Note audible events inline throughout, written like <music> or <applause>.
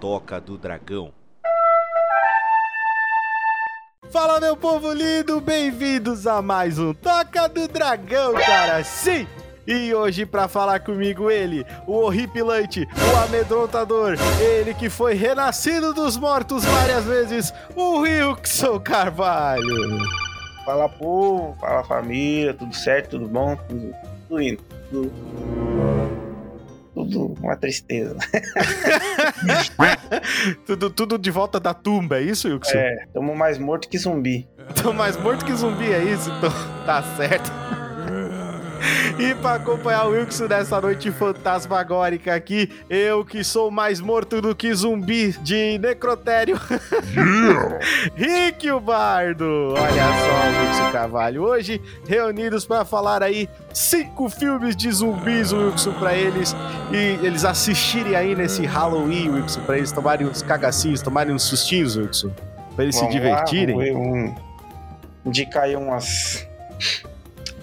Toca do Dragão. Fala, meu povo lindo, bem-vindos a mais um Toca do Dragão, cara. Sim! E hoje, para falar comigo, ele, o horripilante, o amedrontador, ele que foi renascido dos mortos várias vezes, o Wilson Carvalho. Fala, povo, fala, família, tudo certo, tudo bom? Tudo, tudo indo, tudo, tudo uma tristeza. <laughs> tudo, tudo de volta da tumba, é isso, Wilson? É, estamos mais morto que zumbi. Estamos mais morto que zumbi, é isso? Então, <laughs> tá certo. E para acompanhar o Wilson nessa noite fantasmagórica aqui, eu que sou mais morto do que zumbi de necrotério. Yeah. <laughs> Rick o Bardo! Olha só, Wilson Carvalho. Hoje, reunidos para falar aí cinco filmes de zumbis, Wilson, para eles. E eles assistirem aí nesse Halloween, Wilson, para eles tomarem uns cagacinhos, tomarem uns sustinhos, Wilson. Pra eles Vamos se divertirem. Lá, um, indicar aí umas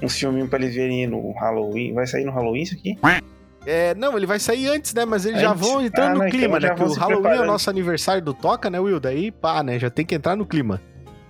um filminho pra eles verem no Halloween. Vai sair no Halloween isso aqui? É, não, ele vai sair antes, né? Mas eles antes? já vão entrando ah, no não, então clima, então né? Porque o Halloween preparando. é o nosso aniversário do Toca, né, Will? Daí, pá, né? Já tem que entrar no clima.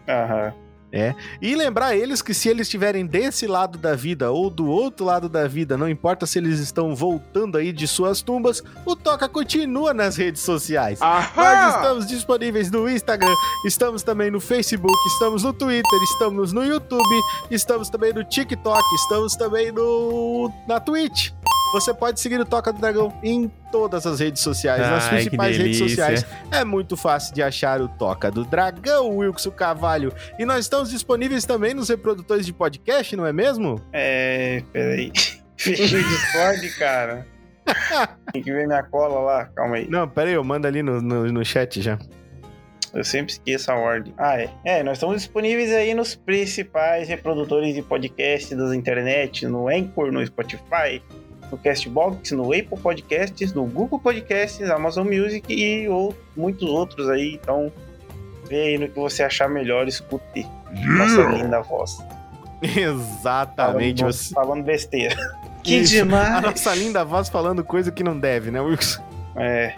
Aham. É. E lembrar eles que se eles estiverem desse lado da vida ou do outro lado da vida, não importa se eles estão voltando aí de suas tumbas, o Toca continua nas redes sociais. Aham! Nós estamos disponíveis no Instagram, estamos também no Facebook, estamos no Twitter, estamos no YouTube, estamos também no TikTok, estamos também no na Twitch. Você pode seguir o Toca do Dragão em todas as redes sociais, Ai, nas principais redes sociais. É muito fácil de achar o Toca do Dragão, Wilson Carvalho. E nós estamos disponíveis também nos reprodutores de podcast, não é mesmo? É, peraí. <laughs> Fechei o Discord, cara. <laughs> Tem que ver minha cola lá, calma aí. Não, peraí, eu mando ali no, no, no chat já. Eu sempre esqueço a ordem. Ah, é. É, nós estamos disponíveis aí nos principais reprodutores de podcast das internet, no Anchor, no Spotify, no Castbox, no Apple Podcasts, no Google Podcasts, Amazon Music e ou, muitos outros aí. Então, vê aí no que você achar melhor, escute nossa linda voz. Exatamente. Falando, você... falando besteira. Que Isso. demais! A nossa linda voz falando coisa que não deve, né, Wilson? É.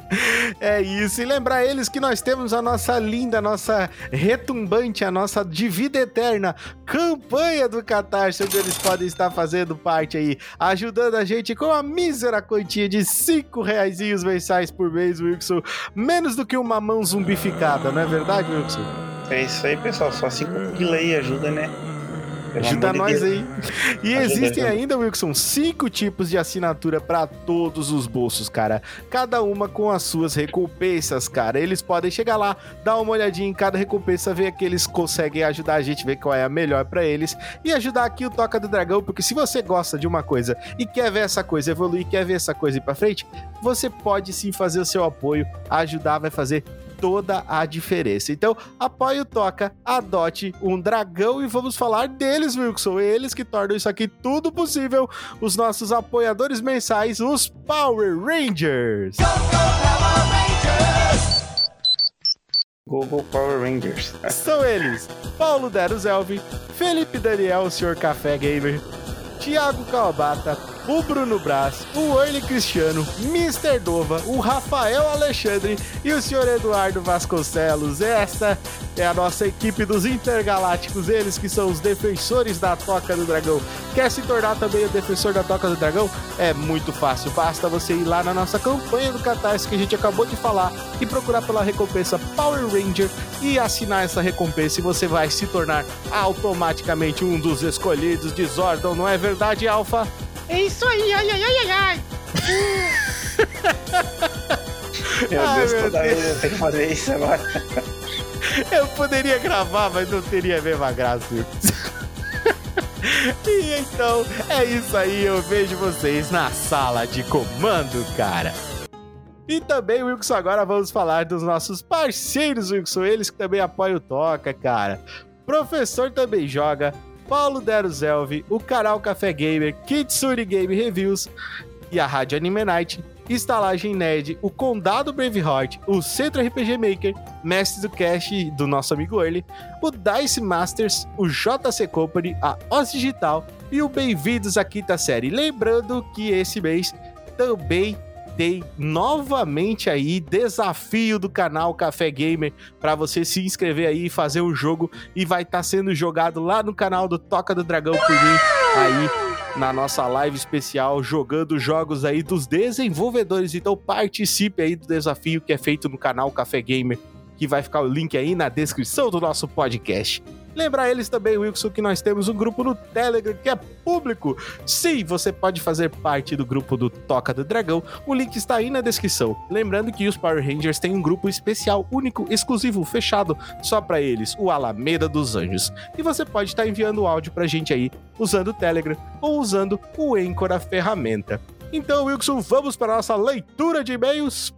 É isso. E lembrar eles que nós temos a nossa linda, nossa retumbante, a nossa de vida eterna campanha do Catarse, onde eles podem estar fazendo parte aí, ajudando a gente com a mísera quantia de 5 reais mensais por mês, Wilson. Menos do que uma mão zumbificada, não é verdade, Wilson? É isso aí, pessoal. Só 5 pila aí ajuda, né? Ajuda nós aí. E existem ainda, Wilson, cinco tipos de assinatura para todos os bolsos, cara. Cada uma com as suas recompensas, cara. Eles podem chegar lá, dar uma olhadinha em cada recompensa, ver que eles conseguem ajudar a gente, ver qual é a melhor para eles e ajudar aqui o Toca do Dragão, porque se você gosta de uma coisa e quer ver essa coisa evoluir, quer ver essa coisa ir para frente, você pode sim fazer o seu apoio, ajudar, vai fazer toda a diferença. Então, apoie o Toca, adote um dragão e vamos falar deles, Wilson. Eles que tornam isso aqui tudo possível. Os nossos apoiadores mensais, os Power Rangers. Go, go, Power Rangers! Google Power Rangers. São eles: Paulo Deros Elvi, Felipe Daniel, o Sr. Café Gamer, Thiago Calabata, o Bruno Braz, o Erle Cristiano, Mr. Dova, o Rafael Alexandre e o senhor Eduardo Vasconcelos. Essa é a nossa equipe dos Intergalácticos, eles que são os defensores da Toca do Dragão. Quer se tornar também o defensor da Toca do Dragão? É muito fácil, basta você ir lá na nossa campanha do Catarse que a gente acabou de falar e procurar pela recompensa Power Ranger e assinar essa recompensa e você vai se tornar automaticamente um dos escolhidos de Zordon, não é verdade, Alpha? É isso aí, ai, ai, ai, ai, ai. <laughs> meu ai, Deus, meu toda Deus. vez eu tenho que fazer isso agora. Eu poderia gravar, mas não teria a mesma graça. e então, é isso aí, eu vejo vocês na sala de comando, cara. E também, Wilson, agora vamos falar dos nossos parceiros, Wilson, eles que também apoiam o Toca, cara. Professor também joga, Paulo Deruzelvi, o canal Café Gamer, Kitsuri Game Reviews e a Rádio Anime Night, Estalagem Nerd, o Condado Braveheart, o Centro RPG Maker, Mestre do Cast do nosso amigo Early, o Dice Masters, o JC Company, a Oz Digital e o Bem-vindos à quinta série. Lembrando que esse mês também tem novamente aí desafio do canal Café Gamer para você se inscrever aí e fazer o jogo e vai estar tá sendo jogado lá no canal do Toca do Dragão por mim aí na nossa live especial jogando jogos aí dos desenvolvedores. Então participe aí do desafio que é feito no canal Café Gamer, que vai ficar o link aí na descrição do nosso podcast. Lembrar eles também, Wilson, que nós temos um grupo no Telegram que é público. Sim, você pode fazer parte do grupo do Toca do Dragão. O link está aí na descrição. Lembrando que os Power Rangers têm um grupo especial, único, exclusivo, fechado só para eles, o Alameda dos Anjos. E você pode estar enviando áudio pra gente aí usando o Telegram ou usando o Anchor, a ferramenta. Então, Wilson, vamos para a nossa leitura de e-mails.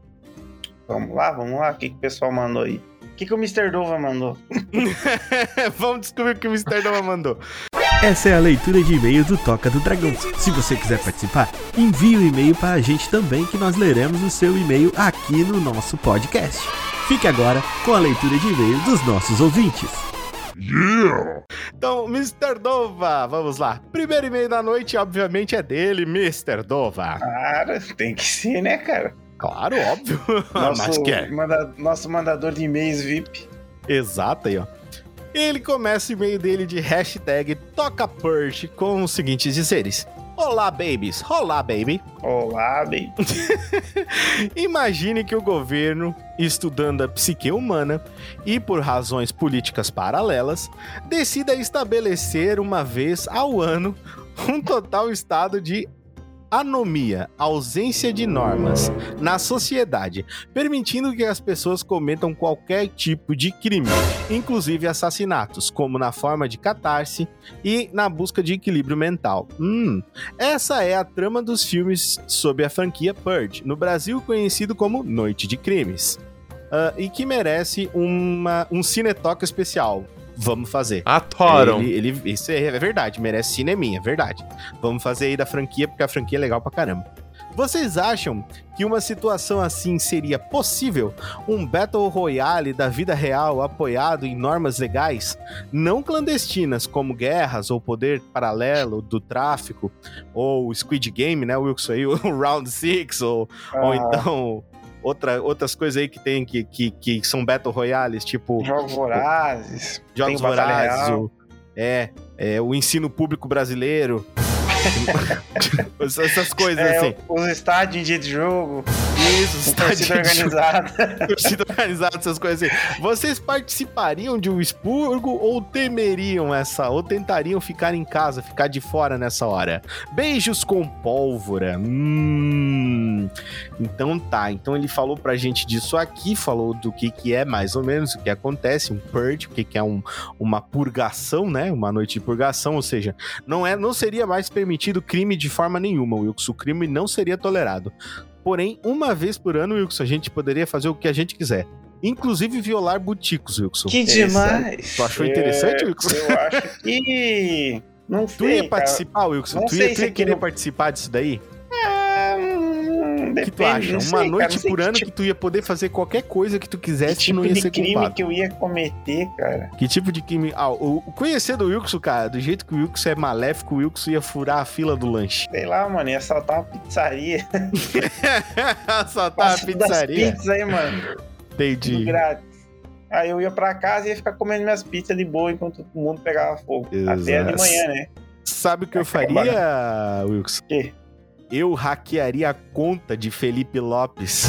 Vamos lá, vamos lá. O que, que o pessoal mandou aí? Que, que o Mr. Dova mandou? <laughs> Vamos descobrir o que o Mr. Dova mandou. Essa é a leitura de e-mail do Toca do Dragão. Se você quiser participar, envie o um e-mail para a gente também, que nós leremos o seu e-mail aqui no nosso podcast. Fique agora com a leitura de e-mail dos nossos ouvintes. Yeah! Então, Mr. Dova, vamos lá. Primeiro e-mail da noite, obviamente, é dele, Mr. Dova. Cara, tem que ser, né, cara? Claro, óbvio. <laughs> Nosso, Mas quer. Manda, nosso mandador de e-mails VIP. Exato aí, ó. Ele começa o e-mail dele de hashtag TocaPurge com os seguintes dizeres. Olá, babies. Olá, baby. Olá, baby. <laughs> Imagine que o governo, estudando a psique humana e por razões políticas paralelas, decida estabelecer uma vez ao ano um total estado de anomia, ausência de normas na sociedade, permitindo que as pessoas cometam qualquer tipo de crime, inclusive assassinatos, como na forma de catarse e na busca de equilíbrio mental. Hum, essa é a trama dos filmes sob a franquia Purge, no Brasil conhecido como Noite de Crimes. Uh, e que merece uma, um cinetoque especial vamos fazer. Atoram. Ele, ele, isso é, é verdade, merece cineminha, é verdade. Vamos fazer aí da franquia, porque a franquia é legal pra caramba. Vocês acham que uma situação assim seria possível? Um Battle Royale da vida real apoiado em normas legais, não clandestinas como guerras ou poder paralelo do tráfico, ou Squid Game, né, Wilson aí, o <laughs> Round 6, ou, ah. ou então outra, outras coisas aí que tem que, que, que são Battle Royales, tipo. Jogos Vorazes. Jogos Vorazes. O, é, é, o ensino público brasileiro. <laughs> Essas coisas é, assim. Os estádios de jogo. Isso, os estádios organizada. <laughs> torcida organizada, essas coisas assim. Vocês participariam de um expurgo ou temeriam essa? Ou tentariam ficar em casa, ficar de fora nessa hora? Beijos com pólvora. Hum. Então tá. Então ele falou pra gente disso aqui, falou do que, que é mais ou menos o que acontece, um purge, o que, que é um, uma purgação, né? Uma noite de purgação, ou seja, não é, não seria mais permitido permitido crime de forma nenhuma, Wilson. O crime não seria tolerado. Porém, uma vez por ano, Wilson, a gente poderia fazer o que a gente quiser. Inclusive violar buticos, Wilson. Que demais! Tu achou interessante, Wilson? Eu acho que. <laughs> Não sei, tu ia participar, cara. Wilson? Não tu ia, tu ia querer não... participar disso daí? O que tu acha? Uma sei, noite cara, por ano que, tipo... que tu ia poder fazer qualquer coisa que tu quisesse que, tipo não ia de ser crime culpado. que eu ia cometer, cara. Que tipo de crime? Ah, o, conhecer do Wilson, cara, do jeito que o Wilson é maléfico, o Wilson ia furar a fila do lanche. Sei lá, mano, ia assaltar uma pizzaria. <laughs> assaltar uma pizzaria? pizzas aí, mano. Entendi. grátis. Aí eu ia pra casa e ia ficar comendo minhas pizzas de boa enquanto o mundo pegava fogo. Exato. Até de manhã, né? Sabe o que eu faria, Wilson? O quê? Eu hackearia a conta de Felipe Lopes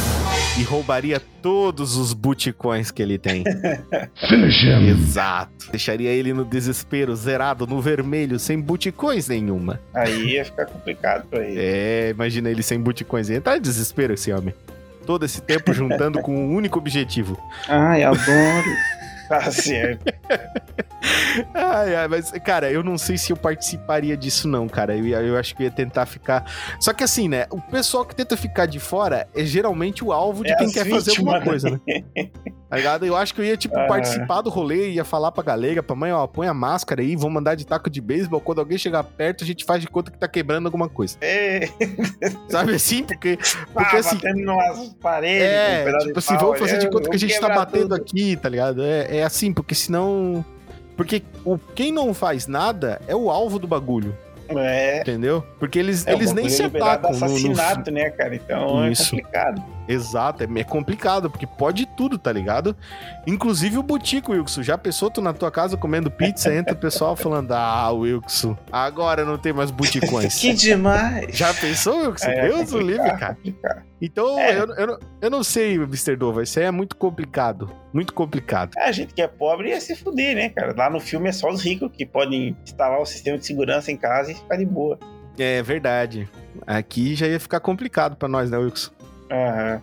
e roubaria todos os buticões que ele tem. <laughs> Finish him. Exato. Deixaria ele no desespero, zerado, no vermelho, sem buticões nenhuma. Aí ia ficar complicado pra ele. É, imagina ele sem buticões. Ele tá em desespero esse homem. Todo esse tempo juntando com um único objetivo. Ai, adoro. Tá certo. <laughs> ai, ai, mas, cara, eu não sei se eu participaria disso, não, cara. Eu, eu acho que eu ia tentar ficar. Só que assim, né? O pessoal que tenta ficar de fora é geralmente o alvo de é quem quer fazer alguma coisa, né? <laughs> Tá ligado? Eu acho que eu ia, tipo, ah. participar do rolê, ia falar pra galera, pra mãe, ó, põe a máscara aí, vamos mandar de taco de beisebol. Quando alguém chegar perto, a gente faz de conta que tá quebrando alguma coisa. É. Sabe assim? Porque. <laughs> porque ah, assim. Batendo nas paredes, é, tipo assim, vamos fazer de conta que a gente tá batendo tudo. aqui, tá ligado? É, é assim, porque senão. Porque o, quem não faz nada é o alvo do bagulho. É. Entendeu? Porque eles, É, eles nem bagulho se é liberado atacam no, no assassinato, né, cara? Então Isso. é complicado. Exato, é é complicado, porque pode tudo, tá ligado? Inclusive o Butico, Wilson. Já pensou tu na tua casa comendo pizza, entra o pessoal falando, ah, Wilson, agora não tem mais buticões. <laughs> Que demais! Já pensou, Wilson? É, Deus o livre, cara. Então, É. eu, eu, não- eu não sei, Mr. Dova, isso aí é muito complicado. Muito complicado. A gente que é pobre ia se fuder, né, cara? Lá no filme é só os ricos que podem instalar o sistema de segurança em casa e ficar de boa. É verdade. Aqui já ia ficar complicado pra nós, né, Wilson? Aham.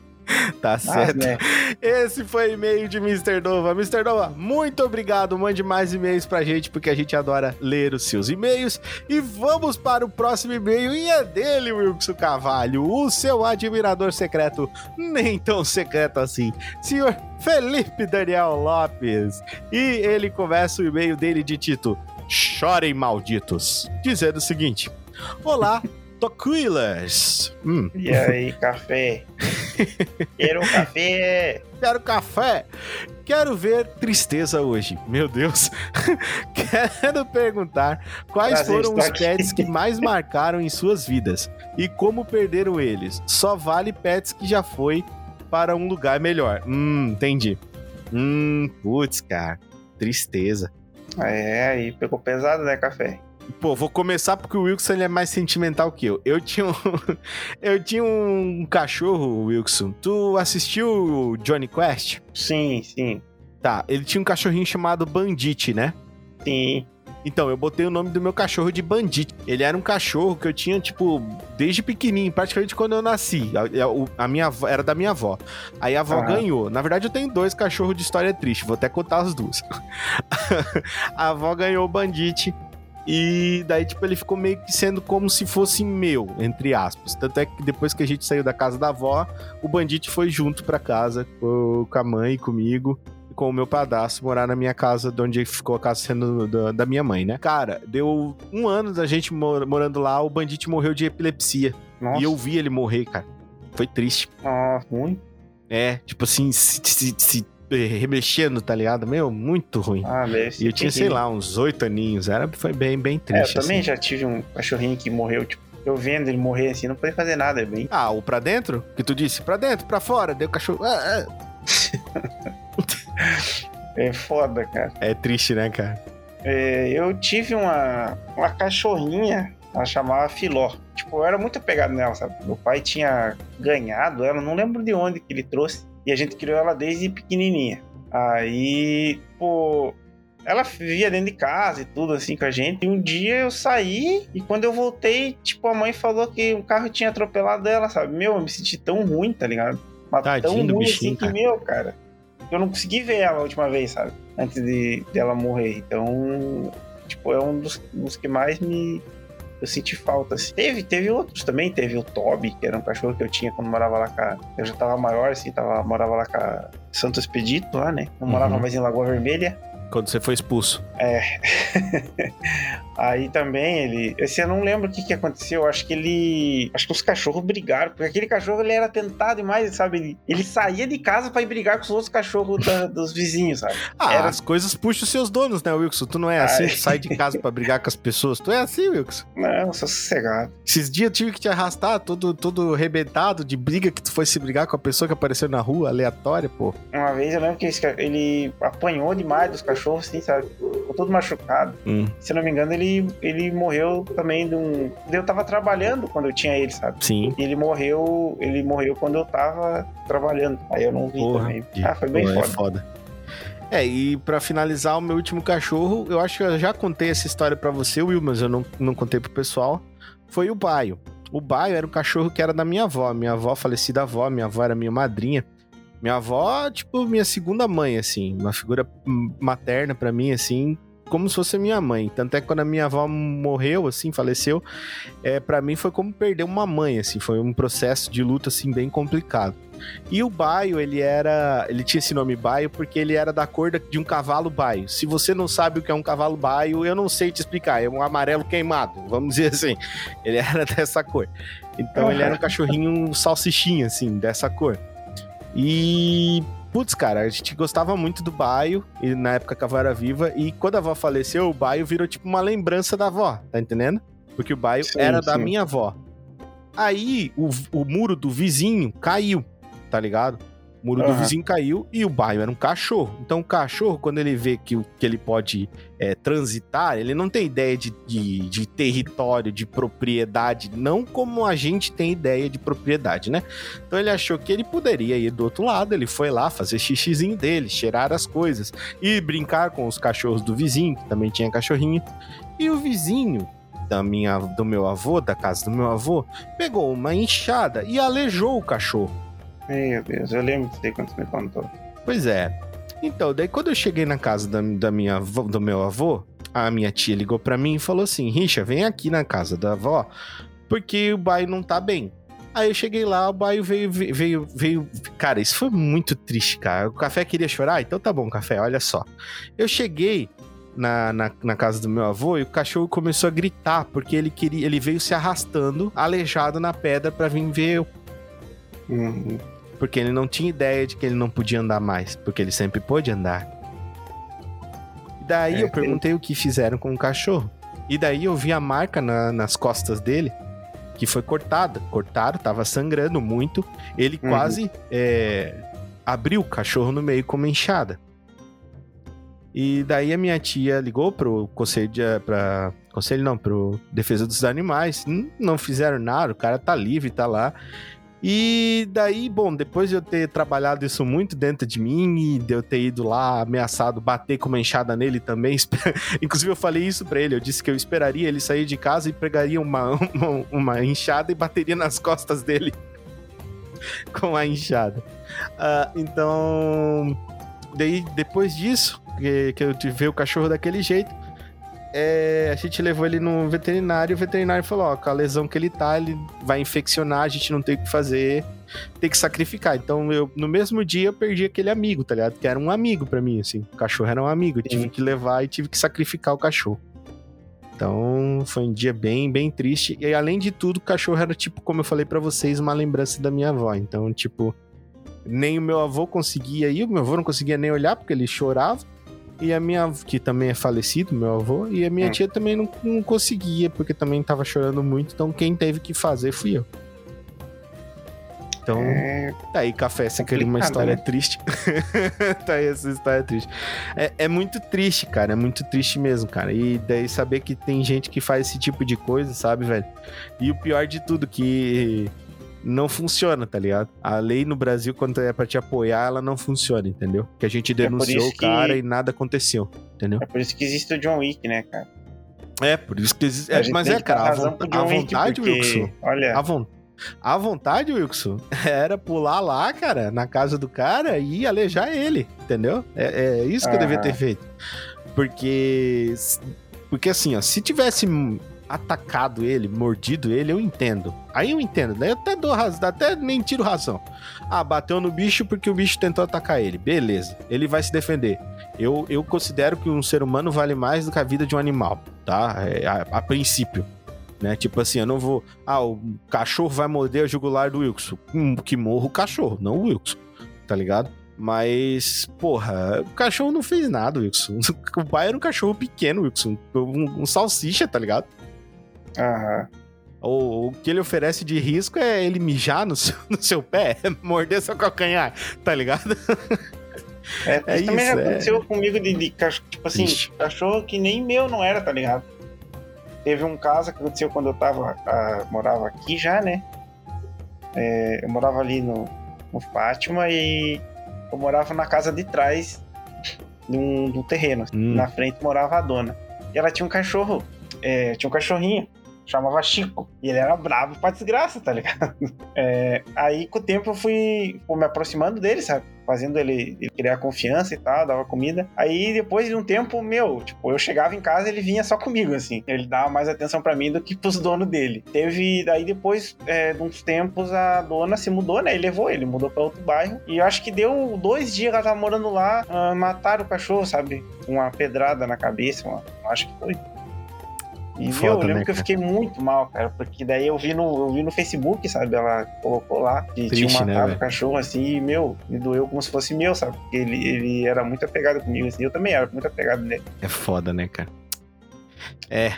Tá Mas, certo. né? Esse foi o e-mail de Mr. Dova. Mr. Dova, muito obrigado. Mande mais e-mails pra gente, porque a gente adora ler os seus e-mails. E vamos para o próximo e-mail, e é dele, Wilson Carvalho, o seu admirador secreto, nem tão secreto assim, senhor Felipe Daniel Lopes. E ele começa o e-mail dele de título Chorem Malditos, dizendo o seguinte: Olá, Toquilas. Hum, E aí, café? <laughs> Quero um café! Quero café. Quero ver tristeza hoje. Meu Deus. <laughs> Quero perguntar quais Prazer foram os estar aqui. pets que mais <laughs> marcaram em suas vidas e como perderam eles. Só vale pets que já foi para um lugar melhor. Hum, entendi. Hum, putz, cara. Tristeza. É, aí pegou pesado, né, café? Pô, vou começar porque o Wilson ele é mais sentimental que eu. Eu tinha um, <laughs> eu tinha um cachorro, Wilson. Tu assistiu o Johnny Quest? Sim, sim, Tá, ele tinha um cachorrinho chamado Bandit, né? sim. Então, eu botei o nome do meu cachorro de Bandit. Ele era um cachorro que eu tinha, tipo, desde pequenininho, praticamente quando eu nasci. A, a- minha avó, era da minha avó. Aí a avó Aham. ganhou. Na verdade, eu tenho dois cachorros de história triste, vou até contar as duas. <laughs> a avó ganhou o Bandit. E daí, tipo, ele ficou meio que sendo como se fosse meu, entre aspas. Tanto é que depois que a gente saiu da casa da avó, o Bandit foi junto pra casa com, a mãe e comigo com o meu padastro morar na minha casa, de onde ficou a casa sendo da, da minha mãe, né? Cara, deu um ano da gente mor- morando lá, o Bandit morreu de epilepsia. Nossa, E eu vi ele morrer, cara. Foi triste. nossa, muito. É, tipo assim, se, se- se, remexendo, tá ligado? Meu, muito ruim. Ah, ser E eu tinha, sei lá, uns oito aninhos. Era, foi bem, bem É, eu triste. também assim. já tive um cachorrinho que morreu, tipo, eu vendo ele morrer assim, não podia fazer nada, é bem. Ah, o pra dentro? Que tu disse? Pra dentro, pra fora. Deu cachorro. Ah, ah. <laughs> É foda, cara. É triste, né, cara? É, eu tive uma, uma cachorrinha, ela chamava Filó. Tipo, eu era muito apegado nela, sabe? Meu pai tinha ganhado ela, não lembro de onde que ele trouxe. E a gente criou ela desde pequenininha. Aí, pô, ela vivia dentro de casa e tudo assim com a gente. E um dia eu saí e quando eu voltei, tipo, a mãe falou que um carro tinha atropelado ela, sabe? Meu, eu me senti tão ruim, tá ligado? Mas Tadinho tão ruim bichinho, assim que, cara. meu, cara. Eu não consegui ver ela a última vez, sabe? Antes de dela morrer. Então, tipo, é um dos, dos que mais me. Eu senti falta. assim. Teve, teve outros também. Teve o Toby, que era um cachorro que eu tinha quando morava lá com. Eu já tava maior, assim, tava, morava lá com a Santo Expedito, lá, né? Não morava Uhum. mais em Lagoa Vermelha. Quando você foi expulso. <laughs> Aí também ele. Esse eu não lembro o que, que aconteceu. Acho que ele. Acho que os cachorros brigaram. Porque aquele cachorro ele era tentado demais, sabe? Ele, ele saía de casa pra ir brigar com os outros cachorros da- <laughs> dos vizinhos, sabe? Ah, Era- as coisas puxam os seus donos, né, Wilson? Tu não é assim, Ai. tu sai de casa pra brigar com as pessoas. Tu é assim, Wilson. Não, sou sossegado. Esses dias eu tive que te arrastar todo, todo arrebentado de briga que tu foi se brigar com a pessoa que apareceu na rua, aleatória, pô. Uma vez eu lembro que ele apanhou demais dos cachorros, assim, sabe? Ficou todo machucado. Hum, Se não me engano, ele, ele morreu também de um. Eu tava trabalhando quando eu tinha ele, sabe? sim. E ele morreu. Ele morreu quando eu tava trabalhando. Aí eu não vi Porra. também. Ah, foi bem Pô, foda. É foda. É, e pra finalizar o meu último cachorro, eu acho que eu já contei essa história pra você, Will, mas eu não, não contei pro pessoal. Foi o Baio. O Baio era um cachorro que era da minha avó. Minha avó, falecida avó, minha avó era minha madrinha. Minha avó, tipo, minha segunda mãe, assim, uma figura materna pra mim, assim, como se fosse minha mãe. Tanto é que quando a minha avó morreu, assim, faleceu, é, para mim foi como perder uma mãe, assim, foi um processo de luta, assim, bem complicado. E o baio, ele era. Ele tinha esse nome baio porque ele era da cor de um cavalo baio. Se você não sabe o que é um cavalo baio, eu não sei te explicar. É um amarelo queimado, vamos dizer assim. Ele <laughs> era dessa cor. Então ele era um cachorrinho salsichinha, assim, dessa cor. E. Putz, cara, a gente gostava muito do baio, e na época que a avó era viva, e quando a avó faleceu, o baio virou tipo uma lembrança da avó, tá entendendo? Porque o bairro Sim, era da sim. minha avó. Aí o, o muro do vizinho caiu, tá ligado? O muro do Aham. vizinho caiu e o bairro era um cachorro. Então o cachorro, quando ele vê que, o- que ele pode é, transitar, ele não tem ideia de, de, de território, de propriedade, não como a gente tem ideia de propriedade, né? Então ele achou que ele poderia ir do outro lado, ele foi lá fazer xixizinho dele, cheirar as coisas e brincar com os cachorros do vizinho, que também tinha cachorrinho. E o vizinho da minha, do meu avô, da casa do meu avô, pegou uma enxada e aleijou o cachorro. Meu Deus, eu lembro disso aí quando você me contou. Pois é. Então, daí quando eu cheguei na casa da, da minha avó- do meu avô, a minha tia ligou pra mim e falou assim: Richa, vem aqui na casa da avó, porque o bairro não tá bem. Aí eu cheguei lá, o bairro veio, veio, veio. Cara, isso foi muito triste, cara. O café queria chorar? Então tá bom, café, olha só. Eu cheguei na, na, na casa do meu avô e o cachorro começou a gritar, porque ele queria. Ele veio se arrastando, aleijado na pedra pra vir ver eu. Uhum. Porque ele não tinha ideia de que ele não podia andar mais, porque ele sempre pôde andar. E daí É, eu perguntei o que fizeram com o cachorro. E daí eu vi a marca na- nas costas dele, que foi cortada. Cortaram, tava sangrando muito. Ele Uhum. quase é, abriu o cachorro no meio com uma enxada. E daí a minha tia ligou pro conselho de, pra, conselho não, pro defesa dos animais. Não fizeram nada, o cara tá livre, tá lá. E daí, bom, depois de eu ter trabalhado isso muito dentro de mim e de eu ter ido lá ameaçado bater com uma enxada nele também, <laughs> inclusive eu falei isso pra ele, eu disse que eu esperaria ele sair de casa e pegaria uma, <laughs> uma, uma enxada e bateria nas costas dele <laughs> com a enxada. Ah, então, daí depois disso, que, que eu tive o cachorro daquele jeito, é, a gente levou ele no veterinário e o veterinário falou: ó, com a lesão que ele tá, ele vai infeccionar, a gente não tem o que fazer, tem que sacrificar. Então, eu, no mesmo dia, eu perdi aquele amigo, tá ligado? Que era um amigo pra mim, assim. O cachorro era um amigo, eu tive que levar e tive que sacrificar o cachorro. Então, foi um dia bem, bem triste. E além de tudo, o cachorro era, tipo, como eu falei pra vocês, uma lembrança da minha avó. Então, tipo, nem o meu avô conseguia ir, o meu avô não conseguia nem olhar porque ele chorava. E a minha, que também é falecido, meu avô, e a minha Hum. tia também não, não conseguia, porque também tava chorando muito, então quem teve que fazer fui eu. Então, É, tá aí, café, você queria uma história né? triste. <laughs> tá aí essa história triste. É, é muito triste, cara, é muito triste mesmo, cara. E daí saber que tem gente que faz esse tipo de coisa, sabe, velho? E o pior de tudo, que não funciona, tá ligado? A lei no Brasil, quando é pra te apoiar, ela não funciona, entendeu? Que a gente É denunciou isso o cara que- e nada aconteceu, entendeu? é por isso que existe o John Wick, né, cara? É, por isso que existe. É, mas é, cara, a, pro a John Wick, vontade, porque, Wilson. Olha, A, von- a vontade, Wilson, <laughs> era pular lá, cara, na casa do cara e alejar ele, entendeu? É, é isso que eu devia ter feito. Porque. Porque assim, ó, se tivesse atacado ele, mordido ele, eu entendo. Aí eu entendo, né? Eu até dou razão, até nem tiro razão. Ah, bateu no bicho porque o bicho tentou atacar ele. Beleza, ele vai se defender. Eu, eu considero que um ser humano vale mais do que a vida de um animal, tá? É, a, a princípio. Né? Tipo assim, eu não vou. Ah, o cachorro vai morder a jugular do Wilson. Hum, que morra o cachorro, não o Wilson. Tá ligado? Mas, porra, o cachorro não fez nada, Wilson. <laughs> O pai era um cachorro pequeno, Wilson. Um, um salsicha, tá ligado? Aham. O, o que ele oferece de risco é ele mijar no seu, <laughs> no seu pé, morder seu calcanhar, tá ligado? É, É isso também isso, já é. aconteceu comigo de, de tipo assim, Triste. cachorro que nem meu não era, tá ligado? Teve um caso que aconteceu quando eu tava, ah, morava aqui já, né? É, eu morava ali no, no Fátima e eu morava na casa de trás de um, de um terreno. Hum. Na frente morava a dona. E ela tinha um cachorro, é, tinha um cachorrinho, chamava Chico. E ele era bravo pra desgraça, tá ligado? <laughs> É, aí com o tempo eu fui, fui me aproximando dele, sabe? Fazendo ele, ele criar confiança e tal, dava comida. Aí depois de um tempo, meu, tipo, eu chegava em casa ele vinha só comigo, assim. Ele dava mais atenção pra mim do que pros donos dele. Teve, daí depois é, de uns tempos, a dona se mudou, né? E levou ele, mudou pra outro bairro. E eu acho que deu dois dias que ela tava morando lá, ah, mataram o cachorro, sabe? Uma pedrada na cabeça, uma- acho que foi. E Foda, meu, eu lembro né, que eu fiquei muito mal, cara, porque daí eu vi no, eu vi no Facebook, sabe? Ela colocou lá que Triste, tinha né, matado velho? o cachorro assim, e, meu, me doeu como se fosse meu, sabe? Porque ele, ele era muito apegado comigo, assim, eu também era muito apegado nele. É foda, né, cara? É.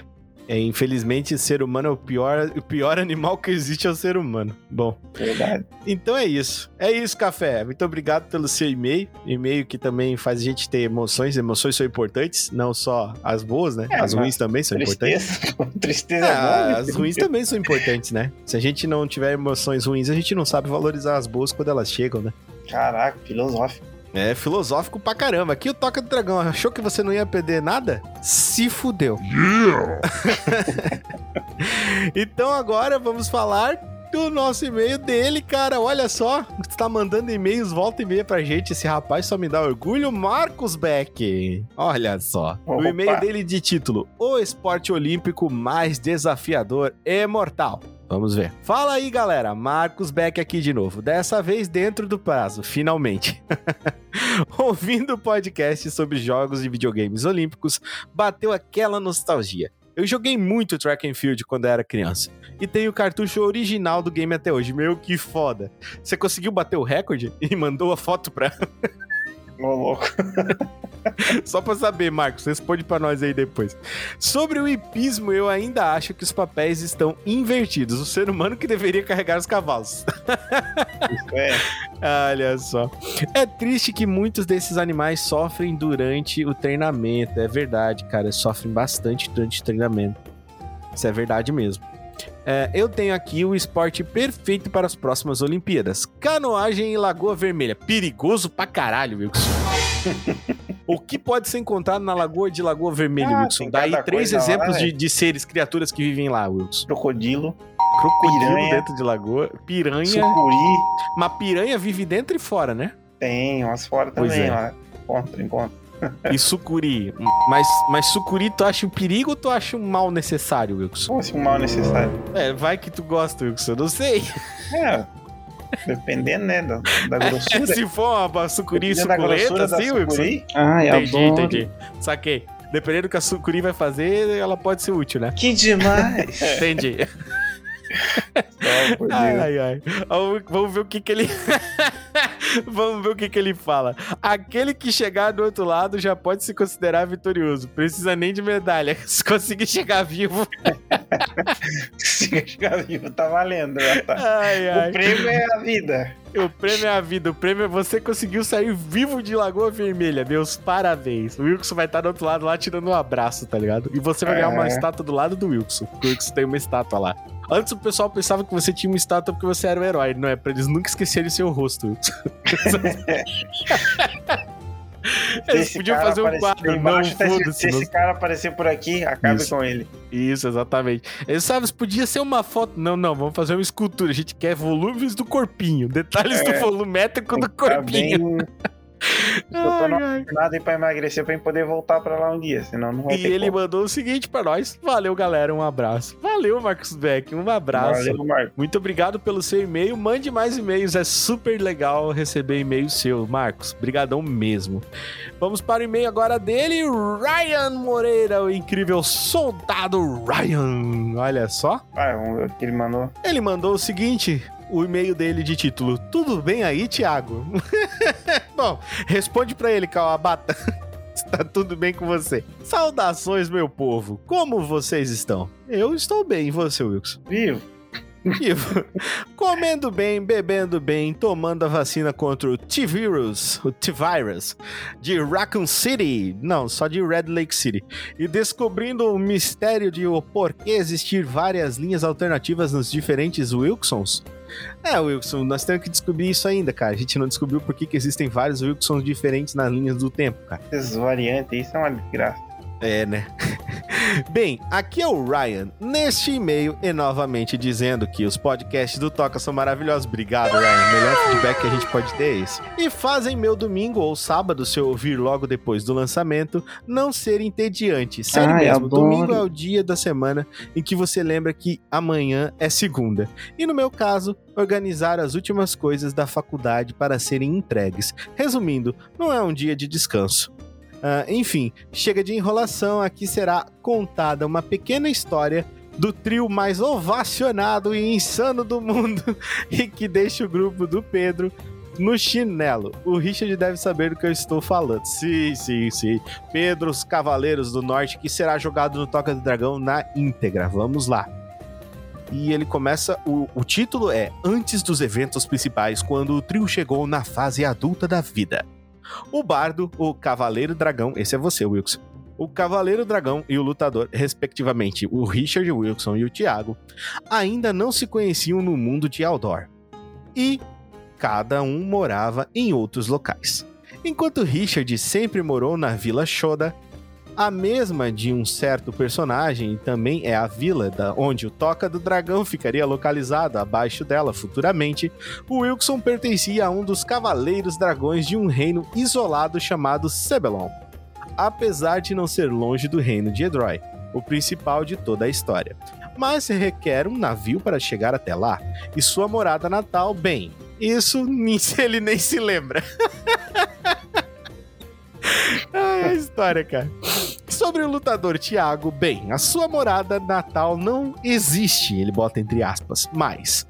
É, infelizmente, ser humano é o pior, o pior <laughs> animal que existe é o ser humano. Bom. Verdade. Então é isso. É isso, Café. Muito obrigado pelo seu e-mail. E-mail que também faz a gente ter emoções. Emoções são importantes, não só as boas, né? É, as ruins também são importantes. Tristeza. <laughs> Tristeza É, é né? as ruins também são importantes, né? Se a gente não tiver emoções ruins, a gente não sabe valorizar as boas quando elas chegam, né? Caraca, filosófico. É filosófico pra caramba. Aqui o Toca do Dragão achou que você não ia perder nada? Se fudeu. <laughs> então agora vamos falar do nosso e-mail dele, cara. Olha só, está mandando e-mails volta e meia pra gente. Esse rapaz só me dá orgulho. Marcos Beck. Olha só. O Opa. e-mail dele de título: O esporte olímpico mais desafiador e mortal. Vamos ver. Fala aí, galera. Marcos Beck aqui de novo. Dessa vez dentro do prazo, finalmente. <laughs> Ouvindo o podcast sobre jogos e videogames olímpicos, bateu aquela nostalgia. Eu joguei muito track and field quando era criança. E tenho o cartucho original do game até hoje. Meu, que foda. Você conseguiu bater o recorde <laughs> e mandou a foto pra. Ô, louco. <laughs> Só pra saber, Marcos, responde pra nós aí depois. Sobre o hipismo, eu ainda acho que os papéis estão invertidos. O ser humano que deveria carregar os cavalos. Isso é. <laughs> Olha só. É triste que muitos desses animais sofrem durante o treinamento. É verdade, cara. Sofrem bastante durante o treinamento. Isso é verdade mesmo. É, eu tenho aqui o esporte perfeito para as próximas Olimpíadas: canoagem em Lagoa Vermelha. Perigoso pra caralho, Wilson. <laughs> o que pode ser encontrado na Lagoa de Lagoa Vermelha, Ah, Wilson? Daí três coisa lá, exemplos né? de, de seres, criaturas que vivem lá, Wilson: Crocodilo, crocodilo Piranha. dentro de lagoa, piranha. sucuri. Uma piranha vive dentro e fora, né? Tem umas fora Pois também, é. lá. Encontro, encontro. E sucuri. Mas, mas sucuri, tu acha um perigo ou tu acha um mal necessário, Wilson? Como assim um mal necessário? É, vai que tu gosta, Wilson. Eu não sei. É. Dependendo, né? Da, da <laughs> grossura. Se for uma sucuri suculenta, assim, Wilson. sucuri. Ai, Entendi, adoro. entendi. Saquei. Dependendo do que a sucuri vai fazer, ela pode ser útil, né? Que demais! <laughs> Entendi. <laughs> Ai, ai, ai. Vamos- Vamos ver o que que ele... <laughs> Vamos ver o que que ele fala. Aquele que chegar do outro lado já pode se considerar vitorioso. Precisa nem de medalha. <laughs> Se conseguir chegar vivo. <laughs> Se chegar vivo, tá valendo. tá. Ai, ai. O prêmio é a vida. O prêmio é a vida. O prêmio é você conseguiu sair vivo de Lagoa Vermelha. Meus parabéns. O Wilson vai estar do outro lado lá tirando um abraço, tá ligado? E você vai ganhar uma É. estátua do lado do Wilson. Porque o Wilson tem uma estátua lá. Antes o pessoal pensava que você tinha uma estátua porque você era o herói. Não é pra eles nunca esquecerem seu rosto. <laughs> Eles podiam fazer um quadro. Não, embaixo, tá escrito, foda-se. Se não- esse cara aparecer por aqui, acabe Isso. com ele. Isso, exatamente. Eles sabem, podia ser uma foto. Não, não, vamos fazer uma escultura. A gente quer volumes do corpinho. Detalhes do É. volumétrico do Tá corpinho. bem... Eu tô jornada aí pra emagrecer pra poder voltar pra lá um dia, senão não vai E ele como. mandou o seguinte pra nós. Valeu, galera. Um abraço. Valeu, Marcos Beck. Um abraço. Valeu, Marco. Muito obrigado pelo seu e-mail. Mande mais e-mails. É super legal receber e-mail seu, Marcos. Brigadão mesmo. Vamos para o e-mail agora dele, Ryan Moreira, o incrível soldado Ryan. Olha só. Ah, vamos ver o que ele mandou. Ele mandou o seguinte, o e-mail dele de título: Tudo bem aí, Thiago? <laughs> Bom, responde pra ele, Kawabata. Está <laughs> tudo bem com você? Saudações, meu povo. Como vocês estão? Eu estou bem, e você, Wilson? Vivo. Vivo. <laughs> Comendo bem, bebendo bem, tomando a vacina contra o T-Virus, o T-Virus, de Raccoon City, não, só de Red Lake City, e descobrindo o mistério de o porquê existir várias linhas alternativas nos diferentes Wilsons. É, Wilson, nós temos que descobrir isso ainda, cara. A gente não descobriu por que, existem vários Wilsons diferentes nas linhas do tempo, cara. Esses variantes aí são uma desgraça. É, né? <laughs> Bem, aqui é o Ryan, neste e-mail e novamente dizendo que os podcasts do Toca são maravilhosos. Obrigado, Ryan. Melhor feedback que a gente pode ter é esse. E fazem meu domingo ou sábado, se eu ouvir logo depois do lançamento, não ser entediante. Sério Ai, mesmo, adoro. domingo é o dia da semana em que você lembra que amanhã é segunda. E no meu caso, organizar as últimas coisas da faculdade para serem entregues. Resumindo, não é um dia de descanso. Ah, enfim, chega de enrolação, aqui será contada uma pequena história do trio mais ovacionado e insano do mundo <laughs> e que deixa o grupo do Pedro no chinelo. O Richard deve saber do que eu estou falando. Sim, sim, sim. Pedro, os Cavaleiros do Norte, que será jogado no Toca do Dragão na íntegra. Vamos lá. E ele começa. O, o título é Antes dos eventos principais, quando o trio chegou na fase adulta da vida. O bardo, o cavaleiro dragão, esse é você, Wilson. O cavaleiro dragão e o lutador, respectivamente, o Richard Wilson e o Thiago, ainda não se conheciam no mundo de Aldor. E cada um morava em outros locais. Enquanto Richard sempre morou na Vila Shoda, a mesma de um certo personagem, e também é a vila da onde o Toca do Dragão ficaria localizado abaixo dela futuramente, o Wilson pertencia a um dos Cavaleiros Dragões de um reino isolado chamado Sebelon, apesar de não ser longe do reino de Edroy, o principal de toda a história. Mas requer um navio para chegar até lá, e sua morada natal, bem, isso <laughs> ele nem se lembra. <laughs> <laughs> Ai, a história, cara. Sobre o lutador Thiago, bem, a sua morada natal não existe, ele bota entre aspas, mas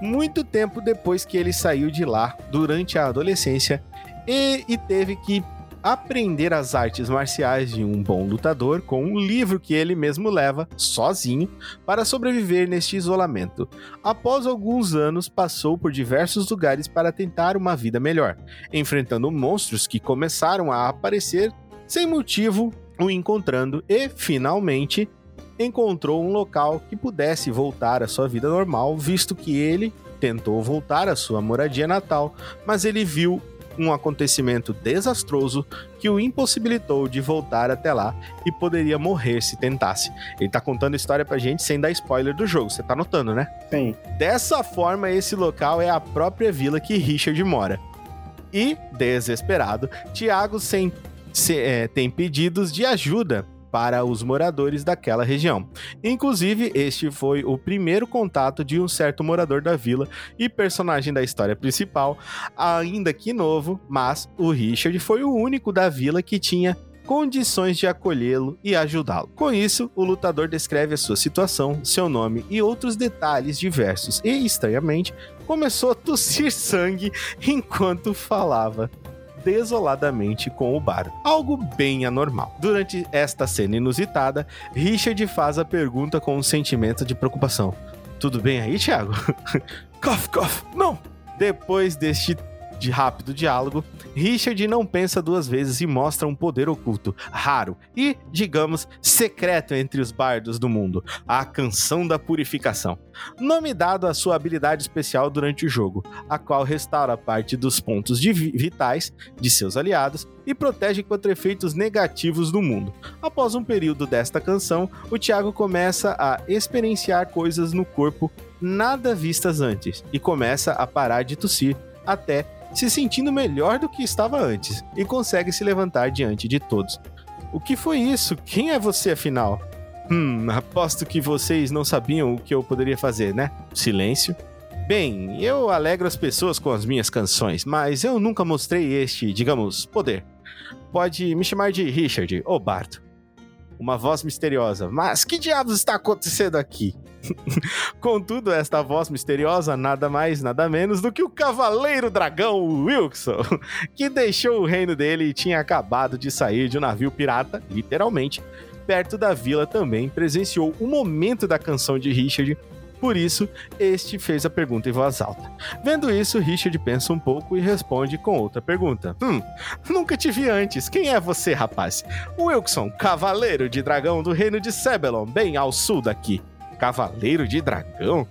muito tempo depois que ele saiu de lá durante a adolescência e, e teve que aprender as artes marciais de um bom lutador com um livro que ele mesmo leva, sozinho, para sobreviver neste isolamento. Após alguns anos, passou por diversos lugares para tentar uma vida melhor, enfrentando monstros que começaram a aparecer sem motivo, o encontrando e, finalmente, encontrou um local que pudesse voltar à sua vida normal, visto que ele tentou voltar à sua moradia natal, mas ele viu um acontecimento desastroso que o impossibilitou de voltar até lá e poderia morrer se tentasse. Ele tá contando a história pra gente sem dar spoiler do jogo, você tá notando, né? Sim. Dessa forma, esse local é a própria vila que Richard mora. E, desesperado, Tiago sem, se, é, tem pedidos de ajuda para os moradores daquela região. Inclusive, este foi o primeiro contato de um certo morador da vila e personagem da história principal, ainda que novo, mas o Richard foi o único da vila que tinha condições de acolhê-lo e ajudá-lo. Com isso, o lutador descreve a sua situação, seu nome e outros detalhes diversos e, estranhamente, começou a tossir sangue <laughs> enquanto falava desoladamente com o bar, algo bem anormal. Durante esta cena inusitada, Richard faz a pergunta com um sentimento de preocupação. Tudo bem aí, Thiago? <laughs> cough, cough, não! Depois deste de rápido diálogo, Richard não pensa duas vezes e mostra um poder oculto, raro e, digamos, secreto entre os bardos do mundo, a Canção da Purificação. Nome dado à sua habilidade especial durante o jogo, a qual restaura parte dos pontos de vitais de seus aliados e protege contra efeitos negativos do mundo. Após um período desta canção, o Thiago começa a experienciar coisas no corpo nada vistas antes e começa a parar de tossir até se sentindo melhor do que estava antes e consegue se levantar diante de todos. O que foi isso? Quem é você afinal? Hum, aposto que vocês não sabiam o que eu poderia fazer, né? Silêncio. Bem, eu alegro as pessoas com as minhas canções, mas eu nunca mostrei este, digamos, poder. Pode me chamar de Richard ou Barto uma voz misteriosa. Mas que diabos está acontecendo aqui? <laughs> Contudo, esta voz misteriosa nada mais, nada menos do que o Cavaleiro Dragão Wilson, <laughs> que deixou o reino dele e tinha acabado de sair de um navio pirata, literalmente, perto da vila também presenciou o momento da canção de Richard por isso, este fez a pergunta em voz alta. Vendo isso, Richard pensa um pouco e responde com outra pergunta. Hum, nunca te vi antes. Quem é você, rapaz? Wilson, cavaleiro de dragão do reino de Sebelon, bem ao sul daqui. Cavaleiro de dragão?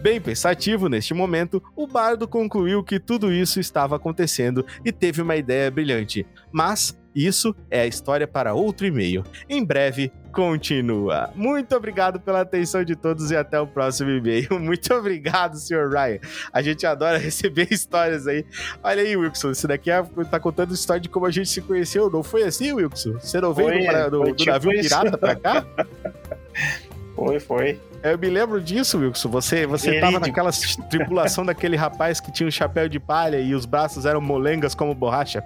Bem pensativo neste momento, o bardo concluiu que tudo isso estava acontecendo e teve uma ideia brilhante. Mas isso é a história para outro e-mail. Em breve, continua. Muito obrigado pela atenção de todos e até o próximo e-mail. <laughs> Muito obrigado, Sr. Ryan. A gente adora receber <laughs> histórias aí. Olha aí, Wilson, isso daqui é, tá contando história de como a gente se conheceu. Não foi assim, Wilson? Você não veio Foi, do, do, do tipo navio pirata pra cá? <laughs> Foi, foi. Eu me lembro disso, Wilson. Você, você tava naquela tripulação <laughs> daquele rapaz que tinha um chapéu de palha e os braços eram molengas como borracha.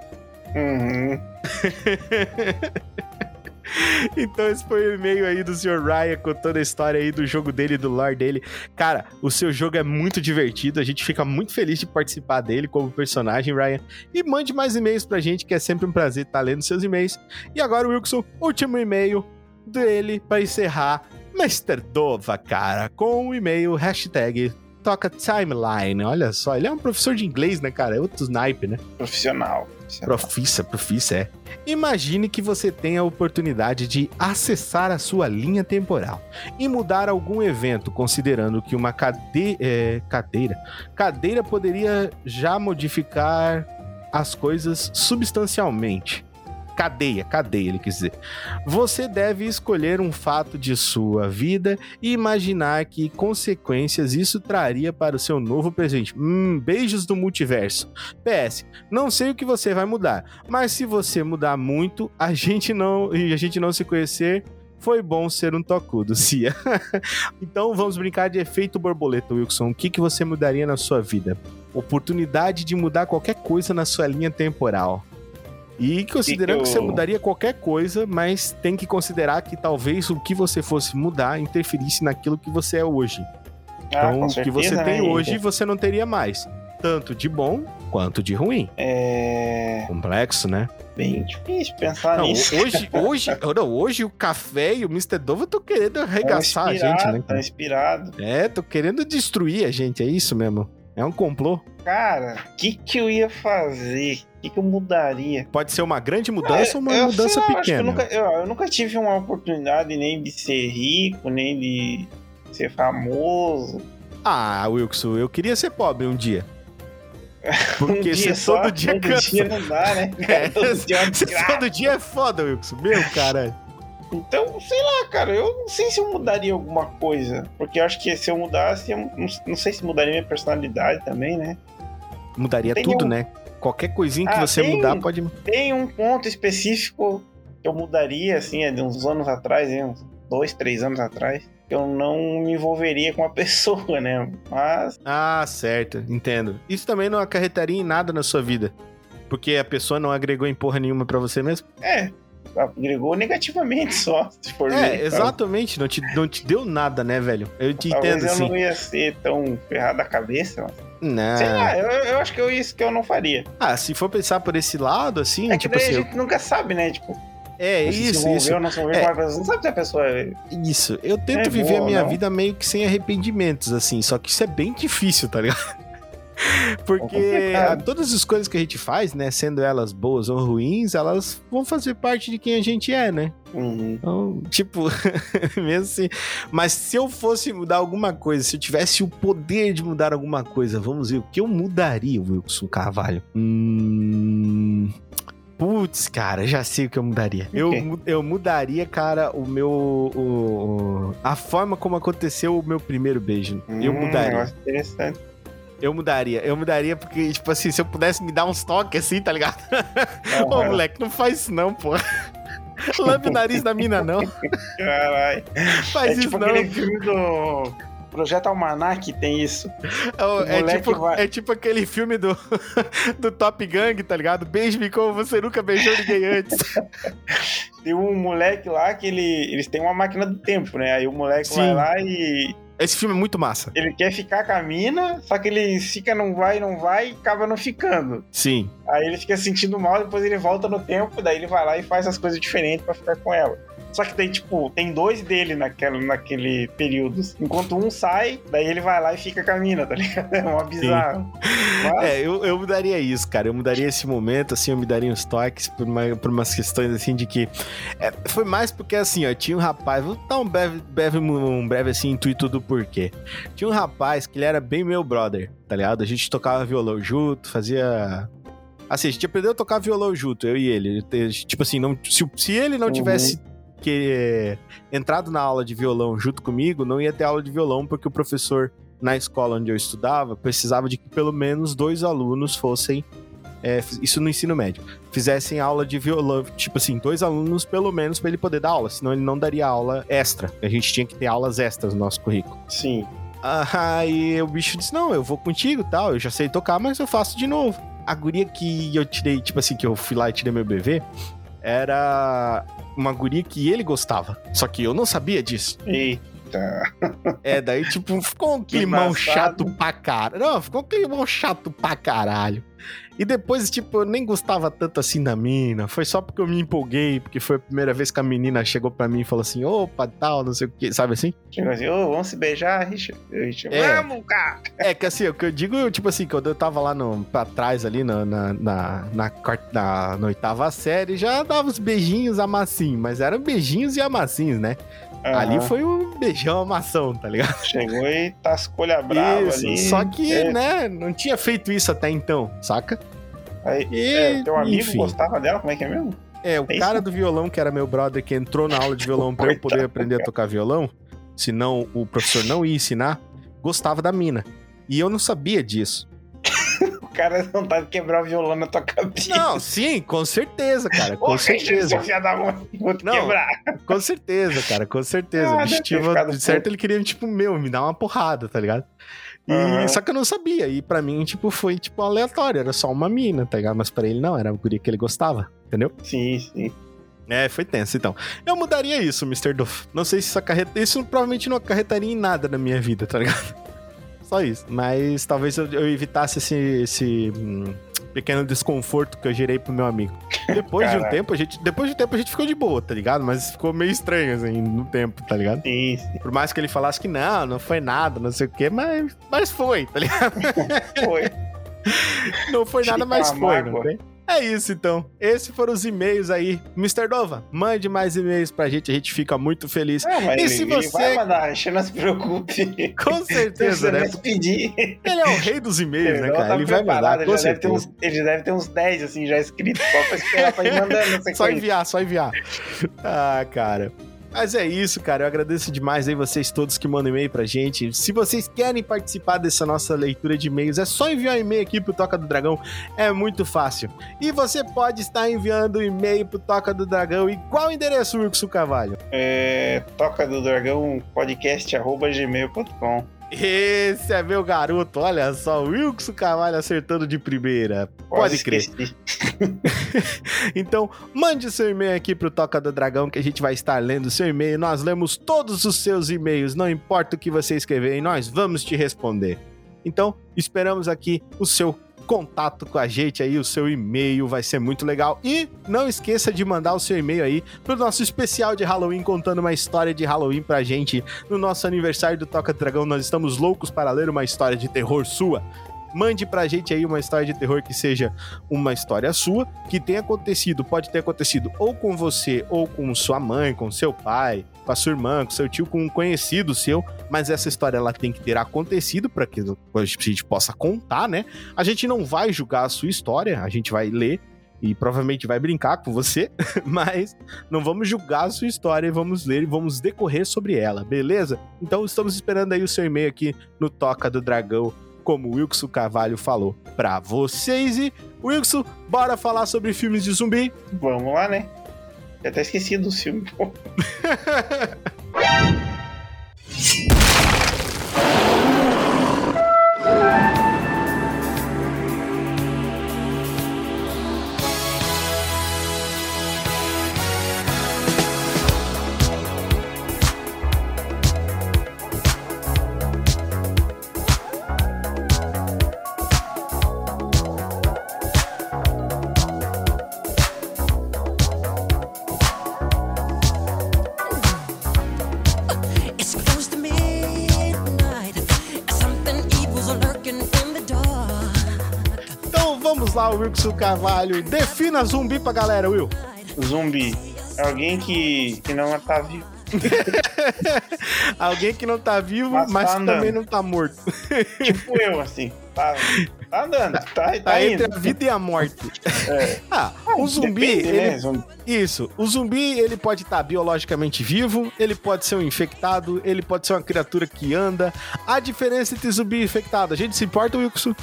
Uhum. <laughs> Então esse foi o e-mail aí do Sr. Ryan contando a história aí do jogo dele, do lore dele. Cara, o seu jogo é muito divertido, a gente fica muito feliz de participar dele como personagem, Ryan. E mande mais e-mails pra gente, que é sempre um prazer estar lendo seus e-mails. E agora, Wilson, último e-mail dele para encerrar. Mr. Dova, cara, com o e-mail hashtag toca timeline. Olha só, ele é um professor de inglês, né, cara? É outro snipe, né? Profissional. Profissa, profissa, é. Imagine que você tenha a oportunidade de acessar a sua linha temporal e mudar algum evento, considerando que uma cade é, cadeira, cadeira poderia já modificar as coisas substancialmente cadeia, cadeia, ele quis dizer. Você deve escolher um fato de sua vida e imaginar que consequências isso traria para o seu novo presente. Hum, beijos do multiverso. PS, não sei o que você vai mudar, mas se você mudar muito, a gente não a gente não se conhecer, foi bom ser um tocudo, <laughs> Cia. então vamos brincar de efeito borboleta, Wilson. O que, que você mudaria na sua vida? Oportunidade de mudar qualquer coisa na sua linha temporal. E considerando que, que, você mudaria qualquer coisa, mas tem que considerar que talvez o que você fosse mudar interferisse naquilo que você é hoje. Ah, então, o que você né, tem hoje, você não teria mais. Tanto de bom quanto de ruim. É. Complexo, né? Bem difícil pensar não, nisso. Hoje, <laughs> hoje, não, hoje o café e o Mr. Dove tô querendo arregaçar a gente, né? Tá inspirado. É, tô querendo destruir a gente, é isso mesmo. É um complô. Cara, o que, que eu ia fazer? O que, que eu mudaria? Pode ser uma grande mudança ou uma eu, mudança lá, pequena. Eu nunca, eu, eu nunca tive uma oportunidade nem de ser rico, nem de ser famoso. Ah, Wilson, eu queria ser pobre um dia. <laughs> Porque um dia só, todo dia todo cansa. dia não dá, né? <laughs> É, <laughs> todo, dia é todo dia é foda, Wilson. Meu, cara. Então, sei lá, cara, eu não sei se eu mudaria alguma coisa. Porque eu acho que se eu mudasse, eu não, não sei se mudaria minha personalidade também, né? Mudaria tudo, um... né? Qualquer coisinha que ah, você tem, mudar pode. Tem um ponto específico que eu mudaria, assim, é de uns anos atrás, uns dois, três anos atrás. Que eu não me envolveria com a <laughs> pessoa, né? Mas. Ah, certo, entendo. Isso também não acarretaria em nada na sua vida. Porque a pessoa não agregou em porra nenhuma para você mesmo? É, agregou negativamente só, se for É, ver, exatamente, não te, não te deu nada, né, velho? Eu te Talvez entendo, eu assim. não ia ser tão ferrado a cabeça, mas... Não. Sei lá, eu, eu acho que eu, isso que eu não faria. Ah, se for pensar por esse lado, assim, é tipo assim... a gente nunca sabe, né, tipo... É, isso, se isso. Não envolveu é. não sabe se a pessoa é... Isso, eu tento É viver boa, a minha não? vida meio que sem arrependimentos, assim, só que isso é bem difícil, tá ligado? <laughs> Porque a- todas as coisas que a gente faz, né, sendo elas boas ou ruins, elas vão fazer parte de quem a gente é, né? Uhum. Então, tipo, <laughs> mesmo assim. Mas se eu fosse mudar alguma coisa, se eu tivesse o poder de mudar alguma coisa, vamos ver, o que eu mudaria, Wilson Carvalho? Hum. Putz, cara, já sei o que eu mudaria. O Eu, eu mudaria, cara, o meu. o- a forma como aconteceu o meu primeiro beijo. Eu Hum, mudaria. negócio interessante. Eu mudaria. Eu mudaria porque, tipo assim, se eu pudesse me dar uns toques assim, tá ligado? Ô, Aham. moleque, não faz isso não, pô. <laughs> Lambe o nariz da mina, não. Caralho. Faz É isso tipo não. aquele filme do Projeto Almanac tem isso. É, é tipo, vai- é tipo aquele filme do, <laughs> do Top Gang, tá ligado? Beije-me como você nunca beijou ninguém antes. Tem um moleque lá que ele, eles têm uma máquina do tempo, né? Aí o moleque Sim. vai lá e Esse filme é muito massa. ele quer ficar com a mina, só que ele fica, não vai, não vai e acaba não ficando. Sim. Aí ele fica sentindo mal, depois ele volta no tempo, daí ele vai lá e faz as coisas diferentes pra ficar com ela. Só que tem, tipo, tem dois dele naquela, naquele período. Enquanto um sai, daí ele vai lá e fica com a mina, tá ligado? <laughs> É uma bizarra. Mas, É, eu, eu mudaria isso, cara. Eu mudaria esse momento, assim, eu me daria uns toques por, uma, por umas questões, assim, de que. é, foi mais porque, assim, ó, tinha um rapaz. Vou dar um breve, breve, um breve assim, intuito do porquê. Tinha um rapaz que ele era bem meu brother, tá ligado? A gente tocava violão junto, fazia. Assim, a gente aprendeu a tocar violão junto, eu e ele. Tipo assim, não, se, se ele não Uhum. tivesse que entrado na aula de violão junto comigo, não ia ter aula de violão, porque o professor na escola onde eu estudava precisava de que pelo menos dois alunos fossem. é, isso no ensino médio. Fizessem aula de violão, tipo assim, dois alunos pelo menos para ele poder dar aula, senão ele não daria aula extra. A gente tinha que ter aulas extras no nosso currículo. sim. Aí o bicho disse: Não, eu vou contigo tal, eu já sei tocar, mas eu faço de novo. A guria que eu tirei, tipo assim, que eu fui lá e tirei meu BV, era uma guria que ele gostava. Só que eu não sabia disso. Eita. É, daí, tipo, ficou um climão chato pra caralho. Não, ficou um climão chato pra caralho. E depois, tipo, eu nem gostava tanto assim da mina. Foi só porque eu me empolguei, porque foi a primeira vez que a menina chegou pra mim e falou assim: opa, tal, não sei o que, sabe assim? Chegou assim, ô, vamos se beijar, Richard? Richard É. Vamos, cara! É que assim, o que eu digo, tipo assim, quando eu tava lá no, pra trás ali na, na, na, na, na- na oitava série, já dava os beijinhos amassinhos, mas eram beijinhos e amassinhos, né? Ali Aham. foi um beijão amação, tá ligado? Chegou e tascou a brava Isso, ali. só que, É. né, não tinha feito isso até então, saca? Aí, E, é, teu amigo enfim. gostava dela, como é que é mesmo? É, o É isso? cara do violão, que era meu brother, que entrou na aula de violão pra eu poder aprender a tocar violão, senão o professor não ia ensinar, gostava da mina. E eu não sabia disso. O cara <laughs> não tá de quebrar o violão na tua cabeça. Não, sim, com certeza, cara, com Ô, certeza. filho da mãe, vou te Não, quebrar. Com certeza, cara, com certeza. Ah, o deve ter objetivo, ficado de certo, ele queria, tipo, meu, me dar uma porrada, tá ligado? E, Aham. Só que eu não sabia. E pra mim, tipo, foi, tipo, aleatório. Era só uma mina, tá ligado? Mas pra ele não, era a guria que ele gostava, entendeu? Sim, sim. É, foi tenso, então. Eu mudaria isso, Mr. Duff. Não sei se isso acarreta... Isso provavelmente não acarretaria em nada na minha vida, tá ligado? Só isso. Mas talvez eu, eu evitasse esse, esse hum, pequeno desconforto que eu gerei pro meu amigo. Depois de um tempo, a gente... Depois de um tempo, a gente ficou de boa, tá ligado? Mas ficou meio estranho, assim, no tempo, tá ligado? Sim, sim. Por mais que ele falasse que não, não foi nada, não sei o quê, mas, mas foi, tá ligado? <laughs> Foi. Não foi nada, Fica mas foi, não tem? É isso, então. Esses foram os e-mails aí. Mr. Nova, mande mais e-mails pra gente, a gente fica muito feliz. Mas E ele, se ele você- vai mandar, não se preocupe. Com certeza, <laughs> né? Pedir. Ele é o rei dos e-mails, né, Ele cara? tá Ele vai mandar, ele com já, deve ter uns, ele deve ter uns 10 assim já escritos, só pra esperar pra ir mandando <laughs> Só enviar, só enviar. Ah, cara. Mas é isso, cara. Eu agradeço demais aí vocês todos que mandam e-mail pra gente. Se vocês querem participar dessa nossa leitura de e-mails, é só enviar um e-mail aqui pro Toca do Dragão. É muito fácil. E você pode estar enviando e-mail pro Toca do Dragão. E qual endereço, Wilson Carvalho? É, toca do dragão podcast arroba gmail.com. Esse é meu garoto. Olha só, o Wilson Carvalho acertando de primeira. Pode Quase crer. <laughs> Então, mande seu e-mail aqui pro Toca do Dragão que a gente vai estar lendo o seu e-mail. Nós lemos todos os seus e-mails, não importa o que você escrever, e nós vamos te responder. Então, esperamos aqui o seu contato com a gente aí, o seu e-mail vai ser muito legal. E não esqueça de mandar o seu e-mail aí pro nosso especial de Halloween contando uma história de Halloween pra gente. No nosso aniversário do Toca Dragão, nós estamos loucos para ler uma história de terror sua. Mande pra gente aí uma história de terror que seja uma história sua, que tenha acontecido, pode ter acontecido ou com você, ou com sua mãe, com seu pai, com a sua irmã, com seu tio, com um conhecido seu, mas essa história ela tem que ter acontecido para que a gente possa contar, né? A gente não vai julgar a sua história, a gente vai ler e provavelmente vai brincar com você, <laughs> mas não vamos julgar a sua história e vamos ler e vamos decorrer sobre ela, beleza? Então estamos esperando aí o seu e-mail aqui no Toca do Dragão, como o Wilson Carvalho falou pra vocês. E Wilson, bora falar sobre filmes de zumbi? Vamos lá, né? Eu até esqueci do filme. <laughs> lá, Wilson Carvalho. Defina zumbi pra galera, Will. Zumbi. É alguém que, que não tá vivo. <laughs> Alguém que não tá vivo, Mas mas, tá andando. também não tá morto. <laughs> Tipo eu, assim. Tá, tá andando, tá, tá, Tá indo. entre a vida e a morte. É. <laughs> Ah, o zumbi, Depende, ele né? Zumbi. Isso. O zumbi, ele pode estar biologicamente vivo, ele pode ser um infectado, ele pode ser uma criatura que anda. A diferença entre zumbi e infectado, a gente se importa, Wilson?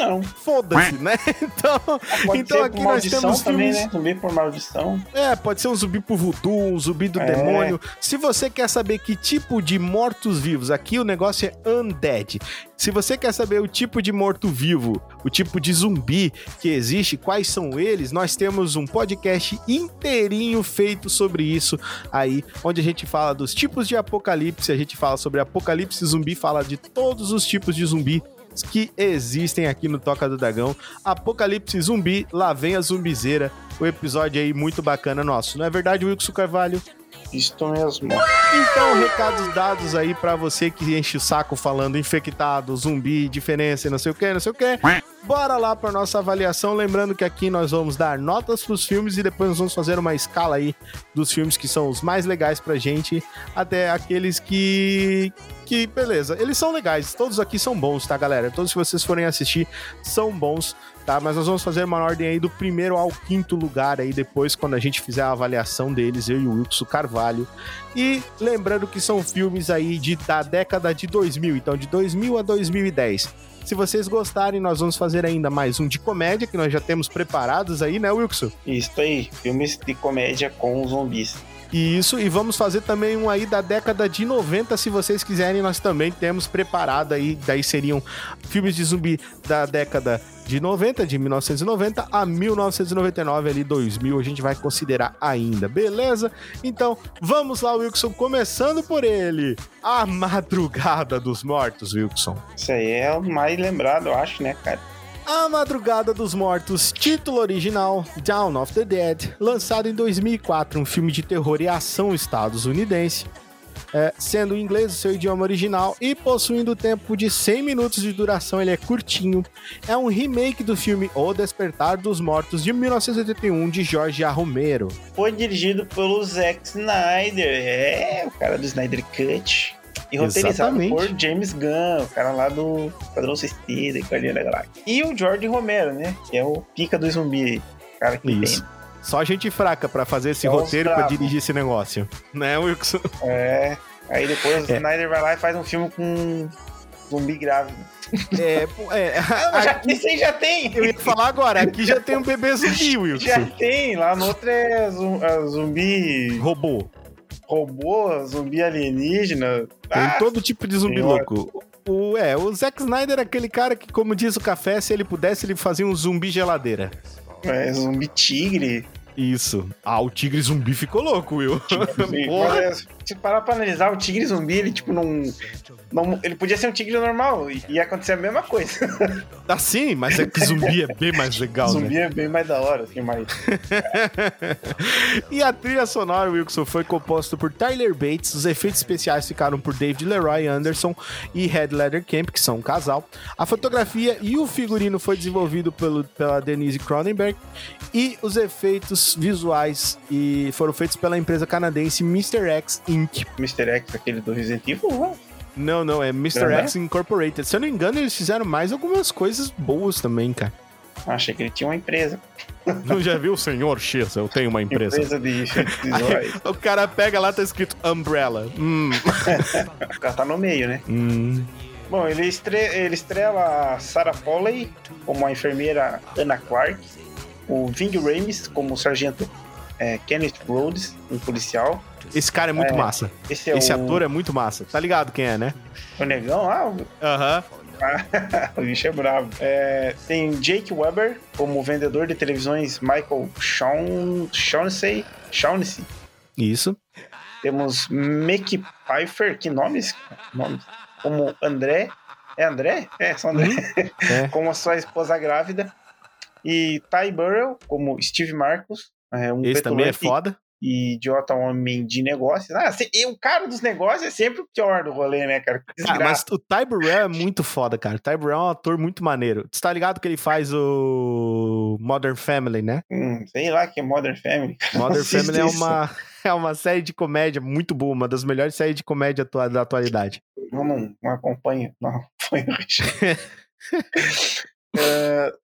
Não. Foda-se, né? <laughs> Então, Pode então ser aqui nós temos também, filmes. né? Zumbi por maldição. É, pode ser um zumbi por voodoo, um zumbi do É. demônio. Se você quer saber que tipo de mortos-vivos, aqui o negócio é undead. Se você quer saber o tipo de morto-vivo, o tipo de zumbi que existe, quais são eles, nós temos um podcast inteirinho feito sobre isso aí, onde a gente fala dos tipos de apocalipse, a gente fala sobre apocalipse zumbi, fala de todos os tipos de zumbi que existem aqui no Toca do Dragão. Apocalipse Zumbi, lá vem a zumbizeira. O episódio aí muito bacana nosso. Não é verdade, Wilson Carvalho? Isto mesmo. Então, recados dados aí pra você que enche o saco falando infectado, zumbi, diferença e não sei o que, não sei o que. Bora lá pra nossa avaliação. Lembrando que aqui nós vamos dar notas pros filmes e depois nós vamos fazer uma escala aí dos filmes que são os mais legais pra gente, até aqueles que. Que beleza, eles são legais, todos aqui são bons, tá, galera? Todos que vocês forem assistir são bons, tá? Mas nós vamos fazer uma ordem aí do primeiro ao quinto lugar aí depois, quando a gente fizer a avaliação deles, eu e o Wilson Carvalho. E lembrando que são filmes aí de, da década de 2000, então de 2000 a 2010. Se vocês gostarem, nós vamos fazer ainda mais um de comédia, que nós já temos preparados aí, né, Wilson? Isso aí. Filmes de comédia com zumbis. E isso, e vamos fazer também um aí da década de 90, se vocês quiserem, nós também temos preparado aí, daí seriam filmes de zumbi da década de 90, de 1990 a 1999, ali 2000, a gente vai considerar ainda, beleza? Então, vamos lá, Wilson, começando por ele, A Madrugada dos Mortos, Wilson. Isso aí é o mais lembrado, eu acho, né, cara? A Madrugada dos Mortos, título original Dawn of the Dead, lançado em 2004, um filme de terror e ação estadunidense, é, sendo em inglês o seu idioma original e possuindo tempo de 100 minutos de duração, ele é curtinho. É um remake do filme O Despertar dos Mortos de 1981 de Jorge A. Romero. Foi dirigido pelo Zack Snyder. É, o cara do Snyder Cut. E roteirizado Exatamente. por James Gunn, o cara lá do Padrão Suicida e Guardião da Galáxia. E o George Romero, né? Que é o pica do zumbi aí. O cara que Isso. Só gente fraca pra fazer esse os roteiro pra bravos. dirigir esse negócio. Né, Wilson? tem. É. Aí depois o É. Snyder vai lá e faz um filme com zumbi grávido. É, é, <laughs> Ah, já, aqui- aí já tem! eu ia falar agora, aqui já tem um bebê zumbi, <laughs> Wilson. Já tem! Lá no outro é é zumbi Robô. Robô, zumbi alienígena. Tem Ah, todo tipo de zumbi senhora. louco. O, é, o Zack Snyder é aquele cara que, como diz o café, se ele pudesse, ele fazia um zumbi geladeira. é, zumbi tigre. Isso. Ah, o tigre zumbi ficou louco, Will. Sim, <laughs> Porra. mas, se parar pra analisar, o tigre zumbi, ele tipo não, não. Ele podia ser um tigre normal e ia acontecer a mesma coisa. <laughs> Assim, mas é que zumbi é bem mais legal, zumbi né? é bem mais da hora, assim, mas. <laughs> e a trilha sonora, Wilson, foi composta por Tyler Bates. Os efeitos especiais ficaram por David Leroy Anderson e Red Leather Camp, que são um casal. A fotografia e o figurino foi desenvolvido pelo, pela Denise Cronenberg. E os efeitos visuais e foram feitos pela empresa canadense Mr. X Inc. Mr. X, aquele do Resident Evil. Não, não, é Mr. Uhum. X Incorporated. Se eu não me engano, eles fizeram mais algumas coisas boas também, cara. Achei que ele tinha uma empresa. Não já viu, senhor X? Eu tenho uma empresa. Empresa de efeitos visuais. <laughs> O cara pega lá, tá escrito Umbrella. Hum, <laughs> o cara tá no meio, né? hum. Bom, ele, estre... ele estrela a Sarah Polley como a enfermeira Anna Clark, o Ving Rames como o sargento é, Kenneth Rhodes, um policial. Esse cara é muito É, massa. Esse é Esse o, ator é muito massa. Tá ligado quem é, né? o negão, ah, o Aham. <laughs> o bicho é bravo. É, tem Jake Weber como vendedor de televisões Michael Shaun, Shaughnessy. Shaughnessy. Isso. Temos Mickey Pfeiffer, que nomes? nomes? Como André. É André? É, só André. <laughs> É. como a sua esposa grávida. E Ty Burrell como Steve Marcos. É, um Esse também é foda. E idiota homem de negócios. Ah, e o cara dos negócios é sempre o pior do rolê, né, cara? Desgraça. mas o Ty Burrell é muito foda, cara. O Ty Burrell é um ator muito maneiro. Tu tá ligado que ele faz o Modern Family, né? Hum, sei lá que é Modern Family. Modern Family é isso. uma, <laughs> é uma série de comédia muito boa, uma das melhores séries de comédia da atualidade. Eu não, não acompanho, não <laughs> acompanho. É, <laughs>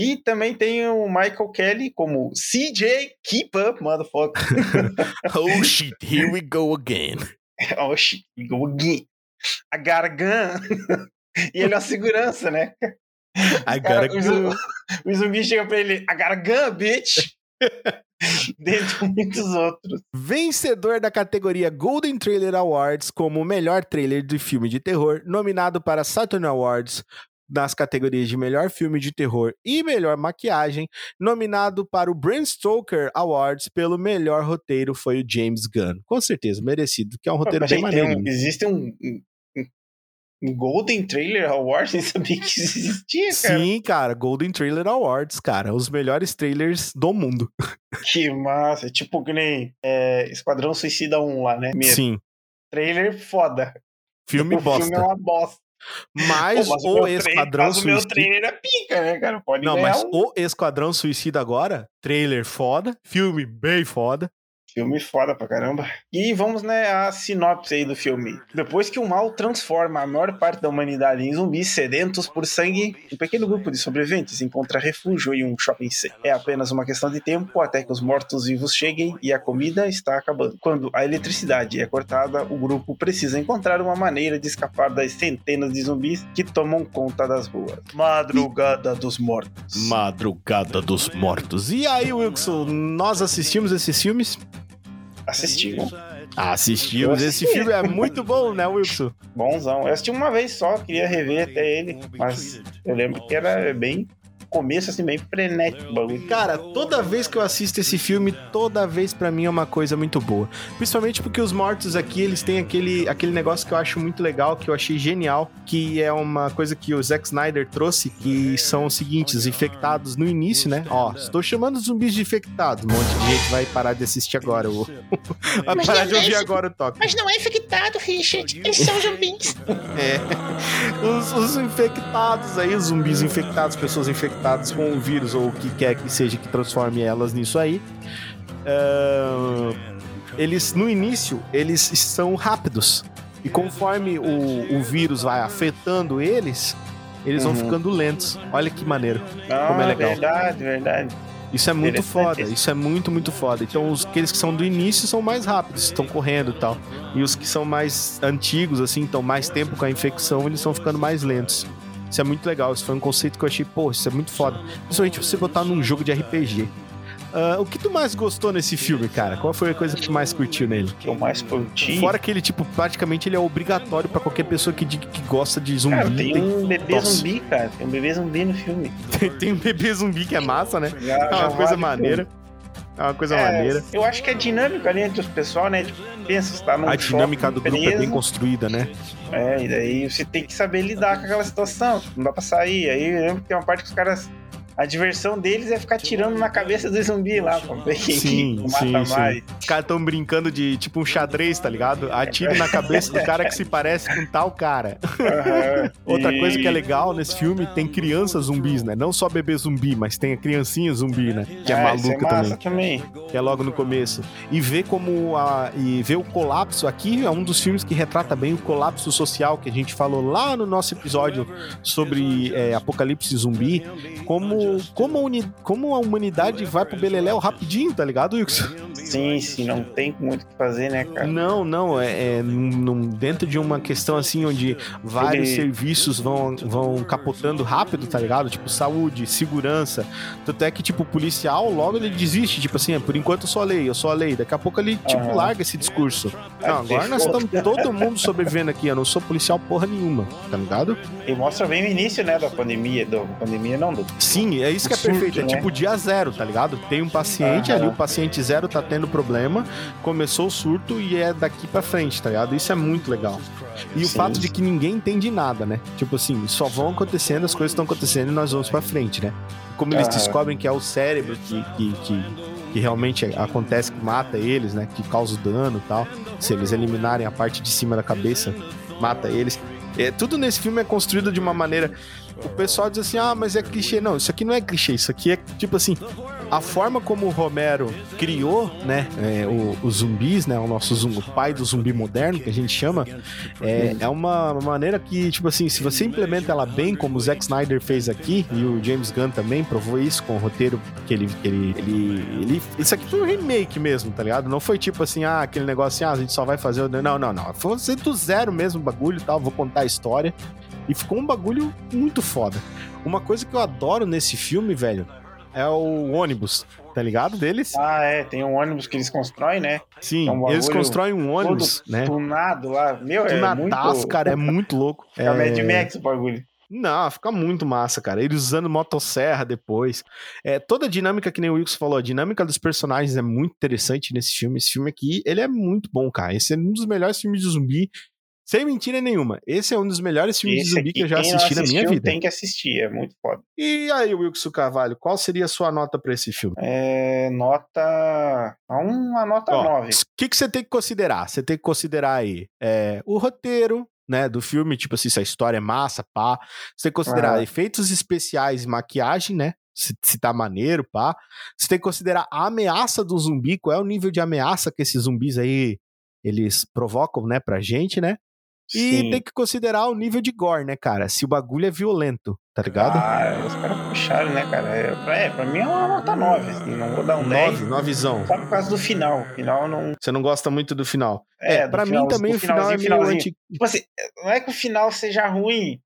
e também tem o Michael Kelly como CJ Keep Up, motherfucker. <laughs> oh shit, here we go again. <laughs> oh shit, we go again. A gargan. <laughs> e ele é uma segurança, né? Cara, gotta o, zumbi, o zumbi chega pra ele, gotta gun, bitch! Dentre muitos outros. Vencedor da categoria Golden Trailer Awards como melhor trailer de filme de terror, nominado para Saturn Awards nas categorias de melhor filme de terror e melhor maquiagem, nominado para o Bram Stoker Awards pelo melhor roteiro foi o James Gunn. Com certeza, merecido, que é um roteiro bem tem maneiro. um- existe um, um- Golden Trailer Award, <laughs> nem sabia que existia, cara. Sim, cara, Golden Trailer Awards, cara, os melhores trailers do mundo. <laughs> Que massa. Tipo que nem é, Esquadrão Suicida 1 lá, né? Mesmo. Sim, Trailer foda. filme o bosta. filme é uma bosta. Mas Pô, o tra- Esquadrão mas o meu Suicida trailer é pica, né, cara? Pode Não, mas um o Esquadrão Suicida agora, trailer foda, filme bem foda. Filme foda pra caramba. E vamos, né, a sinopse aí do filme. Depois que o mal transforma a maior parte da humanidade em zumbis sedentos por sangue, um pequeno grupo de sobreviventes encontra refúgio em um shopping center. É apenas uma questão de tempo até que os mortos-vivos cheguem e a comida está acabando. Quando a eletricidade é cortada, o grupo precisa encontrar uma maneira de escapar das centenas de zumbis que tomam conta das ruas. Madrugada dos Mortos. Madrugada dos Mortos. E aí, Wilson, nós assistimos esses filmes? Assistimos. Assistimos. Eu Esse filme é muito bom, né, Wilson? Bonzão. Eu assisti uma vez só, queria rever até ele, mas eu lembro que era bem começo assim, bem frenético bagulho. Cara, toda vez que eu assisto esse filme, toda vez pra mim é uma coisa muito boa. Principalmente porque os mortos aqui, eles têm aquele, aquele negócio que eu acho muito legal, que eu achei genial, que é uma coisa que o Zack Snyder trouxe, que são os seguintes, os infectados no início, né? Ó, estou chamando os zumbis de infectados. Um monte de gente vai parar de assistir agora. o- <laughs> vai Mas parar de é ouvir isso. agora o toque. Mas não é infectado, Richard. Eles são zumbis. <laughs> É. Os, os infectados aí, os zumbis infectados, pessoas infectadas com o vírus ou o que quer que seja que transforme elas nisso aí. ah, eles, no início, eles são rápidos. E conforme o, o vírus vai afetando eles, eles vão Uhum. ficando lentos. Olha que maneiro. Ah, Como é legal. verdade, verdade. Isso é muito foda, isso. isso é muito, muito foda. Então, os, aqueles que são do início são mais rápidos, estão correndo e tal. E os que são mais antigos, assim, estão mais tempo com a infecção, eles estão ficando mais lentos. Isso é muito legal, isso foi um conceito que eu achei, pô, isso é muito foda. Principalmente você botar num jogo de RPG. Ah, o que tu mais gostou nesse filme, cara? Qual foi a coisa que tu mais curtiu nele? Que eu mais curti. Fora que ele, tipo, praticamente ele é obrigatório pra qualquer pessoa que que gosta de zumbi. Cara, tem um bebê Nossa. zumbi, cara. Tem um bebê zumbi no filme. tem, <laughs> tem um bebê zumbi que é massa, né? Já- É uma coisa maneira. É uma coisa. É, maneira. Eu acho que a dinâmica ali entre os pessoal, né? Tipo, pensa, você tá num A dinâmica shopping do grupo é bem construída, né? É, e daí você tem que saber lidar com aquela situação. Não dá pra sair. Aí eu lembro que tem uma parte que os caras. A diversão deles é ficar tirando na cabeça do zumbi lá, pra ver quem Sim, mata sim, sim. mais. Os caras tão brincando de tipo um xadrez, tá ligado? Atire na cabeça do cara que se parece com tal cara. Aham. <laughs> Outra E- coisa que é legal nesse filme, tem crianças zumbis, né? Não só bebê zumbi, mas tem a criancinha zumbi, né? Que é Ah, isso maluca é massa também. também. que é logo no começo. E ver como a, e ver o colapso aqui é um dos filmes que retrata bem o colapso social que a gente falou lá no nosso episódio sobre é, apocalipse zumbi, como como a, uni- como a humanidade vai pro beleléu rapidinho, tá ligado, Wilson? Sim, sim, não tem muito o que fazer, né, cara? Não, não, é, é num- dentro de uma questão assim onde vários Ele- serviços vão, vão capotando rápido, tá ligado? Tipo, saúde, segurança. Tanto é que, tipo, o policial logo ele desiste, tipo assim, "Ah, por enquanto eu sou a lei, eu sou a lei. Daqui a pouco ele, tipo, Aham. larga esse discurso. Não, agora nós estamos todo mundo sobrevivendo aqui, eu não sou policial porra nenhuma, tá ligado? E mostra bem o início, né, da pandemia. Do, pandemia não, do. Sim, é isso que é perfeito. É né? tipo dia zero, tá ligado? Tem um paciente ali, o paciente zero tá tendo problema, começou o surto e é daqui pra frente, tá ligado? Isso é muito legal. E o Sim. fato de que ninguém entende nada, né? Tipo assim, só vão acontecendo, as coisas estão acontecendo e nós vamos pra frente, né? Como eles descobrem que é o cérebro que, que, que, que realmente acontece, que mata eles, né? Que causa o dano e tal. Se eles eliminarem a parte de cima da cabeça, mata eles. É, tudo nesse filme é construído de uma maneira. O pessoal diz assim: ah, mas é clichê. Não, isso aqui não é clichê. Isso aqui é tipo assim. A forma como o Romero criou, né, é, os zumbis, né, o nosso zumbi, o pai do zumbi moderno, que a gente chama, é, é uma maneira que, tipo assim, se você implementa ela bem, como o Zack Snyder fez aqui, e o James Gunn também provou isso com o roteiro que ele. Que ele, ele, ele- isso aqui foi um remake mesmo, tá ligado? Não foi tipo assim, ah, aquele negócio assim, ah, a gente só vai fazer. Não, não, não. Foi do zero mesmo o bagulho e tal, vou contar a história. E ficou um bagulho muito foda. Uma coisa que eu adoro nesse filme, velho, é o ônibus, tá ligado? Deles? Ah, é, tem um ônibus que eles constroem, né? Sim, é um eles constroem um ônibus, né? Tunado lá. Meu, é Tunadaço, muito... cara, é muito louco. <laughs> É a Mad É- Max o bagulho. Não, fica muito massa, cara. Eles usando motosserra depois. É, toda a dinâmica, que nem o Wilson falou, a dinâmica dos personagens é muito interessante nesse filme. Esse filme aqui, ele é muito bom, cara. Esse é um dos melhores filmes de zumbi, sem mentira nenhuma. Esse é um dos melhores filmes Esse de zumbi aqui, que eu já assisti na minha vida. Tem que assistir, é muito foda. E aí, Wilson Carvalho, qual seria a sua nota pra esse filme? É, nota. Uma nota Ó, 9. O que, que você tem que considerar? Você tem que considerar aí é, o roteiro, né, do filme, tipo assim, se a história é massa, pá. Você tem que considerar efeitos especiais e maquiagem, né? Se, se tá maneiro, pá. Você tem que considerar a ameaça do zumbi, qual é o nível de ameaça que esses zumbis aí eles provocam, né, pra gente, né? E Sim. tem que considerar o nível de gore, né, cara? Se o bagulho é violento, tá ligado? Ah, os caras puxaram, né, cara? É, pra, é, pra mim é uma nota 9, assim, não vou dar um 10. Nove, novezão. Só por causa do final. O final não. Você não gosta muito do final. É, É, pra mim final- também do o final é meio anti... Tipo assim, não é que o final seja ruim.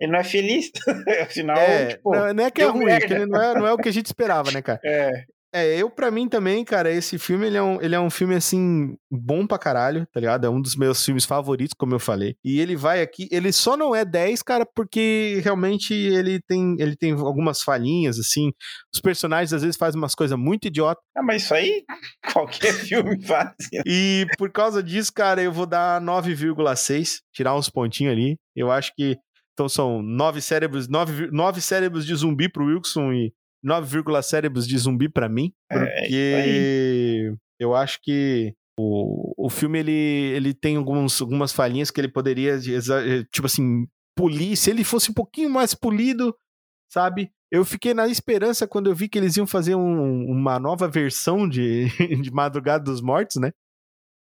Ele não é feliz. <laughs> o final, É, tipo. não, não é que é ruim, é que ele não é, não é o que a gente esperava, né, cara? <laughs> É. É, eu pra mim também, cara, esse filme, ele é, um, ele é um filme, assim, bom pra caralho, tá ligado? É um dos meus filmes favoritos, como eu falei. E ele vai aqui, ele só não é 10, cara, porque realmente ele tem, ele tem algumas falhinhas, assim. Os personagens, às vezes, fazem umas coisas muito idiotas. Ah, mas isso aí <laughs> qualquer filme faz. E por causa disso, cara, eu vou dar 9,6, tirar uns pontinhos ali. Eu acho que, então são nove cérebros, nove, nove cérebros de zumbi pro Wilson e 9, cérebros de zumbi pra mim. É, Porque eu acho que o, o filme ele, ele tem alguns, algumas falhinhas que ele poderia, exa- tipo assim, polir. Se ele fosse um pouquinho mais polido, sabe? Eu fiquei na esperança quando eu vi que eles iam fazer um- uma nova versão de, <laughs> de Madrugada dos Mortos, né?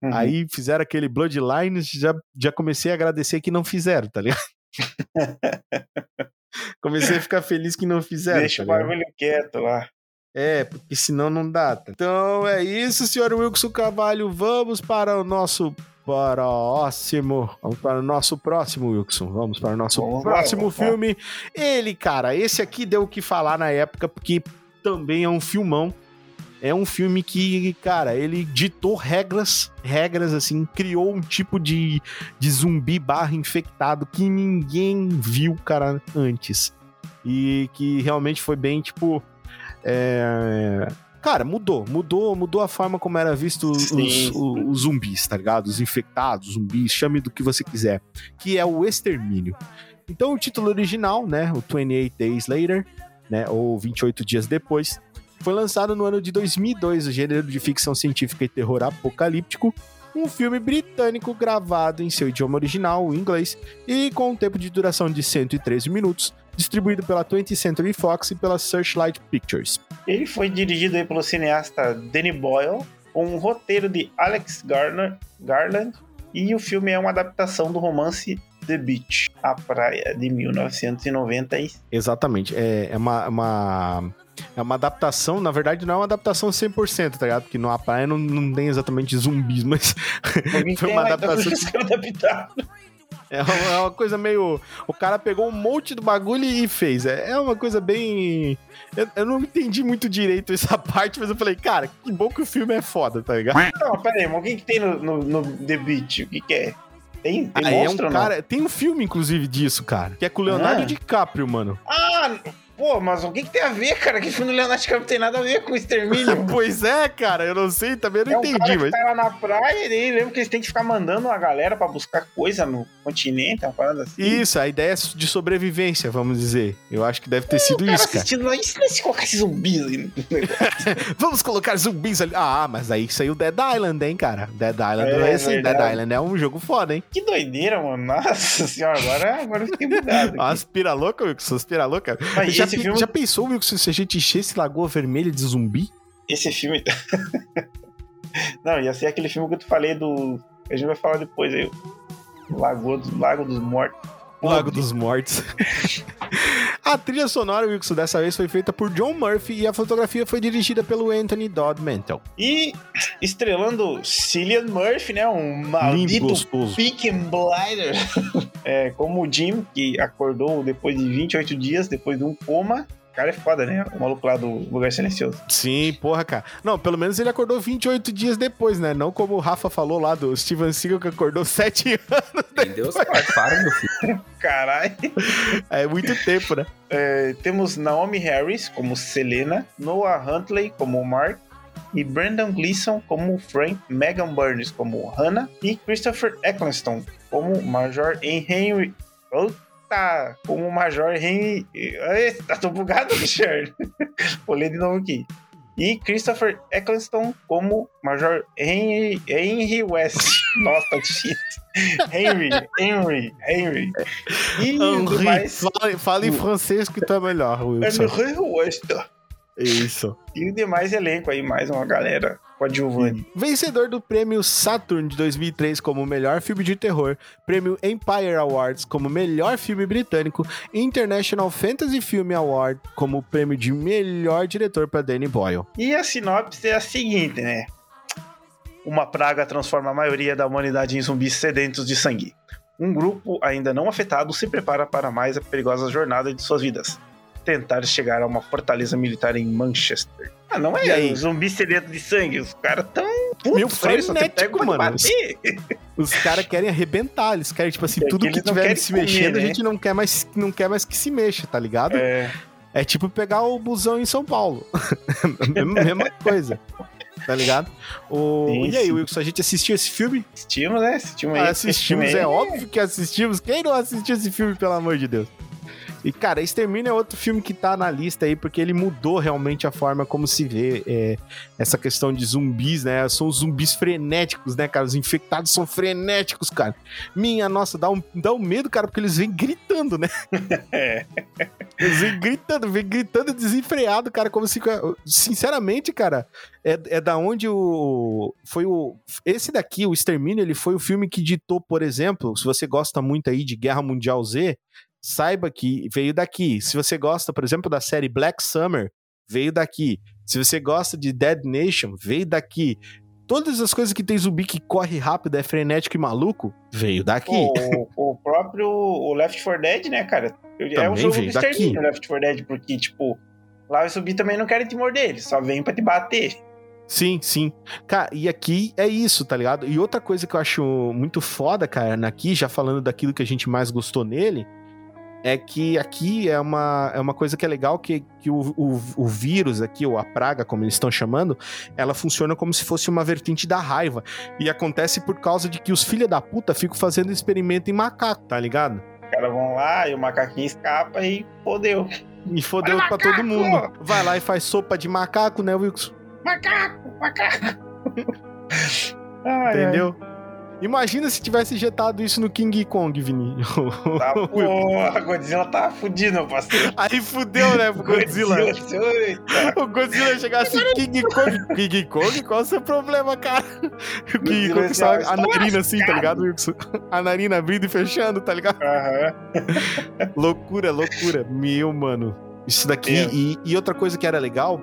Uhum. Aí fizeram aquele Bloodlines, já, já comecei a agradecer que não fizeram, tá ligado? <laughs> comecei a ficar feliz que não fizeram. Deixa tá o bagulho quieto lá. É, porque senão não dá. tá? Então é isso, senhor Wilson Carvalho. Vamos para o nosso próximo. Vamos para o nosso próximo, Wilson. Vamos para o nosso próximo filme. Ele, cara, esse aqui deu o que falar na época, porque também é um filmão. É um filme que, cara, ele ditou regras, regras assim, criou um tipo de, de zumbi barra infectado que ninguém viu, cara, antes. E que realmente foi bem, tipo. é, Cara, mudou, mudou, mudou a forma como era visto os, os- os zumbis, tá ligado? Os infectados, zumbis, chame do que você quiser. Que é o extermínio. Então, o título original, né? O 28 Days Later, né? Ou 28 Dias Depois, foi lançado no ano de 2002, o gênero de ficção científica e terror apocalíptico. Um filme britânico gravado em seu idioma original, o inglês, e com um tempo de duração de 113 minutos, distribuído pela 20th Century Fox e pela Searchlight Pictures. Ele foi dirigido pelo cineasta Danny Boyle, com um roteiro de Alex Garner, Garland, e o filme é uma adaptação do romance The Beach, A Praia, de 1996. Exatamente. É, é uma, uma- é uma adaptação, na verdade não é uma adaptação 100%, tá ligado? Porque no Praia não, não tem exatamente zumbis, <laughs> mas Foi uma lá, então, adaptação. é uma, é uma coisa meio... O cara pegou um monte do bagulho e fez. É, é uma coisa bem... Eu, eu não entendi muito direito essa <laughs> parte, mas eu falei, cara, que bom que o filme é foda, tá ligado? Não, pera aí, mas o que, que tem no, no, no The Beach? O que, que é? Tem, tem é um monstro ou não? cara... Tem um filme, inclusive, disso, cara. Que é com o Leonardo Ah. DiCaprio, mano. Ah, pô, mas o que, que tem a ver, cara? Que filme do Leonardo DiCaprio não tem nada a ver com extermínio. <laughs> pois é, cara, eu não sei, também não é um entendi, cara mas... que tá lá na praia e lembra que eles têm que ficar mandando a galera pra buscar coisa no continente, uma parada assim. Isso, a ideia é de sobrevivência, vamos dizer. Eu acho que deve ter sido O cara isso, cara. assistindo lá, e se esses zumbis <laughs> negócio? Vamos colocar zumbis ali. Ah, mas aí saiu Dead Island, hein, cara? Dead Island É, não é assim. Dead Island é um jogo foda, hein? Que doideira, mano. Nossa senhora, agora, agora eu fiquei mudado. <laughs> Aspira louca, Wilson, aspira louca. Mas Já, esse filme- já pensou, Wilson, se a gente enchesse Lagoa Vermelha de zumbi? Esse filme. <laughs> Não, ia ser aquele filme que eu te falei do. A gente vai falar depois aí. o Lago, do, Lago dos Mortos. Lago dos Mortos. <laughs> a trilha sonora, Wilson, dessa vez foi feita por John Murphy e a fotografia foi dirigida pelo Anthony Dodd Mantle. E estrelando Cillian Murphy, né? Um maldito. Peak Blinder. <laughs> É, como o Jim, que acordou depois de 28 dias, depois de um coma. O cara é foda, né? O maluco lá do Lugar Silencioso. Sim, porra, cara. Não, pelo menos ele acordou 28 dias depois, né? Não como o Rafa falou lá do Steven Seagal que acordou 7 <laughs> anos. Meu Deus, para, para, meu filho. <laughs> Caralho. É muito tempo, né? É, temos Naomi Harris como Selena, Noah Huntley como Mark, e Brandon Gleeson como Frank, Megan Burns como Hannah e Christopher Eccleston como Major Henry. Eita! Como Major Henry. Eita, tô bugado, <laughs> Richard. Vou ler de novo aqui. E Christopher Eccleston como Major Henry, Henry West. <laughs> Nossa, tá difícil. Henry, Henry, Henry. E os Henri, demais. fala, fala em francês que é melhor, Wilson. Henry West. Isso. E o demais elenco aí, mais uma galera coadjuvante. Vencedor do prêmio Saturn de 2003 como melhor filme de terror, prêmio Empire Awards como melhor filme britânico, e International Fantasy Film Award como prêmio de melhor diretor para Danny Boyle. E a sinopse é a seguinte, né? Uma praga transforma a maioria da humanidade em zumbis sedentos de sangue. Um grupo ainda não afetado se prepara para mais a perigosa jornada de suas vidas. Tentar chegar a uma fortaleza militar em Manchester. Ah, não é um zumbi sedento de sangue. Os caras tão. Só tem frenético, mano. bater. Os caras querem arrebentar, eles querem, tipo assim, É tudo que que tiver se comer, mexendo, a né? gente não quer, mais, não quer mais que se mexa, tá ligado? É, É, tipo pegar o busão em São Paulo. <laughs> mesma, coisa. Tá ligado? O... Sim, e aí. Wilson, a gente assistiu esse filme? assistimos, né? Assistimos aí. Ah, assistimos, aí. é óbvio que assistimos. Quem não assistiu esse filme, pelo amor de Deus? E, cara, Extermínio é outro filme que tá na lista aí, porque ele mudou realmente a forma como se vê é, essa questão de zumbis, né? São zumbis frenéticos, né, cara? Os infectados são frenéticos, cara. Minha nossa, dá um, dá um medo, cara, porque eles vêm gritando, né? <laughs> É. Eles vêm gritando, vêm gritando desenfreado, cara, como se. Sinceramente, cara, é, é da onde o. Foi o. Esse daqui, o Extermínio, ele foi o filme que ditou, por exemplo, se você gosta muito aí de Guerra Mundial Z, saiba que veio daqui. Se você gosta, por exemplo, da série Black Summer, veio daqui. Se você gosta de Dead Nation, veio daqui. Todas as coisas que tem zumbi que corre rápido, é frenético e maluco, veio daqui. O, o próprio o Left 4 Dead, né, cara? É Também um jogo daqui. extermínio, Left 4 Dead, porque, tipo, lá os zumbis também não querem te morder, eles só vêm pra te bater. Sim, sim. Cara, e aqui é isso, tá ligado? E outra coisa que eu acho muito foda, cara, aqui, já falando daquilo que a gente mais gostou nele, é que aqui é uma, é uma coisa que é legal, que, que o, o, o vírus aqui, ou a praga, como eles estão chamando, ela funciona como se fosse uma vertente da raiva. E acontece por causa de que os filha da puta ficam fazendo experimento em macaco, tá ligado? Os caras vão lá e o macaquinho escapa e fodeu. E fodeu Olha pra macaco! todo mundo. Vai lá e faz sopa de macaco, né, Wilson? Macaco, macaco. <laughs> Ai, Entendeu? Imagina se tivesse injetado isso no King Kong, Vini. <laughs> Tá, porra, a Godzilla tá fudido, meu parceiro. Aí fudeu, né, pro Godzilla. O Godzilla chegasse King Kong. King Kong, qual é o seu problema, cara? <laughs> O King Kong só a narina assim, tá ligado, Wilson? A narina abrindo e fechando, tá ligado? Aham. <laughs> Loucura, loucura. Meu, mano. Isso daqui. Meu. E, e outra coisa que era legal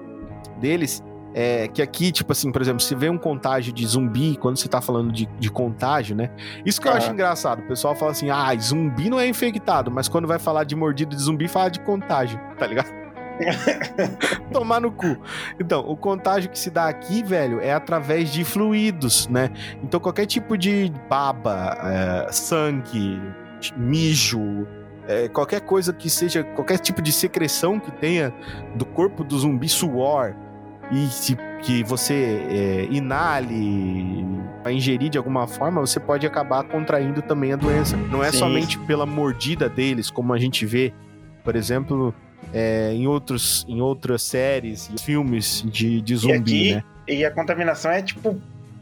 deles é que aqui, tipo assim, por exemplo, se vê um contágio de zumbi, quando você tá falando de, de contágio, né? Isso que eu acho engraçado. O pessoal fala assim, ah, zumbi não é infectado, mas quando vai falar de mordida de zumbi, fala de contágio, tá ligado? <laughs> Tomar no cu. Então, o contágio que se dá aqui, velho, é através de fluidos, né? Então, qualquer tipo de baba, é, sangue, mijo, é, qualquer coisa que seja, qualquer tipo de secreção que tenha do corpo do zumbi, suor, e se, que você é, inale, vai ingerir de alguma forma, você pode acabar contraindo também a doença. Não é Sim. somente pela mordida deles, como a gente vê, por exemplo, é, em, outros, em outras séries e filmes de, de zumbi, aqui, né? E a contaminação é, tipo,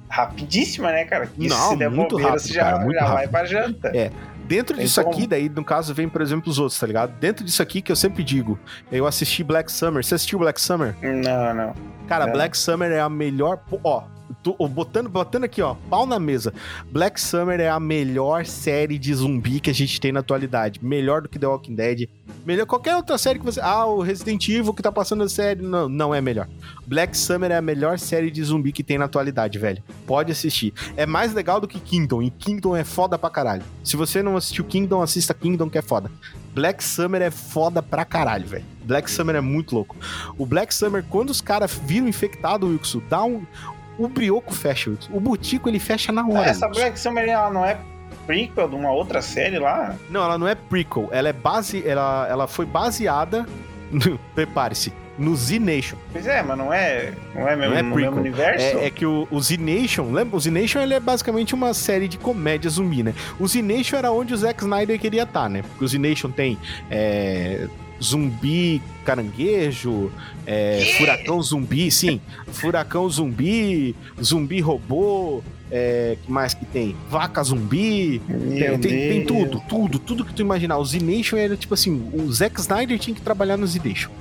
rapidíssima, né, cara? Que Não, se der muito bobeira, rápido, você já, cara, muito já vai rápido. pra janta. É. Dentro disso Então- aqui, daí, no caso, vem, por exemplo, os outros, tá ligado? Dentro disso aqui que eu sempre digo, eu assisti Black Summer. Você assistiu Black Summer? Não, não. Cara, Não. Black Summer é a melhor. Ó, botando, botando aqui, ó, pau na mesa. Black Summer é a melhor série de zumbi que a gente tem na atualidade. Melhor do que The Walking Dead. Melhor qualquer outra série que você. Ah, o Resident Evil que tá passando a série. Não, não é melhor. Black Summer é a melhor série de zumbi que tem na atualidade, velho. Pode assistir. É mais legal do que Kingdom. E Kingdom é foda pra caralho. Se você não assistiu Kingdom, assista Kingdom, que é foda. Black Summer é foda pra caralho, velho. Black Summer é muito louco. O Black Summer, quando os caras viram infectado, Wilson, dá um. O brioco fecha. O Butico ele fecha na hora. Essa. Black Summer ela não é prequel de uma outra série lá? Não, ela não é prequel. Ela é base. Ela, ela foi baseada. <laughs> Prepare-se. No Z Nation. Pois é, mas não é, não é, mesmo, Não é no mesmo universo? É, é que o, o Z Nation, lembra? O Z Nation ele é basicamente uma série de comédia zumbi, né? O Z Nation era onde o Zack Snyder queria estar, né? Porque o Z Nation tem é, zumbi caranguejo, é, furacão zumbi, sim. Furacão zumbi, zumbi robô. É, que mais que tem? Vaca zumbi. Tem, tem, tem tudo, tudo, tudo que tu imaginar. O Z Nation era tipo assim: o Zack Snyder tinha que trabalhar no Z Nation.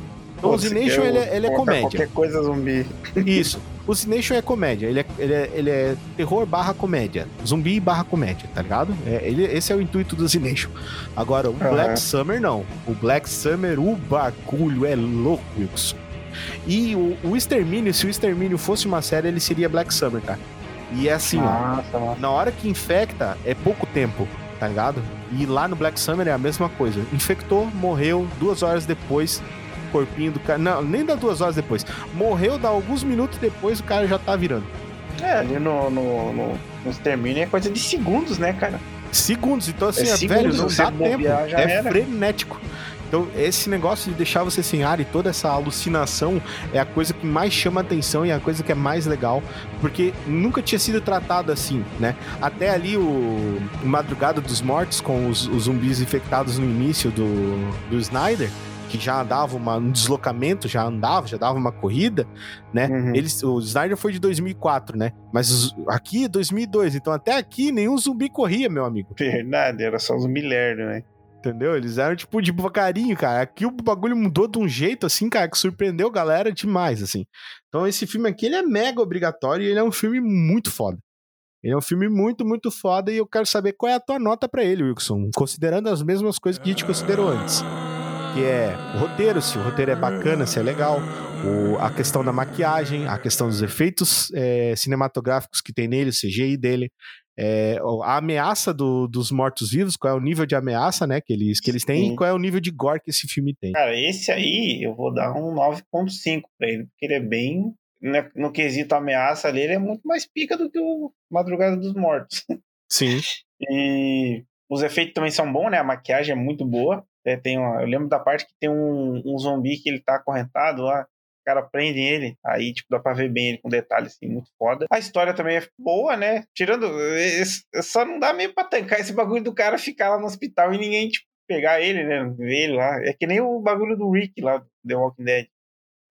Então Pô, o Z você Nation quer ele, é- ele é comédia. Qualquer coisa zumbi. <laughs> Isso. O Cination é comédia. Ele é, ele, é, ele é terror barra comédia. Zumbi barra comédia, tá ligado? É, ele, esse é o intuito do Cination. Agora, o. Black Summer não. O Black Summer, o bagulho é louco, Wilson. E o, o Extermínio, se o Extermínio fosse uma série, ele seria Black Summer, cara. E é assim, ó. Nossa, mano. Na hora que infecta, é pouco tempo, tá ligado? E lá no Black Summer é a mesma coisa. Infectou, morreu, duas horas depois, corpinho do cara. Não, nem dá duas horas depois. Morreu, dá alguns minutos depois, o cara já tá virando. É, ali no, no, no, no extermínio é coisa de segundos, né, cara? Segundos, então assim, É é, segundos, velho, não dá tempo. É era. frenético. Então, esse negócio de deixar você sem ar e toda essa alucinação é a coisa que mais chama atenção e é a coisa que é mais legal, porque nunca tinha sido tratado assim, né? Até ali o Madrugada dos Mortos, com os, os zumbis infectados no início do, do Snyder, que já dava uma- um deslocamento, já andava, já dava uma corrida, né? Uhum. Eles, o Snyder foi de 2004, né? Mas os- aqui é 2002, então até aqui nenhum zumbi corria, meu amigo. Verdade, era só zumbi lerdo, né? Entendeu? Eles eram tipo de devagarinho, cara. Aqui o bagulho mudou de um jeito assim, cara, que surpreendeu a galera demais, assim. Então esse filme aqui, ele é mega obrigatório e ele é um filme muito foda. Ele é um filme muito, muito foda e eu quero saber qual é a tua nota pra ele, Wilson, considerando as mesmas coisas que a gente considerou antes. Que é o roteiro, se o roteiro é bacana, se é legal, o- a questão da maquiagem, a questão dos efeitos é, cinematográficos que tem nele, o CGI dele, é, a ameaça do- dos mortos-vivos, qual é o nível de ameaça, né, que eles, que eles têm, Sim. e qual é o nível de gore que esse filme tem. Cara, esse aí eu vou dar um 9.5 pra ele, porque ele é bem. né, No quesito ameaça ali, ele é muito mais pica do que o Madrugada dos Mortos. Sim. <laughs> E os efeitos também são bons, né? A maquiagem é muito boa. É, tem uma- eu lembro da parte que tem um, um zumbi que ele tá acorrentado lá. O cara prende ele, aí tipo, dá pra ver bem ele com detalhes assim, muito foda. A história também é boa, né? Tirando. esse- Só não dá meio pra tancar esse bagulho do cara ficar lá no hospital e ninguém, tipo, pegar ele, né? Ver ele lá. É que nem o bagulho do Rick lá do The Walking Dead.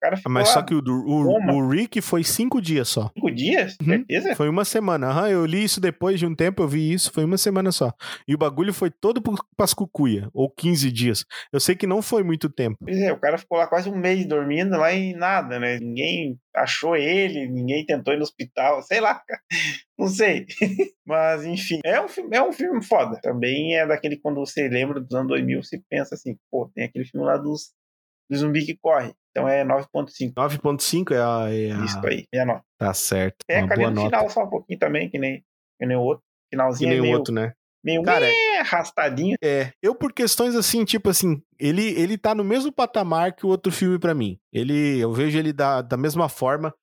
Cara ficou Mas só que o, o, o Rick foi cinco dias só. cinco dias, Uhum. certeza? Foi uma semana. Aham, eu li isso depois de um tempo, eu vi isso, foi uma semana só. E o bagulho foi todo pras cucuia, ou 15 dias. Eu sei que não foi muito tempo. Pois é, o cara ficou lá quase um mês dormindo lá e nada, né? Ninguém achou ele, ninguém tentou ir no hospital, sei lá, cara. <laughs> não sei. <laughs> Mas enfim, é um filme, é um filme foda. Também é daquele quando você lembra dos anos 2000, você pensa assim, pô, tem aquele filme lá dos do zumbi que corre. Então é 9.5. 9.5 é a... É a... Isso aí, minha nota. Tá certo. É, cadê no nota. final só um pouquinho também, que nem, que nem o outro. Que Finalzinho nem é meio, outro, né? meio Cara, é, arrastadinho. É, eu por questões assim, tipo assim, ele, ele tá no mesmo patamar que o outro filme pra mim. Ele, eu vejo ele da, da mesma forma,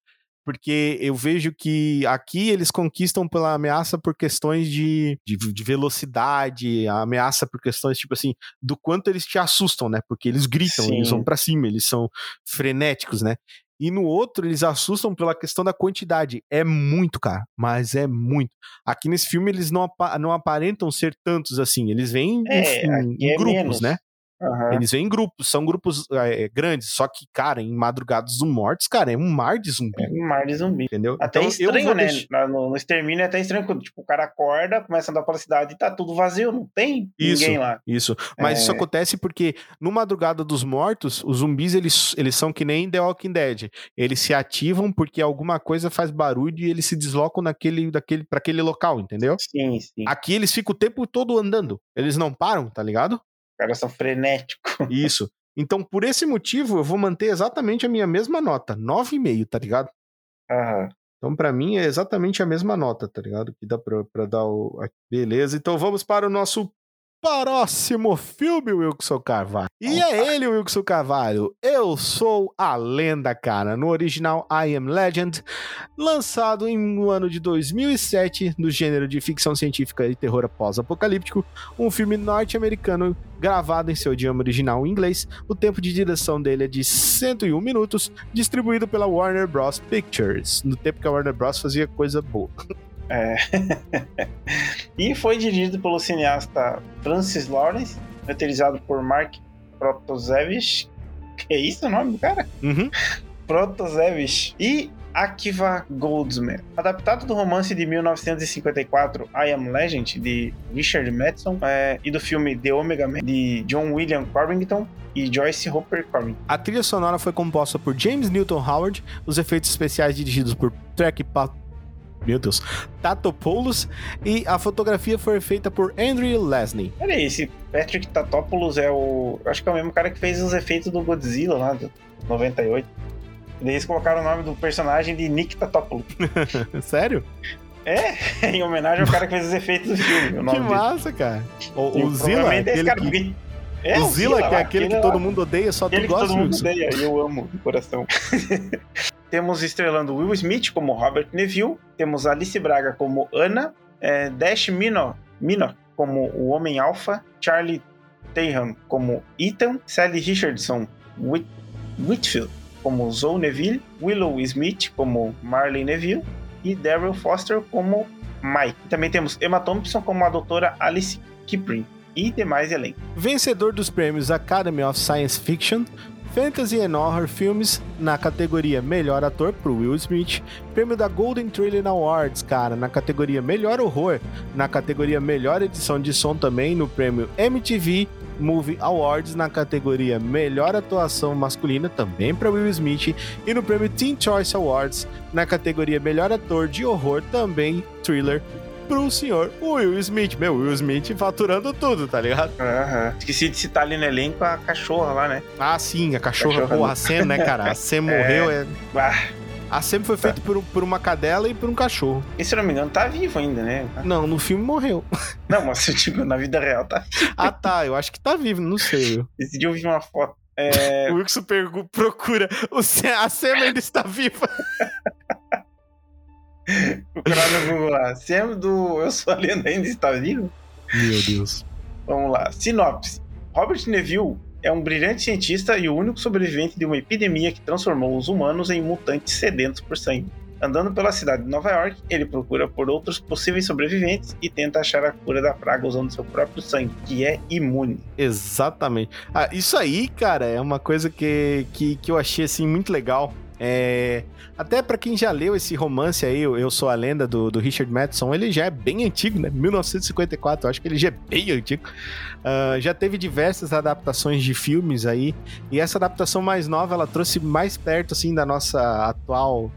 porque eu vejo que aqui eles conquistam pela ameaça por questões de, de, de velocidade, a ameaça por questões, tipo assim, do quanto eles te assustam, né? Porque eles gritam, Sim. eles vão pra cima, eles são frenéticos, né? E no outro, eles assustam pela questão da quantidade. É muito, cara. Mas é muito. Aqui nesse filme, eles não, não aparentam ser tantos assim. Eles vêm em- É, em, em é grupos, menos. né? Aham. Eles vêm em grupos, são grupos é, grandes, só que, cara, em Madrugadas dos Mortos, cara, é um mar de zumbi, É um mar de zumbi. entendeu? Até Então, estranho, né? deixar- No, no extermínio é até estranho quando tipo, o cara acorda, começa a andar pela cidade e tá tudo vazio, não tem Isso. ninguém lá. Isso, mas É. isso acontece porque no Madrugada dos Mortos, os zumbis, eles, eles são que nem The Walking Dead. Eles se ativam porque alguma coisa faz barulho e eles se deslocam naquele, daquele, pra aquele local, entendeu? Sim, sim. Aqui eles ficam o tempo todo andando. Eles não param, tá ligado? Os caras são frenéticos. <laughs> Isso. Então, por esse motivo, eu vou manter exatamente a minha mesma nota, 9,5, tá ligado? Aham. Então, pra mim, é exatamente a mesma nota, tá ligado? Que dá pra, pra dar o. Beleza, então vamos para o nosso próximo filme, Wilson Carvalho. E é ele, Wilson Carvalho. Eu sou a lenda, cara. No original I Am Legend, lançado em- no ano de 2007, no gênero de ficção científica e terror pós-apocalíptico, um filme norte-americano gravado em seu idioma original em inglês. O tempo de direção dele é de 101 minutos, distribuído pela Warner Bros. Pictures, no tempo que a Warner Bros. fazia coisa boa. <laughs> É. <laughs> e foi dirigido pelo cineasta Francis Lawrence, roteirizado por Mark Protosevich. Que é isso o nome do cara? Uhum. Protosevich. E Akiva Goldsman. Adaptado do romance de 1954 I Am Legend, de Richard Madison, é, e do filme The Omega Man, de John William Covington e Joyce Hopper Covington. A trilha sonora foi composta por James Newton Howard, os efeitos especiais dirigidos por Trek Pa... Meu Deus, Tatopoulos e a fotografia foi feita por Andrew Lesney. Peraí, esse Patrick Tatopoulos é o. Acho que é o mesmo cara que fez os efeitos do Godzilla lá, de 98. E daí eles colocaram o nome do personagem de Nick Tatopoulos. <laughs> Sério? <laughs> em homenagem ao cara que fez os efeitos do filme. O <laughs> nome Que dele. massa, cara. O, o Zilla, é aquele cara, que, É, o Zilla, que é aquele que todo mundo odeia, só tu que gosta, todo mundo odeia e eu amo de coração. Temos estrelando Will Smith como Robert Neville, temos Alice Braga como Anna, é, Dash Mino, Mino como o Homem Alpha, Charlie Tahan como Ethan, Sally Richardson Whit Whitfield como Zoe Neville, Willow Smith como Marley Neville e Daryl Foster como Mike. Também temos Emma Thompson como a doutora Alice Kipring e demais elenco. Vencedor dos prêmios Academy of Science Fiction, Fantasy and Horror Films na categoria Melhor Ator pro Will Smith, prêmio da Golden Trillion Awards, cara, na categoria Melhor Horror, na categoria Melhor Edição de Som também, no prêmio MTV Movie Awards, na categoria Melhor Atuação Masculina também para Will Smith e no prêmio Teen Choice Awards, na categoria Melhor Ator de Horror também Thriller pro senhor Will Smith. Meu, Will Smith faturando tudo, tá ligado? Aham. Esqueci de citar ali no elenco a cachorra lá, né? Ah, sim, a cachorra, Cachorra porra, a Sam, né, cara? A Sam <laughs> morreu. É... Ah, A Sam foi feita por, um- por uma cadela e por um cachorro. e se eu não me engano, tá vivo ainda, né? Não, no filme morreu. <laughs> Não, mas eu digo, na vida real, tá. Ah, tá, eu acho que tá vivo, não sei. Esse dia eu vi uma foto. É, <laughs> O Wilson procura. O Sam, a Sam ainda está viva. Procurar no Google lá. Sam do Eu Sou a Lenda ainda está vivo? Meu Deus. Vamos lá. Sinopse. Robert Neville é um brilhante cientista e o único sobrevivente de uma epidemia que transformou os humanos em mutantes sedentos por sangue. Andando pela cidade de Nova York, ele procura por outros possíveis sobreviventes e tenta achar a cura da praga usando seu próprio sangue, que é imune. Exatamente. Ah, isso aí, cara, é uma coisa que, que, que eu achei assim muito legal. É, até pra quem já leu esse romance aí, Eu Sou a Lenda, do, do Richard Madison, ele já é bem antigo, né? 1954, eu acho que ele já é bem antigo. Ah, já teve diversas adaptações de filmes aí, e essa adaptação mais nova, ela trouxe mais perto, assim, da nossa atual...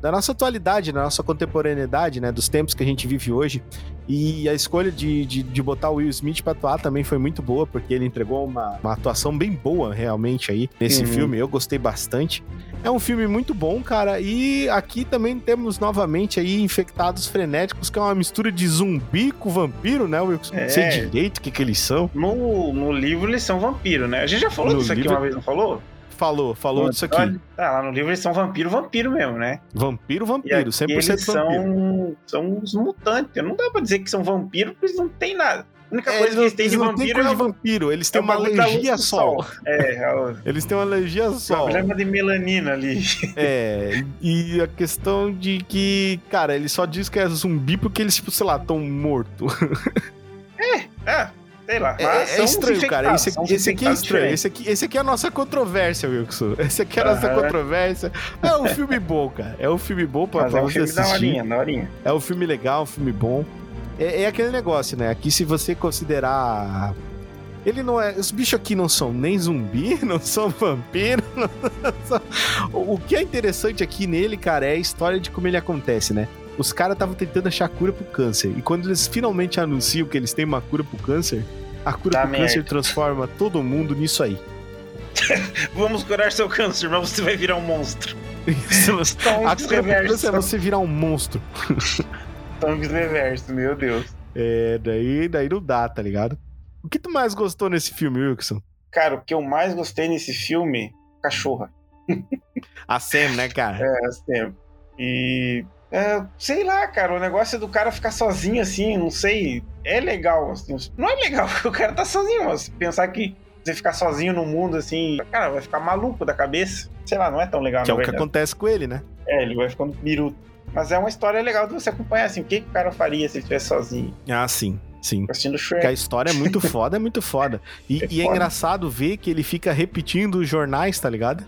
Da nossa atualidade, da nossa contemporaneidade, né? Dos tempos que a gente vive hoje. E a escolha de, de, de botar o Will Smith pra atuar também foi muito boa, porque ele entregou uma, uma atuação bem boa, realmente, aí, nesse Uhum. filme. Eu gostei bastante. É um filme muito bom, cara. E aqui também temos novamente aí Infectados Frenéticos, que é uma mistura de zumbi com vampiro, né, Wilson? Não É. sei direito o que, que eles são. No, no livro eles são vampiro, né? A gente já falou No disso aqui livro- uma vez, não falou? Falou, falou No disso aqui. Ah, lá no livro eles são vampiro, vampiro mesmo, né? Vampiro, vampiro, aqui 100% eles vampiro. são, são os mutantes. Não dá pra dizer que são vampiros, porque eles não têm nada. A única É, coisa que eles têm de vampiro coisa é, de vampiro, eles é têm o uma alergia sol. É, é Eles têm uma alergia sol. problema de melanina ali. <laughs> É, e a questão de que, cara, ele só diz que é zumbi porque eles, tipo, sei lá, tão morto. É, Sei lá. É, é estranho, cara. Esse, esse aqui é estranho. Esse aqui, esse aqui é a nossa controvérsia, Wilson. <laughs> Esse aqui é a nossa Aham. controvérsia. É um filme bom, cara. É um filme bom pra, Mas pra é um você assistir. horinha, da horinha. É um filme legal, um filme bom. É, é aquele negócio, né? Aqui, se você considerar. Ele não é. Os bichos aqui não são nem zumbi, <laughs> não são vampiro. <laughs> não são- o que é interessante aqui nele, cara, é a história de como ele acontece, né? Os caras estavam tentando achar cura pro câncer. E quando eles finalmente anunciam que eles têm uma cura pro câncer, a cura Tá pro merda. câncer transforma todo mundo nisso aí. <laughs> Vamos curar seu câncer, mas você vai virar um monstro. <laughs> A cura pro câncer é você virar um monstro. <laughs> Tonks reverso, meu Deus. É, daí, daí não dá, tá ligado? O que tu mais gostou nesse filme, Wilson? Cara, o que eu mais gostei nesse filme, cachorra. A Sam, né, cara? É, assim. E. é, sei lá, cara, o negócio do cara ficar sozinho assim, não sei. É legal, assim. Não é legal <laughs> porque o cara tá sozinho, mas pensar que você ficar sozinho no mundo assim, cara, vai ficar maluco da cabeça. Sei lá, não é tão legal, Que é o que verdade. acontece com ele, né? É, ele vai ficando miruto. Mas é uma história legal de você acompanhar, assim, o que, que o cara faria se ele estivesse sozinho, Ah, sim, sim. assistindo Porque Shrek. a história é muito <laughs> foda, é muito foda. E, É e é foda. engraçado ver que ele fica repetindo os jornais, tá ligado?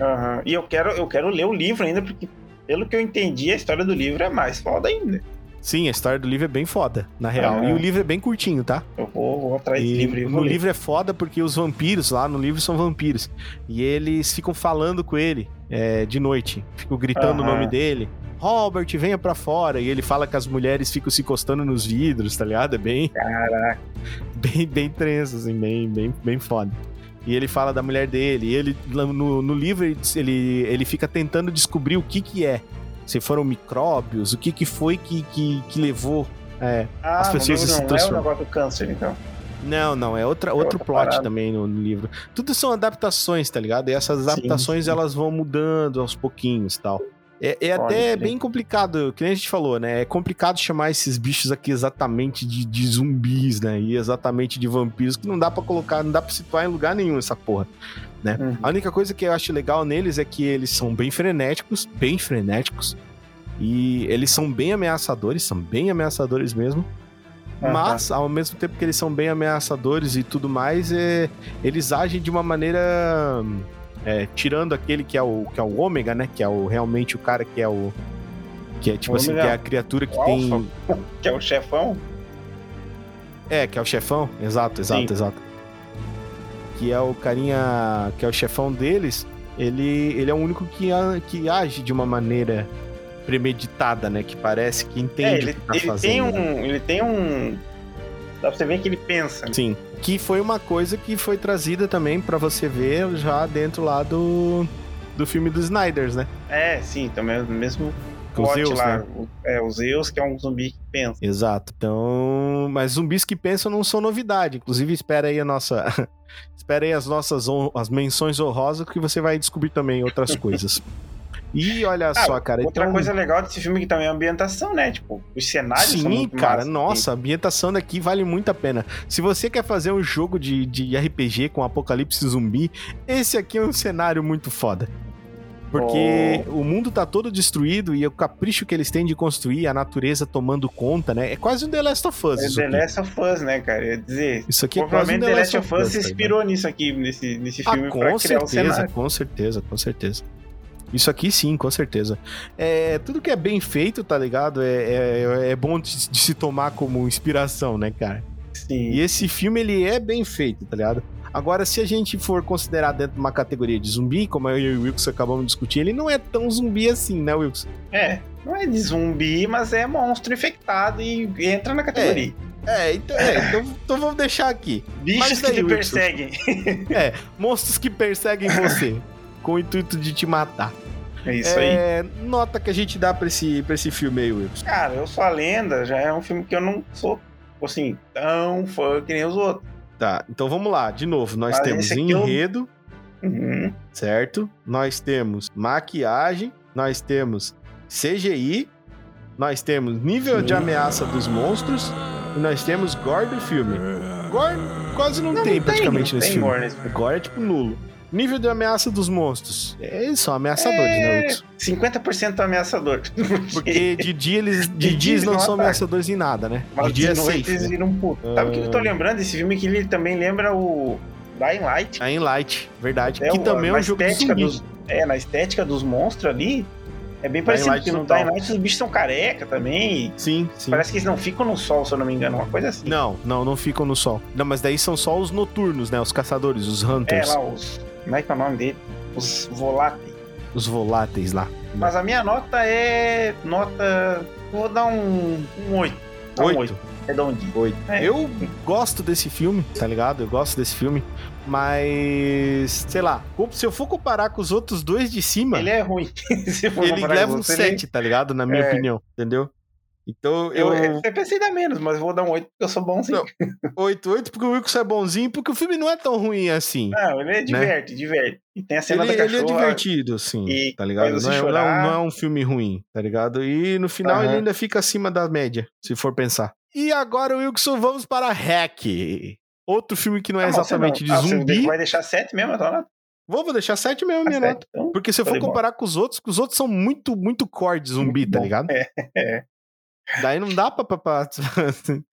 Aham. E eu quero, eu quero ler o livro ainda, porque pelo que eu entendi, a história do livro é mais foda ainda. Sim, a história do livro é bem foda, na real. Ah. E o livro é bem curtinho, tá? Eu vou, vou atrás E livro e no ler. livro é foda porque os vampiros lá no livro são vampiros. E eles ficam falando com ele é, de noite. Ficam gritando o Aham. nome dele. Robert, venha pra fora. E ele fala que as mulheres ficam se encostando nos vidros, tá ligado? É bem. Caraca. <laughs> bem, bem tenso, assim, bem, bem, bem foda. E ele fala da mulher dele. E ele, no, no livro, ele, ele, fica tentando descobrir o que que é. Se foram micróbios, o que que foi que, que, que levou. É. Ah, As pessoas livro se não é o transformam. negócio do câncer, então. Não, não, é outra, outro outra plot parada. também no, no livro. Tudo são adaptações, tá ligado? E essas Sim, adaptações sim. elas vão mudando aos pouquinhos tal. É, é até bem complicado, que nem a gente falou, né? É complicado chamar esses bichos aqui exatamente de, de zumbis, né? E exatamente de vampiros, que não dá pra colocar, não dá pra situar em lugar nenhum essa porra. Uhum. A única coisa que eu acho legal neles é que eles são bem frenéticos, bem frenéticos. E eles são bem ameaçadores, são bem ameaçadores mesmo. Mas, ao mesmo tempo que eles são bem ameaçadores e tudo mais, é, eles agem de uma maneira. É, tirando aquele que é o que é o ômega, né? Que é o, realmente o cara que é o. Que é tipo assim, que é a criatura que tem. alfa. Que é o chefão? É, que é o chefão. Exato, exato, Sim. exato. Que é o carinha. Que é o chefão deles. Ele, ele é o único que, a- que age de uma maneira premeditada, né? Que parece que É, entende ele, o que tá ele fazendo. tem né? um. Ele tem um. Dá pra você ver que ele pensa. né? Sim. Que foi uma coisa que foi trazida também pra você ver já dentro lá do, do filme dos Snyders, né? É, sim, também é o mesmo plot Zeus, lá. né? O- É, o Zeus, que é um zumbi que pensa. Exato. Então, mas zumbis que pensam não são novidade. Inclusive, espera aí a nossa. <laughs> espera aí as nossas as menções honrosas que você vai descobrir também outras coisas. <laughs> E olha Ah, só, cara. Outra então... coisa legal desse filme que também é a ambientação, né? Tipo, os cenários são Sim, muito cara, massa. nossa, a ambientação daqui vale muito a pena. Se você quer fazer um jogo de, de RPG com apocalipse zumbi, esse aqui é um cenário muito foda. Porque o mundo tá todo destruído e o capricho que eles têm de construir, a natureza tomando conta, né? É quase um The Last of Us. É The aqui. Last of Us, né, cara? Ia dizer. Isso aqui é quase um The The Last of Us se tá inspirou nisso aqui, nesse, nesse Ah, filme, pra com criar o certeza, cenário. com certeza, com certeza. Isso aqui sim, com certeza. É, tudo que é bem feito, tá ligado? É, é, é bom de, de se tomar como inspiração, né, cara? Sim. E esse filme, ele é bem feito, tá ligado? Agora, se a gente for considerar dentro de uma categoria de zumbi, como eu e o Wilson acabamos de discutir, ele não é tão zumbi assim, né, Wilson? É, não é de zumbi, mas é monstro infectado e entra na categoria. É, então, é, então, então vamos deixar aqui. Bichos Mas que daí, te perseguem. Monstros que perseguem você, <laughs> com o intuito de te matar. É isso aí. É, nota que a gente dá pra esse, pra esse filme aí, Wilson. Cara, Eu Sou a Lenda já é um filme que eu não sou, assim, tão fã que nem os outros. Tá, então vamos lá, de novo. Nós Mas temos esse aqui eu- enredo, Uhum. certo? Nós temos maquiagem, nós temos CGI, nós temos nível de ameaça dos monstros e nós temos gore do filme. Gore quase não, Não, tem não praticamente não nesse tem filme. gore nesse filme. Gore é tipo nulo. Nível de ameaça dos monstros. Eles são ameaçadores, É. né, Wilson? 50% ameaçador. <laughs> Porque de dia eles, de De dia dia eles não eles são não ameaçadores em nada, né? De Mas dia é de noite safe. eles né? viram um puto. Sabe o que eu tô lembrando desse filme? Que ele também lembra o Dying Light. A Light, verdade. É que o- também é um jogo de zumbi. dos- É, na estética dos monstros ali, é bem parecido. Porque no. Dying Light os bichos são careca também. Sim, sim. Parece que eles não ficam no sol, se eu não me engano. Uma coisa assim. Não, não, não ficam no sol. Não, mas daí são só os noturnos, né? Os caçadores, os É, hunters, lá os... Como é que é o nome dele? Os voláteis. os voláteis lá. Mas a minha nota é... Nota... Vou dar um... Um 8. Dá Um Oito. 8. Redondinho. Oito. É. Eu gosto desse filme, tá ligado? Eu gosto desse filme. Mas, sei lá, se eu for comparar com os outros dois de cima, Ele é ruim. <laughs> Se for ele leva um você, ele- 7, tá ligado? Na minha É. opinião, entendeu? Então Eu, eu. eu pensei dar menos, mas vou dar um 8 porque eu sou bonzinho. Não. 8, 8, porque o Wilson é bonzinho, porque o filme não é tão ruim assim. Não, ele é diverte, diverte. E tem a cena Ele, da ele é cachorra. divertido, assim, e tá ligado? você Não é, não, chorar. não é um filme ruim, tá ligado? E no final Aham. ele ainda fica acima da média, se for pensar. E agora, Wilson, vamos para Hack. Outro filme que não é Ah, você exatamente não- ah, de você zumbi. vai deixar 7 mesmo, né? Vou, vou deixar 7 mesmo, minha Ah, nota. então, Porque se eu for bom. comparar com os outros, os outros são muito, muito core de zumbi, muito tá bom. ligado? <laughs> É, é. Daí não dá pra. pra, pra- <laughs>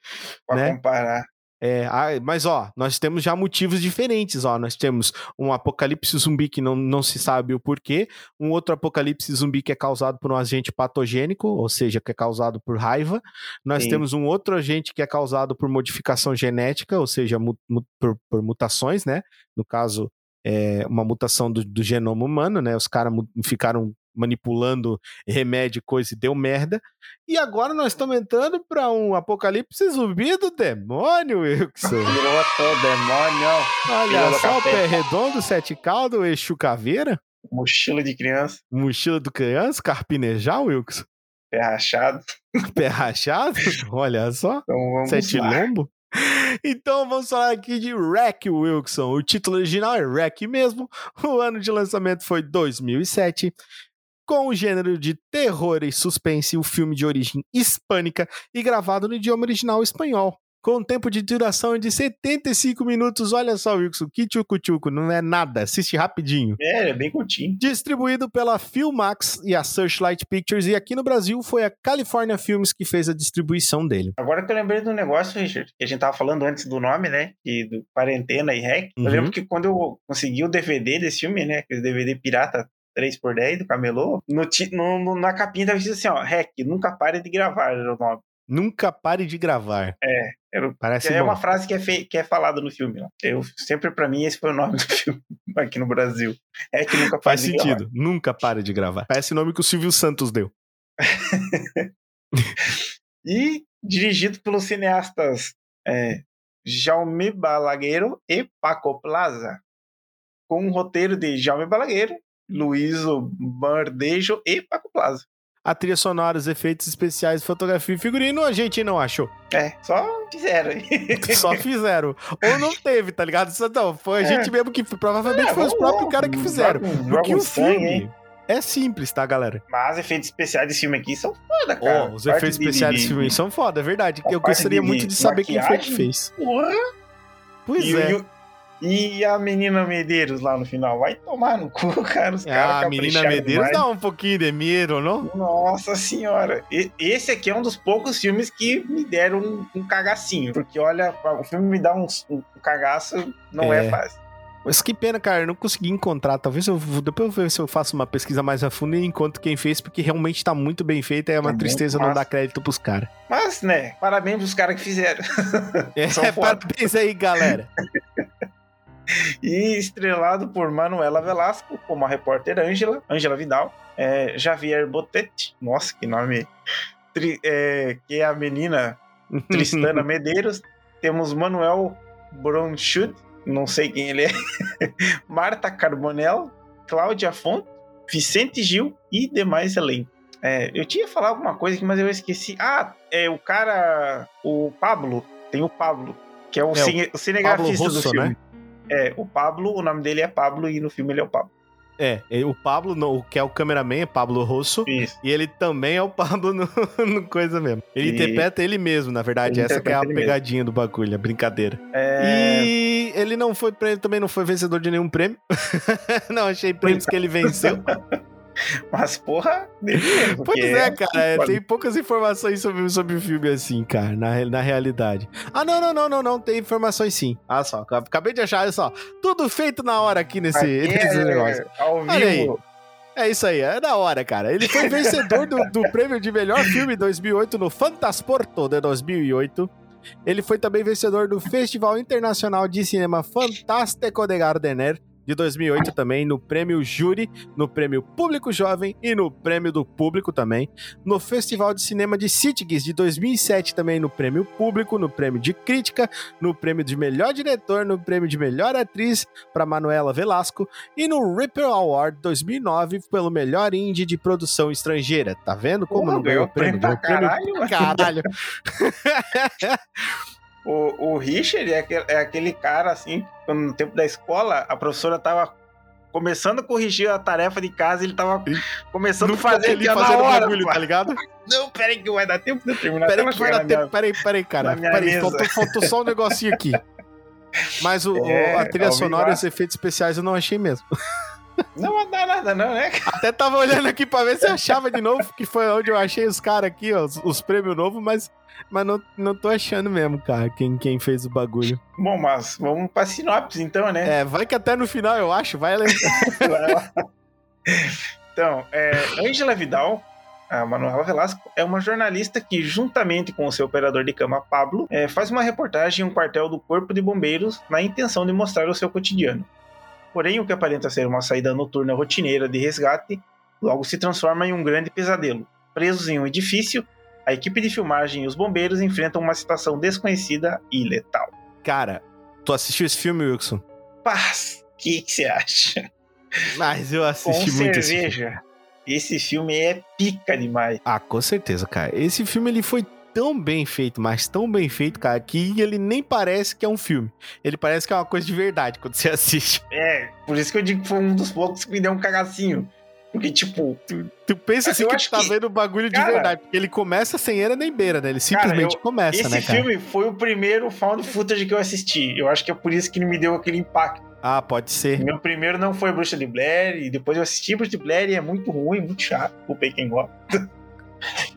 Pra Né? comparar. É, mas ó, nós temos já motivos diferentes, ó. Nós temos um apocalipse zumbi que não, não se sabe o porquê, um outro apocalipse zumbi que é causado por um agente patogênico, ou seja, que é causado por raiva. Nós Sim. temos um outro agente que é causado por modificação genética, ou seja, mu- por, por mutações, né? No caso, é uma mutação do, do genoma humano, né? Os caras ficaram manipulando remédio e coisa e deu merda. E agora nós estamos entrando para um apocalipse zumbi do demônio, Wilson. Piloto, demônio, Olha só, o capeta. pé redondo, sete caldo, eixo caveira, mochila de criança, mochila do criança, carpinejar, Wilson, pé rachado. <laughs> pé rachado, olha só, Então vamos sete lá. lombo. Então vamos falar aqui de Wreck, Wilson. O título original é Wreck mesmo. O ano de lançamento foi 2007. Com o gênero de terror e suspense, o filme de origem hispânica e gravado no idioma original espanhol. Com um tempo de duração de 75 minutos. Olha só, Wilson, que tchucu-tchucu, não é nada. Assiste rapidinho. É, é bem curtinho. Distribuído pela Filmax e a Searchlight Pictures, e aqui no Brasil foi a California Films que fez a distribuição dele. Agora que eu lembrei do negócio, Richard, que a gente tava falando antes do nome, né? E do Quarentena e Rec. Uhum. Eu lembro que quando eu consegui o DVD desse filme, né? Aquele DVD pirata 3x10 do Camelô, no, no- na capinha tava escrito assim, ó, Rec, nunca pare de gravar, era o nome. Nunca pare de gravar. Era, o- Parece é bom. uma frase que é, fe, que é falada no filme. Lá. Eu, sempre pra mim esse foi o nome <laughs> do filme aqui no Brasil. Rec, nunca pare Faz de gravar. sentido. Nunca pare de gravar. Parece o nome que o Silvio Santos deu. <laughs> E dirigido pelos cineastas é, Jaume Balagueiro e Paco Plaza. Com um roteiro de Jaume Balagueiro, Luíso Bardejo e Paco Plaza. A trilha sonora, os efeitos especiais, fotografia e figurino, a gente não achou. É, só fizeram aí. <laughs> Só fizeram. Ou não teve, tá ligado? Isso não, foi a É. gente mesmo que provavelmente É, foi os próprios caras que fizeram. um- Porque o filme é simples, tá, galera? Mas efeitos especiais desse filme aqui são foda, cara. Ó, os Parte efeitos de- especiais de- desse filme são foda, é verdade. a Eu gostaria de- muito de de saber quem foi que fez. Porra. Pois e, é. e o- e a menina Medeiros lá no final? Vai tomar no cu, <laughs> cara. Os Ah, a menina capricharam Medeiros demais. dá um pouquinho de medo, não? Nossa senhora. E- esse aqui é um dos poucos filmes que me deram um, um cagacinho. Porque, olha, o filme me dá uns- um, cagaço, não é, É. fácil. Mas que pena, cara, eu não consegui encontrar. Talvez eu depois eu ver se eu faço uma pesquisa mais a fundo e encontro quem fez, porque realmente tá muito bem feita e é uma Tá tristeza não dar crédito pros caras. Mas, né, parabéns pros caras que fizeram. É, <laughs> <laughs> parabéns aí, galera. E estrelado por Manuela Velasco, como a repórter Ângela, Ângela Vidal, é, Javier Botetti, nossa, que nome, tri- é, que é a menina <laughs> Tristana Medeiros, temos Manuel Bronchud, não sei quem ele é, <laughs> Marta Carbonell, Cláudia Font, Vicente Gil e demais elenco. É, eu tinha falado alguma coisa aqui, mas eu esqueci. Ah, é o cara, o Pablo, tem o Pablo, que é o, É, o cine- o cinegrafista Rosso, do filme. né? É, o Pablo, o nome dele é Pablo e no filme ele é o Pablo. É, o Pablo, o que é o cameraman, é Pablo Rosso. Isso. E ele também é o Pablo no, <laughs> no coisa mesmo. Ele E- interpreta ele mesmo, na verdade. Ele Essa que é a ele mesmo. pegadinha do bagulho, a brincadeira. É, E ele não foi prêmio, também não foi vencedor de nenhum prêmio. <laughs> não achei prêmios que ele venceu. <laughs> <laughs> Mas, porra, deveria, Pois porque é, cara, é, foda. tem poucas informações sobre, sobre o filme assim, cara, na, na realidade. Ah, não, não, não, não, não, tem informações sim. Ah, só, acabei de achar, olha só, tudo feito na hora aqui nesse, Aqui <laughs> nesse é, negócio. Ao Olha aí. vivo. É isso aí, é da hora, cara. Ele foi vencedor do, do prêmio de melhor filme 2008 no Fantasporto de 2008. Ele foi também vencedor do Festival Internacional de Cinema Fantástico de Gardener de 2008 também, no prêmio Júri, no prêmio Público Jovem e no prêmio do Público também. No Festival de Cinema de Sitges de 2007 também no prêmio Público, no prêmio de Crítica, no prêmio de Melhor Diretor, no prêmio de Melhor Atriz para Manuela Velasco e no Ripper Award 2009 pelo melhor indie de produção estrangeira. Tá vendo como não ganhou ganhou prêmio Ganhou prêmio caralho. Caralho. <laughs> O, o Richard é aquele, é aquele cara, assim, quando no tempo da escola, a professora tava começando a corrigir a tarefa de casa, ele tava começando a fazer na fazendo hora, bagulho, tá ligado? Não, peraí que vai dar tempo de eu terminar. Peraí que vai dar minha- tempo. Peraí, peraí, cara. Peraí, faltou, faltou só um negocinho aqui. Mas o, É, a trilha sonora e os efeitos especiais eu não achei mesmo. Não vai dar nada não, né? Até tava olhando aqui pra ver se eu achava de novo, que foi onde eu achei os caras aqui, ó, os, os prêmios novos, mas, mas não, não tô achando mesmo, cara, quem, quem fez o bagulho. Bom, mas vamos pra sinopse então, né? É, vai que até no final eu acho, vai lembrar. Lá. <laughs> então, é, Angela Vidal, a Manuela Velasco, é uma jornalista que, juntamente com o seu operador de cama, Pablo, é, faz uma reportagem em um quartel do Corpo de Bombeiros na intenção de mostrar o seu cotidiano. Porém, o que aparenta ser uma saída noturna rotineira de resgate logo se transforma em um grande pesadelo. Presos em um edifício, a equipe de filmagem e os bombeiros enfrentam uma situação desconhecida e letal. Cara, tu assistiu esse filme, Wilson? Paz, o que você acha? Mas eu Com assisti muito esse filme. cerveja. Esse filme é pica demais. Ah, com certeza, cara. Esse filme ele foi tão bem feito, mas tão bem feito, cara, que ele nem parece que é um filme. Ele parece que é uma coisa de verdade quando você <laughs> assiste. É, por isso que eu digo que foi um dos poucos que me deu um cagacinho. Porque, tipo, Tu pensa assim que tu tá que- vendo o bagulho de cara, verdade, porque ele começa sem era nem beira, né? Ele simplesmente eu- começa, esse né, cara? filme foi o primeiro found footage que eu assisti. Eu acho que é por isso que ele me deu aquele impacto. Ah, pode ser. Meu primeiro não foi Bruxa de Blair, e depois eu assisti Bruxa de Blair e é muito ruim, muito chato. Culpei quem gosta.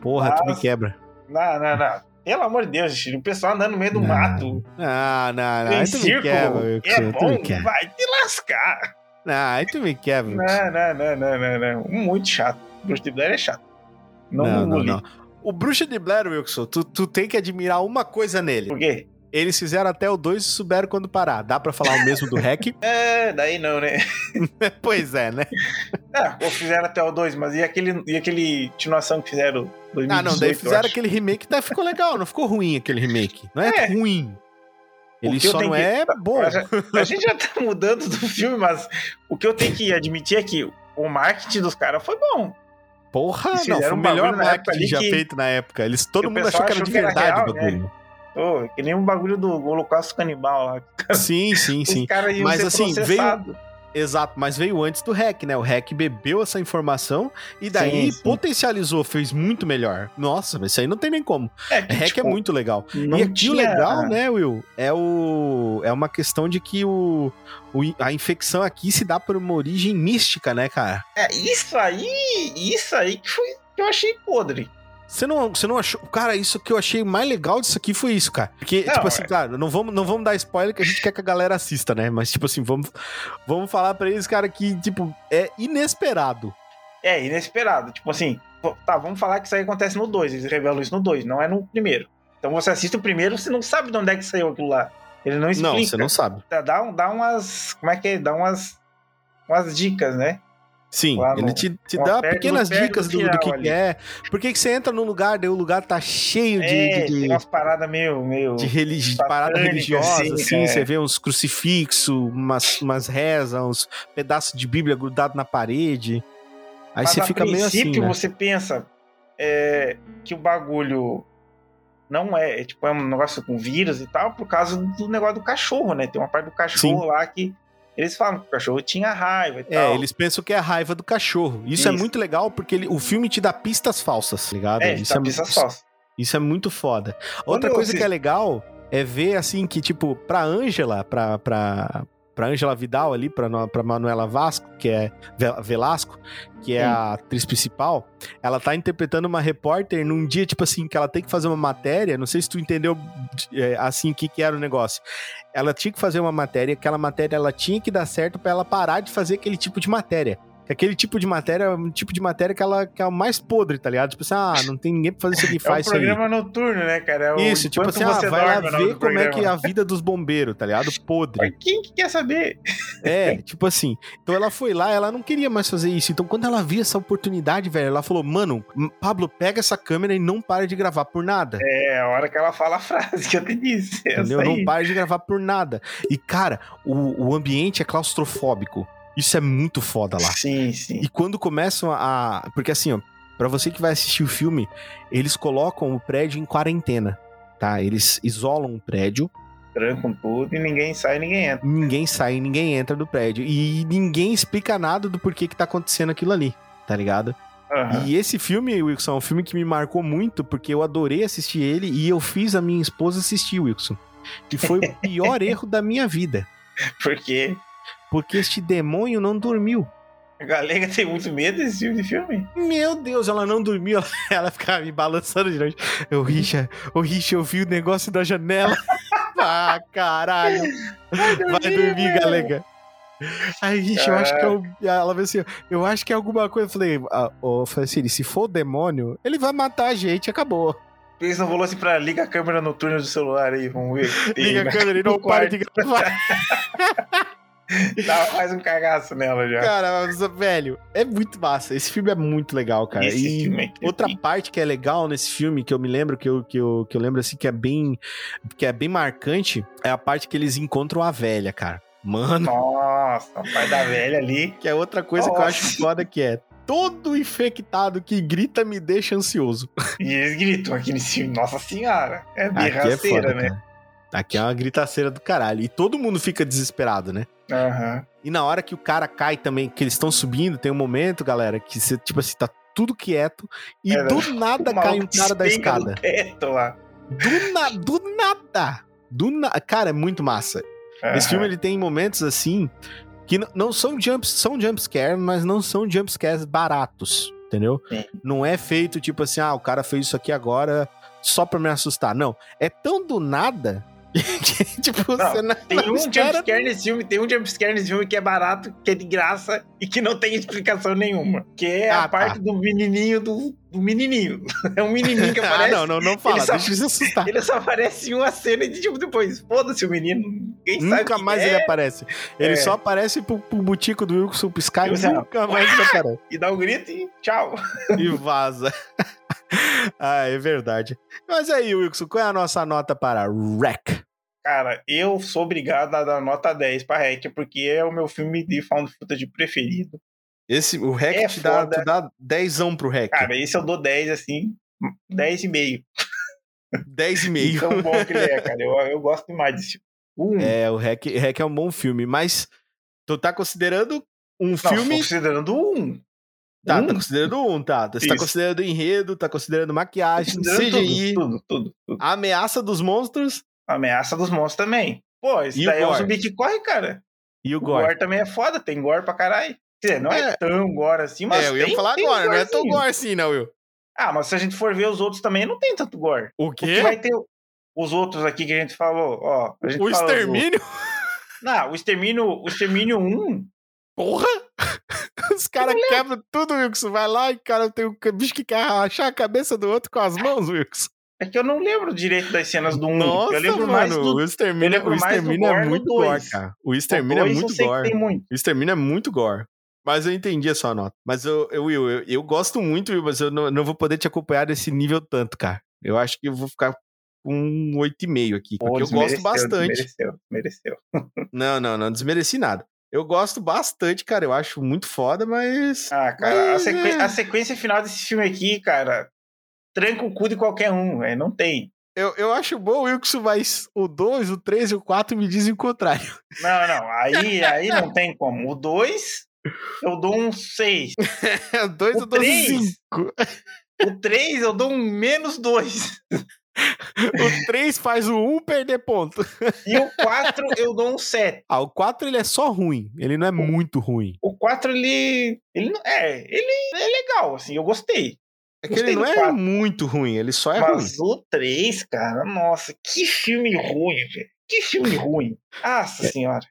Porra, tu me Mas- quebra. Não, não, não. Pelo amor de Deus, o pessoal andando no meio do Não, mato, Ah, não, não. em círculo, quebra, é bom, vai te lascar. Não, aí tu me quebra. Não, não, não, não, não, não. Muito chato. Bruxa de Blair é chato. Não, Não, não, não. O Bruxa de Blair, Wilson, tu, tu tem que admirar uma coisa nele. Por quê? Eles fizeram até o 2 e souberam quando parar. Dá pra falar o mesmo do Hack? <laughs> É, daí não, né? <laughs> pois é, né? É, <laughs> ou fizeram até o 2, mas e aquele, e aquele continuação que fizeram 2018, Ah, não, daí fizeram aquele remake, até ficou legal, não ficou ruim aquele remake. Não é, É. ruim. Ele só não que- é bom. A gente- já tá mudando do filme, mas o que eu tenho que admitir é que o marketing dos caras foi bom. Porra, não, foi o melhor marketing já que- feito na época. Eles, todo mundo achou que era de verdade o bagulho. Pô, que nem o bagulho do Holocausto Canibal lá. Sim, sim, <laughs> sim. Iam Mas, ser assim, veio-. Exato, mas veio antes do hack, né? O hack bebeu essa informação e daí Sim, sim. potencializou, fez muito melhor. Nossa, mas isso aí não tem nem como. É, que, hack tipo, é muito legal. e aqui o legal, né, Will, é o é uma questão de que o, o- a infecção aqui se dá por uma origem mística, né, cara? É, isso aí, isso aí que foi que eu achei podre. Você não, você não achou. Cara, isso que eu achei mais legal disso aqui foi isso, cara. Porque, Não, tipo assim, é. claro, não vamos, não vamos dar spoiler que a gente quer que a galera assista, né? Mas, tipo assim, vamos, vamos falar pra eles, cara, que, tipo, é inesperado. É, inesperado. Tipo assim, tá, vamos falar que isso aí acontece no 2. Eles revelam isso no 2, não é no primeiro. Então você assiste o primeiro, você não sabe de onde é que saiu aquilo lá. Ele não explica. Não, você não sabe. Dá, dá umas. Como é que é? Dá umas. Umas dicas, né? Sim, Lá ele no- te, te dá perto- pequenas dicas do, do que, ali. é. Por que que você entra num lugar, daí o lugar tá cheio de, é, de, tem umas paradas meio. meio... de religi parada religiosa, assim, assim, é. você vê uns crucifixos, umas, umas rezas, uns pedaços de Bíblia grudado na parede. Aí Mas você fica meio assim, princípio né? você pensa é, que o bagulho não é, é, tipo, é um negócio com vírus e tal, por causa do negócio do cachorro, né? Tem uma parte do cachorro lá que eles falam que o cachorro tinha raiva e É, tal. eles pensam que é a raiva do cachorro. Isso, é Isso. muito legal porque ele- o filme te dá pistas falsas, tá ligado? É, isso, é, pista isso, só. isso é muito foda. Outra eu coisa que é legal é ver, assim, que, tipo, pra Ângela, pra, pra, pra Ângela Vidal ali, pra Manuela Vasco, que é Ve- Velasco, que é Sim. a atriz principal, ela tá interpretando uma repórter num dia, tipo assim, que ela tem que fazer uma matéria, não sei se tu entendeu, é, assim, o que que era o negócio. Ela tinha que fazer uma matéria, aquela matéria, ela tinha que dar certo pra ela parar de fazer aquele tipo de matéria. Que Aquele tipo de matéria é um tipo de matéria que ela que é o mais podre, tá ligado? Tipo assim, ah, não tem ninguém pra fazer <laughs> isso aqui, É um faz isso aí. programa noturno, né, cara? É o Isso, tipo assim, ah, vai lá ver como é que é a vida dos bombeiros, tá ligado? Podre. Mas quem que quer saber? É, tipo assim. Então ela foi lá, ela não queria mais fazer isso. Então quando ela viu essa oportunidade, velho, ela falou: Mano, Pablo, pega essa câmera e não para de gravar por nada. É a hora que ela fala a frase que eu te disse. Entendeu? Não aí. para de gravar por nada. E, cara, o, o ambiente é claustrofóbico. Isso é muito foda lá. Sim, sim. E quando começam a. Porque assim, ó, pra você que vai assistir o filme, eles colocam o prédio em quarentena, tá? Eles isolam o prédio, Trancam tudo e ninguém sai, ninguém entra. ninguém sai, ninguém entra do prédio. E ninguém explica nada do porquê que tá acontecendo aquilo ali, tá ligado? Aham. E esse filme, Wilson, é um filme que me marcou muito, porque eu adorei assistir ele e eu fiz a minha esposa assistir, Wilson. E foi o pior <laughs> erro da minha vida. Porque Porque este demônio não dormiu. a galega tem muito medo desse tipo de filme. Meu Deus, ela não dormiu, ela, <laughs> ela ficava me balançando de noite. Eu, Richa, ô Richa, eu vi o negócio da janela. <laughs> ah, caralho. Vai dormir, galega. Aí, Richa, eu acho que é o... Ela falou assim, eu acho que é alguma coisa. Eu falei, ah, ô, Francine, se for o demônio, ele vai matar a gente, acabou. Eles não falou assim pra liga a câmera noturna do celular aí, vamos ver. o Liga a câmera e não para de gravar. <laughs> <laughs> Dá mais um cagaço nela já. Cara, mas, velho, é muito massa. Esse filme é muito legal, cara. Esse e filme aqui, outra sim. parte que é legal nesse filme, que eu me lembro, que eu, que eu, que eu lembro assim, que é bem. que é bem marcante, é a parte que eles encontram a velha, cara. Mano, Nossa, o pai da velha ali. que é outra coisa que eu acho Nossa. foda que é. Todo infectado que grita me deixa ansioso. E eles gritam aqui nesse filme. Nossa senhora. É é birraceira, foda, né? cara. Aqui é uma gritaceira do caralho. E todo mundo fica desesperado, né? Aham. E na hora que o cara cai também, que eles estão subindo, tem um momento, galera, que você, tipo assim, tá tudo quieto e É, do <laughs> nada cai um cara da escada. do teto lá. Do, na, do nada! Do na... Cara, é muito massa. Esse Aham. filme ele tem momentos assim que n- não são jumps, são jumpscares, mas não são jumpscares baratos, entendeu? Sim. Não é feito tipo assim, ah, o cara fez isso aqui agora só pra me assustar. Não, é tão do nada <laughs> tipo, Não, não, Tem um <laughs> jumpscare nesse filme, tem um jumpscare nesse filme que é barato, que é de graça e que não tem explicação nenhuma. Que é Ah, a parte do menininho do, do menininho. <laughs> É um menininho que Ah, aparece. não, não, não fala, ele só- deixa isso assustar. Ele só aparece em uma cena e tipo depois, foda-se o menino. Sabe Nunca quem mais é, ele aparece. Ele É. só aparece pro, pro butico do Wilson piscar e Eu nunca mais ele aparece. E dá um grito e tchau. E vaza. <laughs> ah, é verdade. Mas aí, Wilson, qual é a nossa nota para Wreck? Cara, eu sou obrigado a dar nota 10 pra Hack, porque é o meu filme de found footage preferido. Esse, o Rec É te dá, tu dá 10 pro Rec. Cara, esse eu dou 10, assim, 10 e meio. 10 e meio. Tão bom que ele é, <laughs> cara. Eu, eu gosto demais desse. Um, É, o Rec, Rec é um bom filme, mas tu tá considerando um não, filme. tô considerando um. Tá, um. tá considerando um, tá. Você tá Isso. considerando enredo, tá considerando maquiagem, Considerando CGI, Tudo, tudo, tudo, tudo. a ameaça dos monstros Ameaça dos monstros também. Pô, esse E o daí é um gore? zumbi que corre, cara. e o O gore. gore também é foda, tem gore pra caralho. Quer dizer, não é, É. tão gore assim, mas é, eu ia tem- falar tem agora, não é tão gore assim, não, Will. Ah, mas se a gente for ver os outros também, não tem tanto gore. O O quê? vai ter os outros aqui que a gente falou, ó. Gente O do- extermínio? Não, o extermínio, o extermínio 1, Porra! <laughs> Os caras quebram tudo, Wilson. Vai lá e cara tem um bicho que quer rachar a cabeça do outro com as mãos, Wilson. é que eu não lembro direito das cenas do 1. Nossa, eu lembro mano, mais do o extermínio, eu o extermínio é muito gore, cara. O extermínio é dois, eu muito gore. muito. O extermínio é muito gore. Mas eu entendi a sua nota. Mas eu, eu, Will, eu, eu gosto muito, Will, mas eu não, não vou poder te acompanhar nesse nível tanto, cara. Eu acho que eu vou ficar com um 8,5 aqui. Pô, Porque eu gosto bastante. Mereceu, mereceu. Não, não, não desmereci nada. Eu gosto bastante, cara. Eu acho muito foda, mas. Ah, cara, a, Mas, sequ- é. a sequência final desse filme aqui, cara, tranca o cu de qualquer um, velho. Não tem. Eu, eu acho bom o Wilson, mas o 2, o 3 e o 4 me dizem o contrário. Não, não. Aí, <laughs> aí não tem como. O 2, eu dou um 6. <laughs> O 2 O eu dou três? 5. O 3, eu dou um menos 2. <laughs> O 3 faz o 1 perder ponto. E o 4 eu dou um 7. Ah, o 4 ele é só ruim. Ele não é muito ruim. O 4 ele. Ele não. É, ele é legal, assim, eu gostei. É que Gostei ele não é quatro. muito ruim, ele só é ruim. Mas o 3, cara, nossa, que filme ruim, velho. Que filme ruim. Nossa senhora.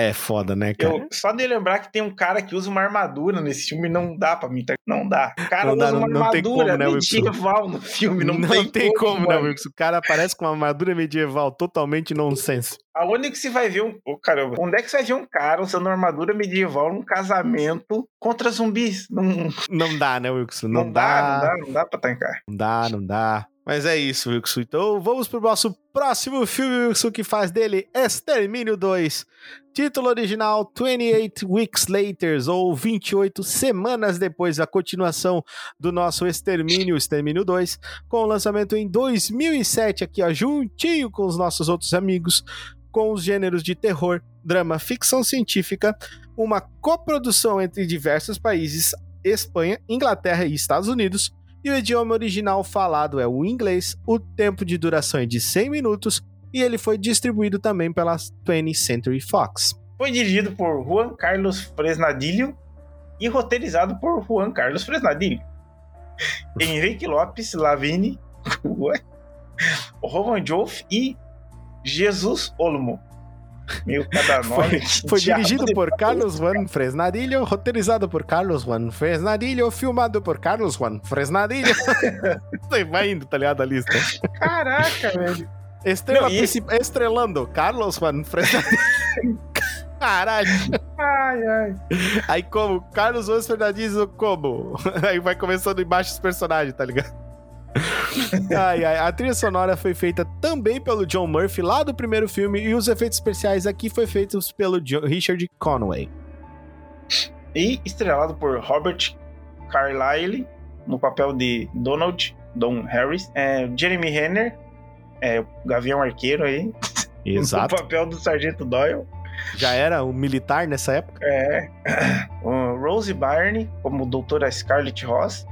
É foda, né, cara? Eu, só de lembrar que tem um cara que usa uma armadura nesse filme, não dá pra mim. tá? Não dá. O cara Não dá, usa uma não- não tem armadura como, né, medieval no filme. Não, tem, como, né, mano. Wilson? O cara aparece com uma armadura medieval totalmente nonsense. Aonde que você vai ver um. Ô, caramba, onde é que você vai ver um cara usando uma armadura medieval num casamento contra zumbis? Não, Não dá, né, Wilson? não, Não, dá, dá, não dá, não dá pra tancar. não dá, não dá. Mas é isso, Wilson. Então vamos pro nosso próximo filme, Wilson, que faz dele Extermínio 2. Título original 28 Weeks Later, ou 28 semanas depois, a continuação do nosso Extermínio, Extermínio 2, com o lançamento em 2007, aqui ó, juntinho com os nossos outros amigos, com os gêneros de terror, drama, ficção científica, uma coprodução entre diversos países, Espanha, Inglaterra e Estados Unidos, e o idioma original falado é o inglês, o tempo de duração é de 100 minutos, e ele foi distribuído também pela 20th Century Fox. Foi dirigido por Juan Carlos Fresnadilho e roteirizado por Juan Carlos Fresnadilho. Henrique <laughs> Lopes Lavini, <laughs> Roman Joff e Jesus Olmo. Meio cada nome. que Foi diabo dirigido por Carlos Juan Fresnadilho, roteirizado por Carlos Juan Fresnadilho, filmado por Carlos Juan Fresnadilho. <laughs> Você vai indo, tá ligado, a lista. Caraca, velho. Estrela Não, e esse- estrelando Carlos Juan Fresnadilho. <laughs> Caralho. Ai, ai. Aí como? Carlos Juan Fernandes como? <laughs> Aí vai começando embaixo os personagens, tá ligado? Ai, ai. A trilha sonora foi feita também pelo John Murphy lá do primeiro filme e os efeitos especiais aqui foi feitos pelo Richard Conway. E estrelado por Robert Carlyle no papel de Donald Don Harris, é, Jeremy Renner, é, Gavião Arqueiro aí, <laughs> Exato. no papel do Sargento Doyle. Já era um militar nessa época. É. <clears throat> Rose Byrne como doutora Scarlett Ross.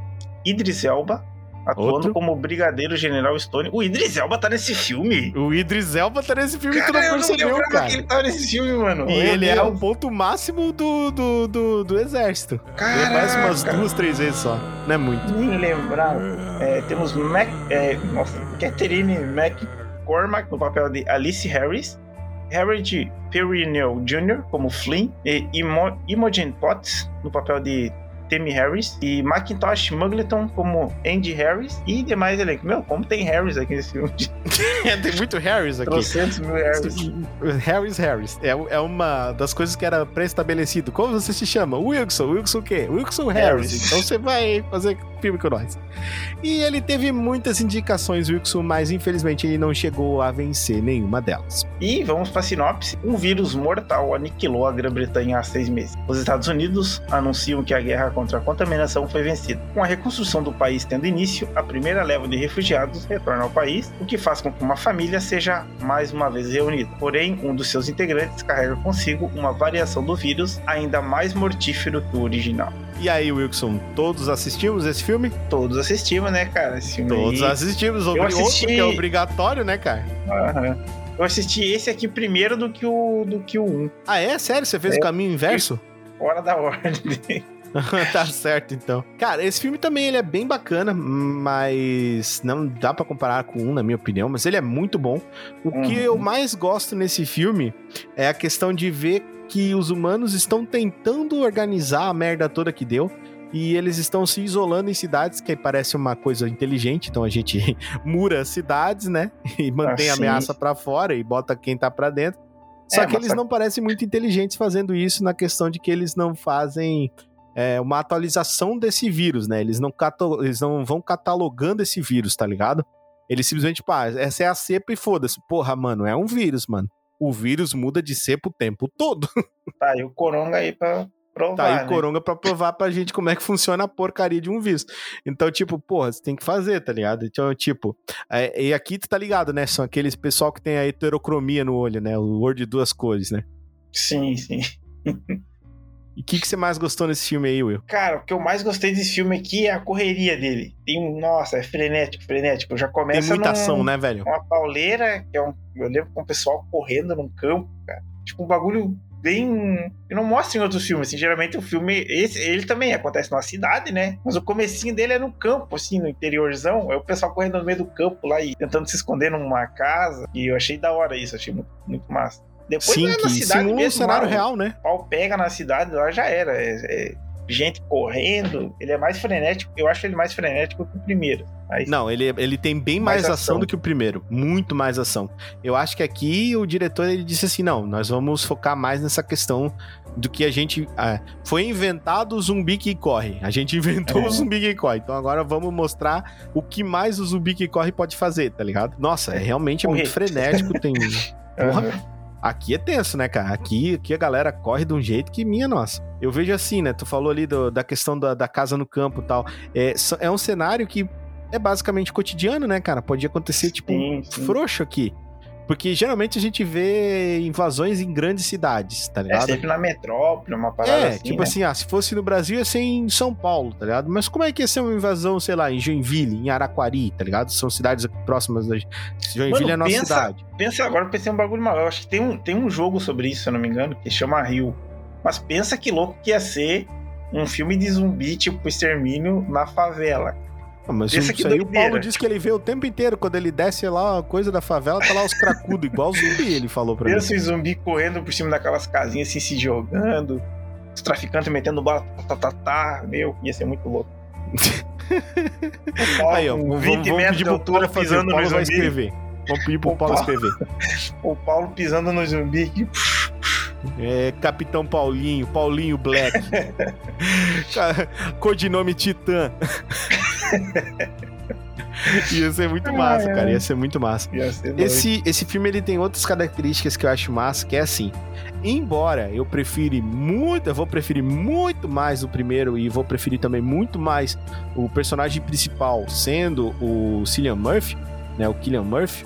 Idris Elba atuando Outro. como Brigadeiro General Stone. O Idris Elba tá nesse filme? O Idris Elba tá nesse filme e tu Cara, não eu não percebeu, lembrava cara. que ele tava nesse filme, mano. E Meu ele é Deus. o ponto máximo do, do, do, do exército. Ele Caraca. aparece umas duas, três vezes só. Não é muito. Nem lembrava. É, temos Mac, é, nossa, Catherine McCormack no papel de Alice Harris. Harold Perrineau Jr. como Flynn. E Imo, Imogen Potts no papel de Tammy Harris. E Macintosh Mugleton como Andy Harris. E demais elenco. Meu, como tem Harris aqui nesse filme? <laughs> Tem muito Harris aqui. 300 mil Harris. Harris Harris. É, é uma das coisas que era pré-estabelecido. Como você se chama? Wilson. Wilson o quê? Wilson Harris. Harris. Então você vai fazer filme com nós. E ele teve muitas indicações, Wilson, mas infelizmente ele não chegou a vencer nenhuma delas. E vamos para sinopse. Um vírus mortal aniquilou a Grã-Bretanha há seis meses. Os Estados Unidos anunciam que a guerra contra a contaminação foi vencida. Com a reconstrução do país tendo início, a primeira leva de refugiados retorna ao país, o que faz com que uma família seja mais uma vez reunida. Porém, um dos seus integrantes carrega consigo uma variação do vírus ainda mais mortífero que o original. E aí, Wilson, todos assistimos esse filme? Todos assistimos, né, cara? Esse filme Todos aí. assistimos. Eu Obri- Outro assisti- que é obrigatório, né, cara? Aham. Eu assisti esse aqui primeiro do que o do que o 1. Ah, é? Sério? Você fez É. o caminho inverso? Fora da ordem. <laughs> tá certo, então. Cara, esse filme também ele é bem bacana, mas não dá pra comparar com um, na minha opinião, mas ele é muito bom. O que Uhum. eu mais gosto nesse filme é a questão de ver que os humanos estão tentando organizar a merda toda que deu. E eles estão se isolando em cidades, que parece uma coisa inteligente. Então a gente <laughs> mura as cidades, né? <laughs> E mantém a sim. ameaça pra fora e bota quem tá pra dentro. Só É, que eles não parecem muito inteligentes fazendo isso na questão de que eles não fazem é, uma atualização desse vírus, né? Eles não, cato- eles não vão catalogando esse vírus, tá ligado? Eles simplesmente, pá, essa é a cepa e foda-se. Porra, mano, é um vírus, mano. O vírus muda de cepa o tempo todo. <laughs> Tá, e o Coronga aí pra provar, Tá aí né? o Coronga pra provar pra gente como é que funciona a porcaria de um vírus. Então, tipo, porra, você tem que fazer, tá ligado? Então, tipo, é, e aqui tu tá ligado, né? São aqueles pessoal que tem a heterocromia no olho, né? O olho de duas cores, né? Sim, sim. <laughs> E o que, que você mais gostou nesse filme aí, Will? Cara, o que eu mais gostei desse filme aqui é a correria dele. Tem um. Nossa, é frenético, frenético. Já Tem começa muita num- ação, né, velho? uma pauleira, que é um. Eu lembro com o pessoal correndo num campo, cara. Tipo, um bagulho bem. Que não mostra em outros filmes, assim. Geralmente o filme. Esse, ele também acontece numa cidade, né? Mas o comecinho dele é no campo, assim, no interiorzão. É o pessoal correndo no meio do campo lá e tentando se esconder numa casa. E eu achei da hora isso, achei muito, muito massa. Depois Sim, que na cidade simula um mesmo, cenário lá, real, né? O pau pega na cidade, lá já era. É, é gente correndo. Ele é mais frenético. Eu acho ele mais frenético que o primeiro. Mas Não, ele, ele tem bem mais, Mais ação. ação. do que o primeiro. Muito mais ação. Eu acho que aqui o diretor ele disse assim: não, nós vamos focar mais nessa questão do que a gente. ah, foi inventado o zumbi que corre. A gente <laughs> inventou É. o zumbi que corre. Então agora vamos mostrar o que mais o zumbi que corre pode fazer, tá ligado? Nossa, é, realmente é muito frenético. Tem. <laughs> Porra. Aham. Aqui é tenso, né, cara? Aqui, aqui a galera corre de um jeito que minha nossa. Eu vejo assim, né? Tu falou ali do- da questão da, da casa no campo e tal. É, é um cenário que é basicamente cotidiano, né, cara? Pode acontecer, tipo, Sim, sim. frouxo aqui. Porque geralmente a gente vê invasões em grandes cidades, tá É ligado? sempre na metrópole, uma parada É, assim. tipo né? assim, ah, se fosse no Brasil ia ser em São Paulo, tá ligado? Mas como é que ia ser uma invasão, sei lá, em Joinville, em Araquari, tá ligado? São cidades próximas da Joinville Mano, é a nossa pensa- cidade. Pensa agora, pensei um bagulho mal. Eu acho que tem um, tem um jogo sobre isso, se eu não me engano, que chama Rio. Mas pensa que louco que ia ser um filme de zumbi, tipo Extermínio, na favela. Ah, mas Pensa isso aí o. Paulo disse que ele vê o tempo inteiro. Quando ele desce lá, a coisa da favela, tá lá os cracudos, igual zumbi, ele falou pra mim. Pensa os zumbi correndo por cima daquelas casinhas, assim, se jogando. Os traficantes metendo bala, tá, tá, tá, tá. Meu, ia ser muito louco. <laughs> Paulo, Aí, ó, vamos, 20 vamos metros pedir de pro Paulo fazer. O pisando no Paulo vai zumbi. escrever. Vamos pedir pro O Paulo Paulo- escrever. <laughs> O Paulo pisando no zumbi. que- É Capitão Paulinho, Paulinho Black. <laughs> Codinome Titã. <laughs> ia ser muito massa, cara. Ia ser muito massa. Ser. Esse, esse filme ele tem outras características que eu acho massa, que é assim. Embora eu prefira muito, eu vou preferir muito mais o primeiro e vou preferir também muito mais o personagem principal sendo o Cillian Murphy, né, o Killian Murphy,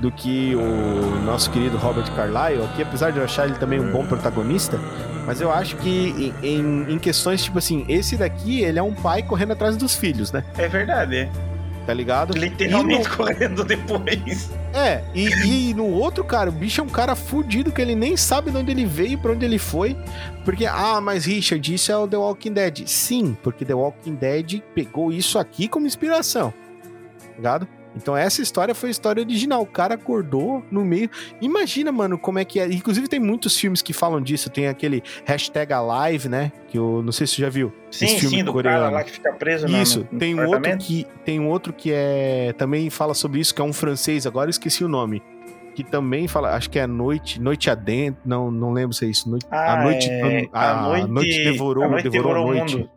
do que o nosso querido Robert Carlyle, aqui apesar de eu achar ele também um bom protagonista, mas eu acho que em, em- questões tipo assim, esse daqui ele é um pai correndo atrás dos filhos, né? É verdade, é. Tá ligado? Literalmente no- correndo depois. É, e, e no outro, cara, o bicho é um cara fudido que ele nem sabe de onde ele veio pra onde ele foi. Porque, ah, mas Richard, isso é o The Walking Dead. Sim, porque The Walking Dead pegou isso aqui como inspiração. Ligado? Então essa história foi a história original. O cara acordou no meio. Imagina, mano, como é que é. Inclusive tem muitos filmes que falam disso. Tem aquele hashtag Alive, né? Que eu não sei se você já viu. Sim, Esse filme sim, do coreano. cara lá que fica preso no- Isso, no, tem um outro que tem um outro que é também fala sobre isso, que é um francês, agora eu esqueci o nome. Que também fala, acho que é Noite, Noite Adentro, não, não lembro se é isso. Noite, Ah, a noite, é, a, a noite- noite devorou, a noite devorou, devorou a o noite. mundo.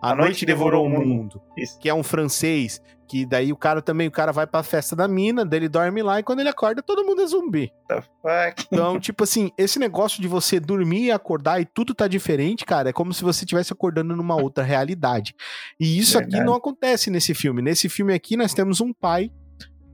A, noite, devorou o mundo. Isso. Que é um francês, que daí o cara também, o cara vai pra festa da mina, dele dorme lá e quando ele acorda todo mundo é zumbi. The fuck? Então, <laughs> tipo assim, esse negócio de você dormir e acordar e tudo tá diferente, cara, é como se você estivesse acordando numa outra realidade. E isso aqui Verdade. não acontece nesse filme. Nesse filme aqui, nós temos um pai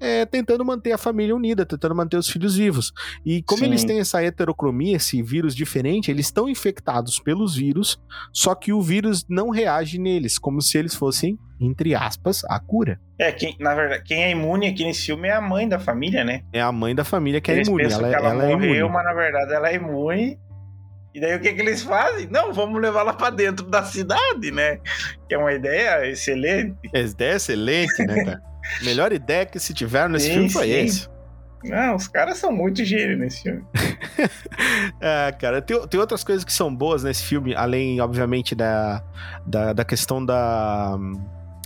é, tentando manter a família unida, tentando manter os filhos vivos. E como Sim. eles têm essa heterocromia, esse vírus diferente, eles estão infectados pelos vírus, só que o vírus não reage neles, como se eles fossem, entre aspas, a cura. É, quem, na verdade, quem é imune aqui nesse filme é a mãe da família, né? É a mãe da família que é eles imune. pensam Ela, que ela, ela é morreu, imune. mas na verdade ela é imune. E daí o que, que eles fazem? Não, vamos levar ela pra dentro da cidade, né? Que é uma ideia excelente. Essa ideia é excelente, né, cara? <laughs> Melhor ideia que se tiveram nesse Sim, filme foi sim. esse. Não, os caras são muito gênios nesse filme. <laughs> É, cara, tem, tem outras coisas que são boas nesse filme, além, obviamente, da, da, da questão da,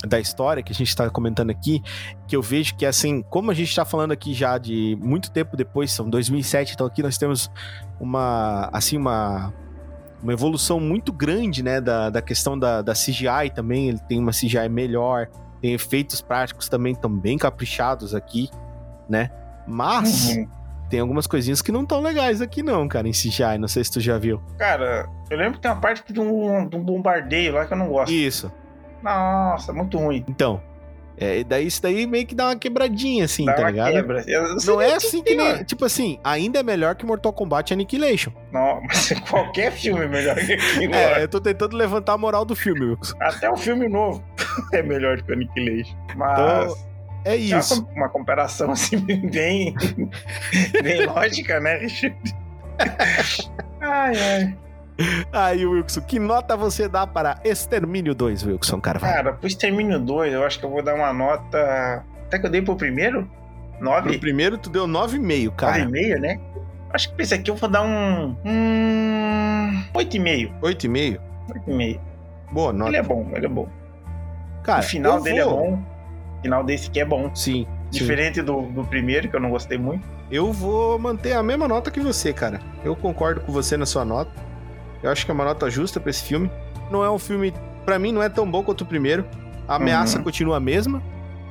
da história que a gente tá comentando aqui, que eu vejo que, assim, como a gente tá falando aqui já de muito tempo depois, são 2007, então aqui nós temos uma, assim, uma, uma evolução muito grande, né, da, da questão da, da CGI também, ele tem uma CGI melhor, tem efeitos práticos também tão bem caprichados aqui, né, mas... Uhum. Tem algumas coisinhas que não tão legais aqui não, cara, em CGI. Não sei se tu já viu. Cara, eu lembro que tem uma parte de um, de um bombardeio lá que eu não gosto. Isso. Nossa, muito ruim. Então, É, e daí isso daí meio que dá uma quebradinha, assim, Dá tá uma ligado? quebra. Não nem é assim que nem. Tipo assim, ainda é melhor que Mortal Kombat Annihilation. Não, <laughs> mas qualquer filme é melhor que aquilo. É, eu tô tentando levantar a moral do filme, Wilson. Até o filme novo <laughs> é melhor que Annihilation. Mas. Então, É Já isso. com uma comparação assim <laughs> bem, bem lógica, né, Richard? Ai, ai. <laughs> Aí, Wilson, que nota você dá para Extermínio 2, Wilson Carvalho? Cara, pro Extermínio 2, eu acho que eu vou dar uma nota. Até que eu dei pro primeiro? Pro 9? primeiro, tu deu 9,5, cara. 9,5, né? Acho que pra esse aqui eu vou dar um. Hum. 8,5. 8,5? 8,5. Boa nota. Ele é bom, ele é bom. Cara, o final dele vou- é bom. O final desse aqui é bom. Sim. sim. Diferente do, do primeiro, que eu não gostei muito. Eu vou manter a mesma nota que você, cara. Eu concordo com você na sua nota. Eu acho que é uma nota justa pra esse filme. Não é um filme, Pra mim, não é tão bom quanto o primeiro. A ameaça Uhum. continua a mesma,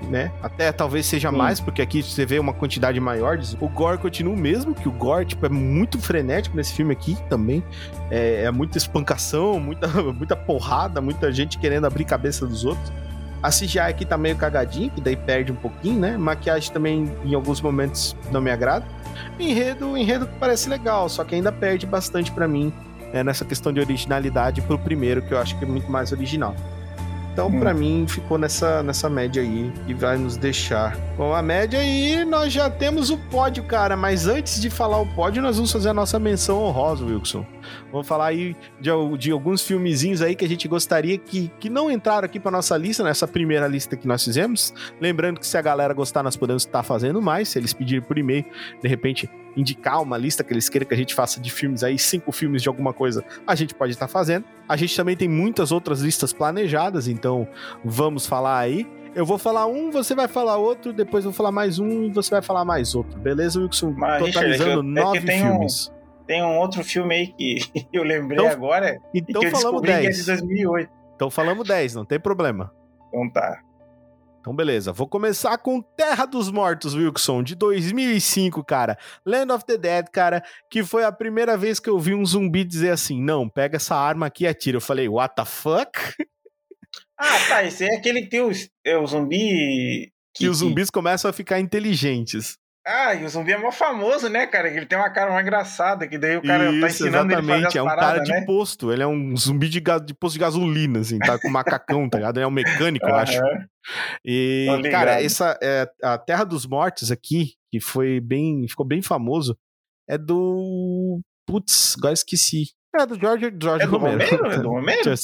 né? Até talvez seja Sim. mais, porque aqui você vê uma quantidade maior. de- O gore continua o mesmo, que o gore tipo, é muito frenético nesse filme aqui também. É, é muita espancação, muita, <laughs> muita porrada, muita gente querendo abrir cabeça dos outros. A CGI aqui tá meio cagadinho, que daí perde um pouquinho, né? Maquiagem também, em alguns momentos, não me agrada. Enredo, enredo parece legal, só que ainda perde bastante pra mim é, nessa questão de originalidade pro primeiro, que eu acho que é muito mais original. Então, Hum. pra mim, ficou nessa, nessa média aí e vai nos deixar com a média. E nós já temos o pódio, cara. Mas antes de falar o pódio, nós vamos fazer a nossa menção honrosa, Wilson. Vamos falar aí de, de alguns filmezinhos aí que a gente gostaria que, que não entraram aqui pra nossa lista, nessa primeira lista que nós fizemos. Lembrando que se a galera gostar, nós podemos estar fazendo mais. Se eles pedirem por e-mail, de repente, indicar uma lista que eles queiram que a gente faça de filmes aí, cinco filmes de alguma coisa, a gente pode estar fazendo. A gente também tem muitas outras listas planejadas, então vamos falar aí. Eu vou falar um, você vai falar outro, depois eu vou falar mais um e você vai falar mais outro. Beleza, Wilson? Mas, Richard, Totalizando é que eu- é que nove tem um- filmes. Tem um outro filme aí que <laughs> eu lembrei Então, agora Então que eu falamos descobri que é 10. de 2008. Então falamos 10, não tem problema. Então tá. Então, beleza. Vou começar com Terra dos Mortos, Wilson, de 2005, cara. Land of the Dead, cara, que foi a primeira vez que eu vi um zumbi dizer assim: não, pega essa arma aqui e atira. Eu falei, what the fuck? <laughs> Ah, tá. Esse é aquele que tem os, é o zumbi. Que os zumbis começam a ficar inteligentes. Ah, e o zumbi é mó famoso, né, cara? Ele tem uma cara mais engraçada, que daí o cara tá Isso, ensinando ele a fazer as exatamente. É um cara paradas, de né? posto. Ele é um zumbi de, de posto de gasolina, assim, tá com macacão, tá ligado? Ele é um mecânico, eu acho. E, cara, essa é, a Terra dos Mortos aqui, que foi bem, ficou bem famoso, é do putz, agora esqueci. É do George, George É do Romero. Romero? É do <laughs> Romero?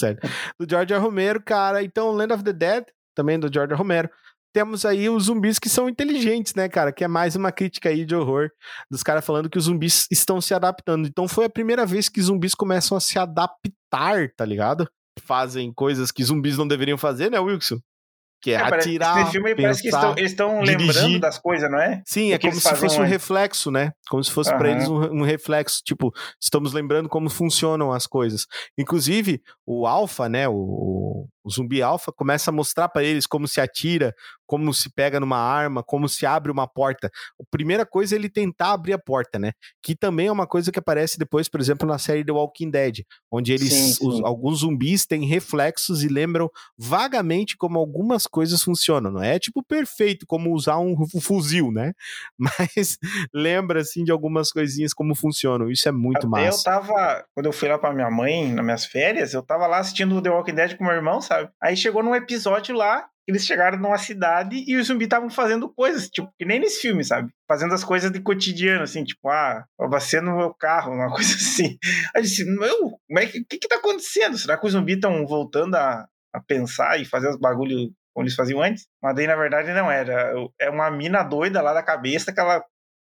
Do George Romero, cara. Então, Land of the Dead, também do George Romero. Temos aí os zumbis que são inteligentes, né, cara? Que é mais uma crítica aí de horror dos caras falando que os zumbis estão se adaptando. Então foi a primeira vez que zumbis começam a se adaptar, tá ligado? Fazem coisas que zumbis não deveriam fazer, né, Wilson? Que é, É, atirar, Esse filme parece que pensar. estão, eles estão lembrando das coisas, não é? Sim, é que como se fosse um reflexo, né? Como se fosse pra Aham. eles um, um reflexo, tipo, estamos lembrando como funcionam as coisas. Inclusive, o alfa, né, o, o zumbi alfa começa a mostrar pra eles como se atira, como se pega numa arma, como se abre uma porta. A primeira coisa é ele tentar abrir a porta, né? Que também é uma coisa que aparece depois, por exemplo, na série The Walking Dead, onde eles Sim, sim. os- alguns zumbis têm reflexos e lembram vagamente como algumas coisas funcionam. Não é tipo perfeito como usar um fu- fuzil, né? <laughs> Mas lembra assim de algumas coisinhas como funcionam. Isso é muito Até massa. eu tava, quando eu fui lá pra minha mãe, nas minhas férias, eu tava lá assistindo o The Walking Dead com meu irmão, sabe? Aí chegou num episódio lá, eles chegaram numa cidade e os zumbis estavam fazendo coisas, tipo, que nem nesse filme, sabe? Fazendo as coisas de cotidiano, assim, tipo, ah, abacei no meu carro, uma <laughs> coisa assim. Aí eu disse, meu, como é que, o que que tá acontecendo? Será que os zumbis estão voltando a, a pensar e fazer os bagulhos como eles faziam antes? Mas daí, na verdade, não era. É uma mina doida lá da cabeça que ela,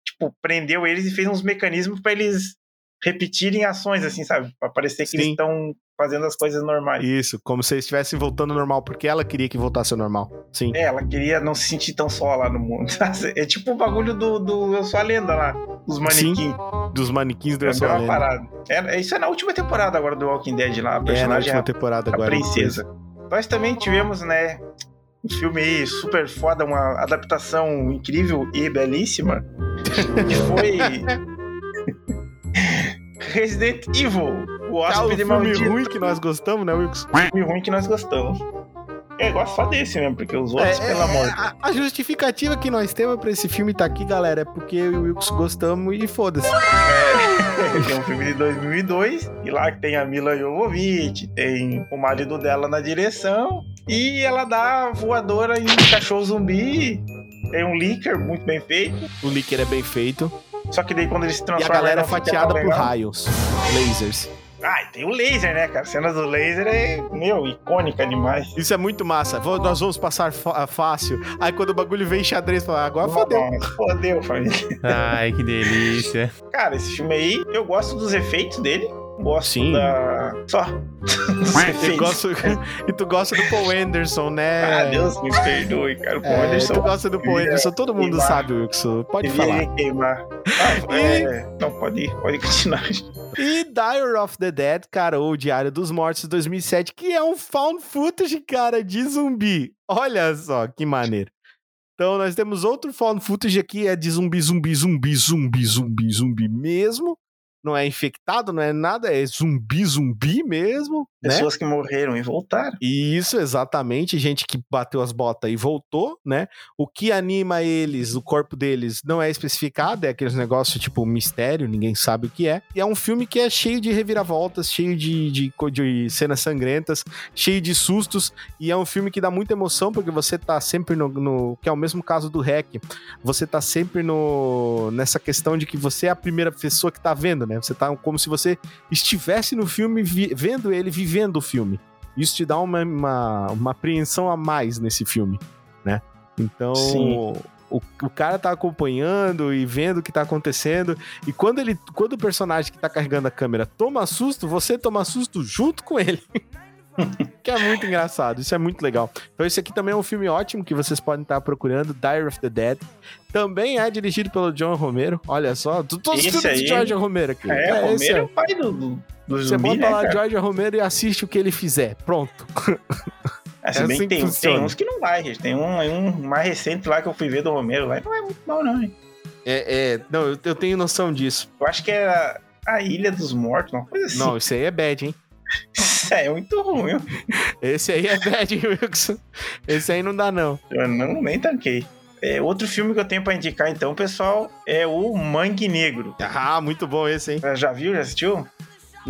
tipo, prendeu eles e fez uns mecanismos pra eles repetirem ações, assim, sabe? Pra parecer que eles Sim. estão fazendo as coisas normais. Isso, como se eles estivessem voltando ao normal, porque ela queria que voltasse ao normal. Sim. É, ela queria não se sentir tão só lá no mundo. <laughs> É tipo o bagulho do, do Eu Sou a Lenda lá, dos manequins. Dos manequins do É Eu a Sou a Lenda. parada. É, isso é na última temporada agora do Walking Dead lá. A É, na é última a, temporada a agora. princesa. Nós também tivemos, né, um filme aí super foda, uma adaptação incrível e belíssima, que foi <laughs> Resident Evil, o Ah, o hóspede filme maldito. ruim que nós gostamos, né, Wilson? filme ruim que nós gostamos. Eu gosto só desse mesmo, porque os outros, É, pelo é, amor de a, a justificativa que nós temos pra esse filme tá aqui, galera, é porque eu e o Wilkes gostamos e foda-se. Que é <laughs> um filme de 2002, e lá que tem a Mila Jovovich, tem o marido dela na direção, e ela dá voadora em cachorro zumbi. Tem um leaker muito bem feito. O líquido é bem feito. Só que daí quando ele se E a galera é fatiada por raios, lasers. Ah, e tem o laser, né, cara? A cena do laser é, meu, icônica demais. Isso é muito massa. Vou- nós vamos passar fácil. Aí quando o bagulho vem em xadrez, fala, agora fodeu. Nossa, Fodeu, família. Ai, que delícia. Cara, esse filme aí, eu gosto dos efeitos dele. Gosto Sim. da. Só. <laughs> Efeitos. gosto... e tu gosta do Paul Anderson, né? Ah, Deus me perdoe, cara. O Paul É, Anderson. tu gosta do Paul Anderson, todo mundo queimar. sabe, Wilson. Pode devia falar. queimar. Ah, é, não, pode ir, pode continuar. E Diary of the Dead, cara, ou Diário dos Mortos 2007, que é um found footage, cara, de zumbi. Olha só que maneiro. Então nós temos outro found footage aqui, é de zumbi, zumbi, zumbi, zumbi, zumbi, zumbi mesmo. Não é infectado, não é nada, é zumbi, zumbi mesmo, né? Pessoas que morreram e voltaram. Isso, exatamente. Gente que bateu as botas e voltou, né? O que anima eles, o corpo deles, não é especificado, é aqueles negócios tipo mistério, ninguém sabe o que é. E é um filme que é cheio de reviravoltas, cheio de, de, de cenas sangrentas, cheio de sustos. E é um filme que dá muita emoção, porque você tá sempre no. no- que é o mesmo caso do REC. Você tá sempre no nessa questão de que você é a primeira pessoa que tá vendo, né? Você tá como se você estivesse no filme, vi- vendo ele, vivendo o filme. Isso te dá uma, uma, uma apreensão a mais nesse filme, né? Então, Sim. o, o cara tá acompanhando e vendo o que tá acontecendo. E quando ele, quando o personagem que tá carregando a câmera toma susto, você toma susto junto com ele. <laughs> que é muito engraçado, isso é muito legal. Então, esse aqui também é um filme ótimo que vocês podem estar procurando, Diary of the Dead. Também é dirigido pelo John Romero. Olha só, todos os filmes de aí- George Romero aqui. É, esse Romero é o pai do, do, Você zumbi, bota né, lá cara? George Romero e assiste o que ele fizer. Pronto. <laughs> É, se é bem assim tem, funciona. tem uns que não vai, gente. Tem um, um mais recente lá que eu fui ver do Romero lá e não é muito bom, não, hein? É, é, não, eu, eu tenho noção disso. Eu acho que era a Ilha dos Mortos, uma coisa assim. Não, isso aí é bad, hein? Isso é muito ruim. Esse aí é bad, hein, <laughs> Wilson. Esse aí não dá, não. Eu não nem tanquei. É, outro filme que eu tenho pra indicar, então, pessoal, é o Mangue Negro. Ah, muito bom esse, hein? Já viu? Já assistiu?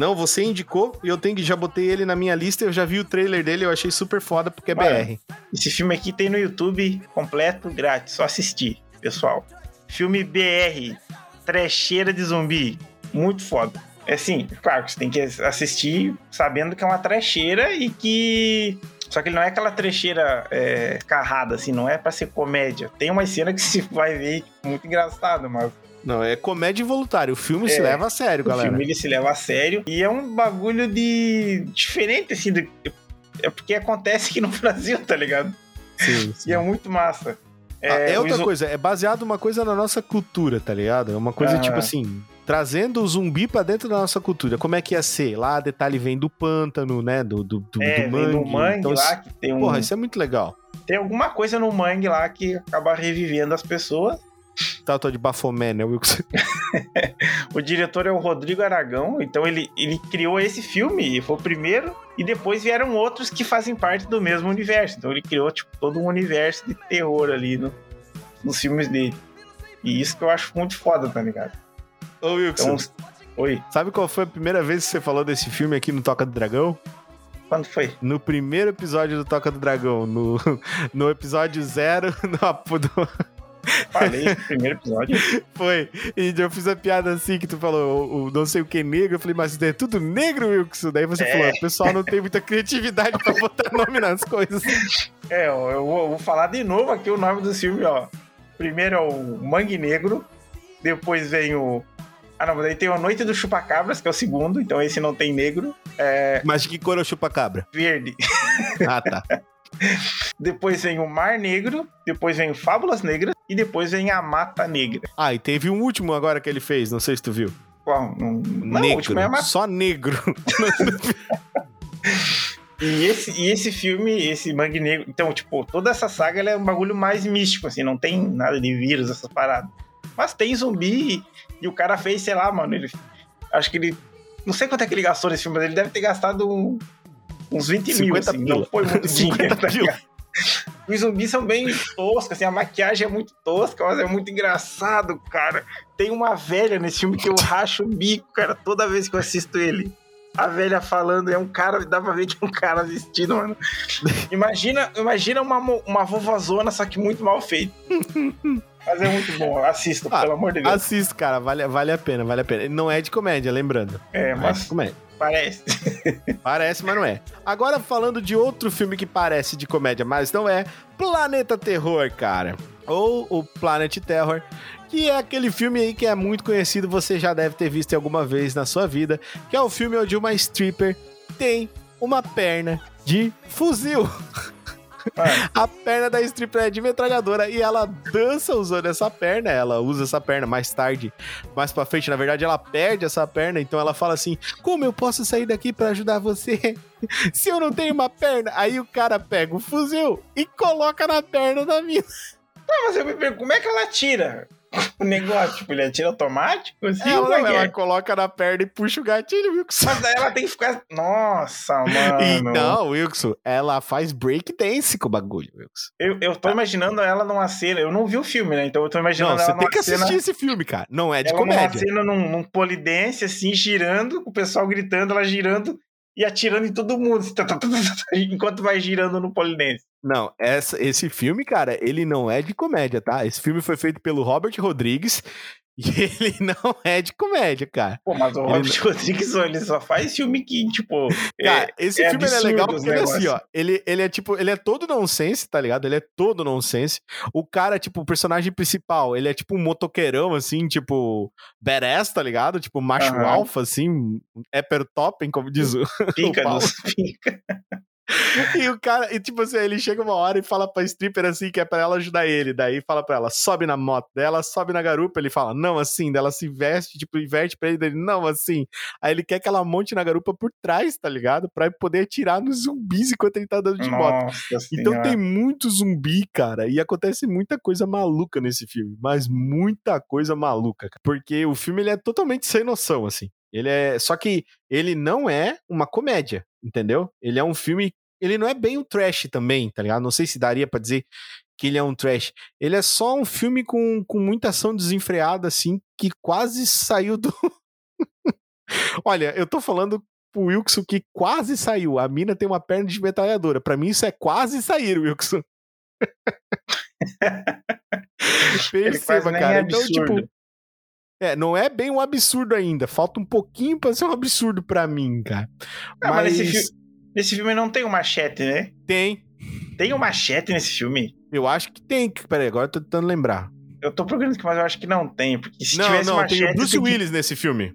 Não, você indicou e eu tenho que já botei ele na minha lista. Eu já vi o trailer dele, eu achei super foda porque é. BR. Esse filme aqui tem no YouTube completo, grátis, só assistir, pessoal. Filme BR, trecheira de zumbi, muito foda. É assim, claro você tem que assistir sabendo que é uma trecheira e que. Só que ele não é aquela trecheira é, carrada, assim, não é pra ser comédia. Tem uma cena que se vai ver muito engraçada, mas Não, é comédia involuntária. O filme se É, leva a sério, o galera. filme ele se leva a sério e é um bagulho de. diferente, assim, do- é porque acontece aqui no <laughs> Brasil, tá ligado? Sim, sim. E é muito massa. Ah, É, o outra iso- coisa, é baseado uma coisa na nossa cultura, tá ligado? É uma coisa Ah. tipo assim, trazendo o zumbi pra dentro da nossa cultura. Como é que ia ser? Lá, detalhe vem do pântano, né? Do, do, do, É, do mangue. no mangue Então, lá que tem um. Porra, isso é muito legal. Tem alguma coisa no mangue lá que acaba revivendo as pessoas. Tátua de Bafomé, né, Wilson? <laughs> O diretor é o Rodrigo Aragão, então ele, ele criou esse filme, e foi o primeiro, e depois vieram outros que fazem parte do mesmo universo. Então ele criou tipo, todo um universo de terror ali no- nos filmes dele. E isso que eu acho muito foda, tá ligado? Ô, Wilson, Então, oi, sabe qual foi a primeira vez que você falou desse filme aqui no Toca do Dragão? quando foi? No primeiro episódio do Toca do Dragão, no, <laughs> no episódio zero, <laughs> no, do- Falei no primeiro episódio. <laughs> foi. E eu fiz a piada assim que tu falou, o, não sei o que negro. Eu falei, mas é tudo negro, Wilson? Daí você É. falou, o pessoal não tem muita criatividade pra botar nome nas coisas. <laughs> É, eu vou, vou falar de novo aqui o nome do filme, ó. Primeiro é o Mangue Negro, depois vem o. Ah, não, mas daí tem o A Noite do Chupacabras, que é o segundo, então esse não tem negro. É Mas de que cor é o chupa-cabra? verde. Ah, tá. <laughs> <laughs> Depois vem o Mar Negro, depois vem o Fábulas Negras e depois vem a Mata Negra. Ah, e teve um último agora que ele fez, não sei se tu viu. Qual? Não, não o negro. último é a Mata. Só negro. <laughs> E esse, e esse filme, esse Mangue Negro, então, tipo, toda essa saga é um bagulho mais místico, assim, não tem nada de vírus, essas paradas. Mas tem zumbi e, e o cara fez, sei lá, mano, ele. Acho que ele. Não sei quanto é que ele gastou nesse filme, mas ele deve ter gastado um- Uns 20 mil, 50 assim, pila. não foi muito 50 <laughs> dinheiro. pila. Os zumbis são bem toscos, assim, a maquiagem é muito tosca, mas é muito engraçado, cara. Tem uma velha nesse filme que eu racho o bico, cara, toda vez que eu assisto ele. A velha falando, é um cara, dá pra ver que é um cara vestido, mano. Imagina, imagina uma, uma vovozona, só que muito mal feita. <laughs> Mas é muito bom, assista, Ah, pelo amor de Deus. Assista, cara, vale, vale a pena, vale a pena. Não é de comédia, lembrando. É, Não é mas comédia. parece. <laughs> Parece, mas não é. Agora falando de outro filme que parece de comédia, mas não é, Planeta Terror, cara. Ou o Planet Terror, que é aquele filme aí que é muito conhecido, você já deve ter visto alguma vez na sua vida, que é o filme onde uma stripper tem uma perna de fuzil. <laughs> <laughs> A perna da stripper é de metralhadora e ela dança usando essa perna. Ela usa essa perna mais tarde, mais pra frente. Na verdade, ela perde essa perna. Então ela fala assim: Como eu posso sair daqui pra ajudar você <laughs> se eu não tenho uma perna? Aí o cara pega o fuzil e coloca na perna da mina. mas eu me pergunto, como é que ela tira o negócio? Tipo, ele atira automático? Assim, ela, é não, ela é? coloca na perna e puxa o gatilho, Wilson. Mas daí ela tem que ficar. Nossa, mano. Então, Wilson, ela faz breakdance com o bagulho, Wilson. Eu, eu tô imaginando ela numa cena. Eu não vi o filme, né? Então eu tô imaginando Não, ela você tem numa que cena. assistir esse filme, cara. Não é de ela numa comédia. cena num, num polidense, assim, girando, o pessoal gritando, ela girando e atirando em todo mundo. assim, tá, tá, tá, Enquanto vai girando no polidense. Não, essa- esse filme, cara, ele não é de comédia, tá? Esse filme foi feito pelo Robert Rodrigues e <laughs> ele não é de comédia, cara. Pô, mas o Ele Robert Rodrigues, ele só faz filme que, tipo. Cara, esse é filme ele é legal porque ele é assim, ó. Ele, ele é tipo, ele é todo nonsense, tá ligado? Ele é todo nonsense. O cara, tipo, o personagem principal, ele é tipo um motoqueirão, assim, tipo, badass, tá ligado? Tipo, macho Aham. alfa, assim, upper topping, como diz o. Pica <laughs> o nos <laughs> pica. E o cara, e tipo assim, ele chega uma hora e fala pra stripper assim, que é pra ela ajudar ele. Daí fala pra ela, sobe na moto dela, sobe na garupa. Ele fala, não assim. Daí ela se veste, tipo, inverte pra ele, dele, não assim. Aí ele quer que ela monte na garupa por trás, tá ligado? Pra poder atirar nos zumbis enquanto ele tá andando de moto. Nossa Então senhora. tem muito zumbi, cara, e acontece muita coisa maluca nesse filme, mas muita coisa maluca, cara. porque o filme ele é totalmente sem noção, assim. Ele é, só que ele não é uma comédia, entendeu? Ele é um filme, ele não é bem um trash também, tá ligado? Não sei se daria pra dizer que ele é um trash. Ele é só um filme com, com muita ação desenfreada, assim, que quase saiu do. <laughs> Olha, eu tô falando pro Wilson que quase saiu. A mina tem uma perna de metralhadora. Pra mim, isso é quase sair, Wilson. <laughs> Perceba, nem cara. é Então, tipo. É, não é bem um absurdo ainda. Falta um pouquinho pra ser um absurdo pra mim, cara. Ah, mas mas nesse, fi- nesse filme não tem o machete, né? tem. Tem o machete nesse filme? Eu acho que tem. Peraí, agora eu tô tentando lembrar. Eu tô procurando aqui, mas eu acho que não tem. Porque se não, tivesse não, machete. tem o Bruce tem que- Willis nesse filme.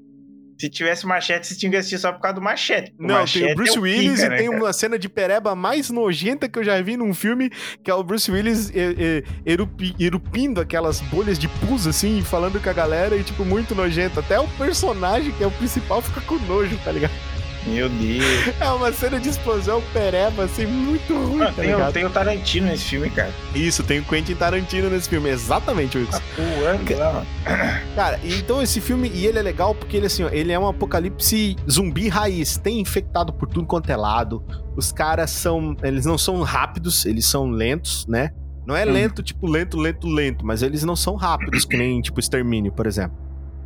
Se tivesse machete, você tinha que assistir só por causa do machete. Não, machete tem é o Bruce o Willis pica, e né, tem cara? uma cena de pereba mais nojenta que eu já vi num filme, que é o Bruce Willis é, é, erupi- erupindo aquelas bolhas de pus, assim, falando com a galera e, tipo, muito nojento. Até o personagem, que é o principal, fica com nojo, tá ligado? Meu Deus. <laughs> É uma cena de explosão pereba, assim, muito ruim, Ah, tá tem, ligado? tem o Tarantino nesse filme, cara. Isso, tem o Quentin Tarantino nesse filme, exatamente, Wilson. Mano. Cara, então esse filme, e ele é legal porque ele, assim, ó, ele é um apocalipse zumbi raiz. Tem infectado por tudo quanto é lado. Os caras são. Eles não são rápidos, eles são lentos, né? Não é lento, tipo, lento, lento, lento, mas eles não são rápidos, que nem, tipo, extermínio, por exemplo,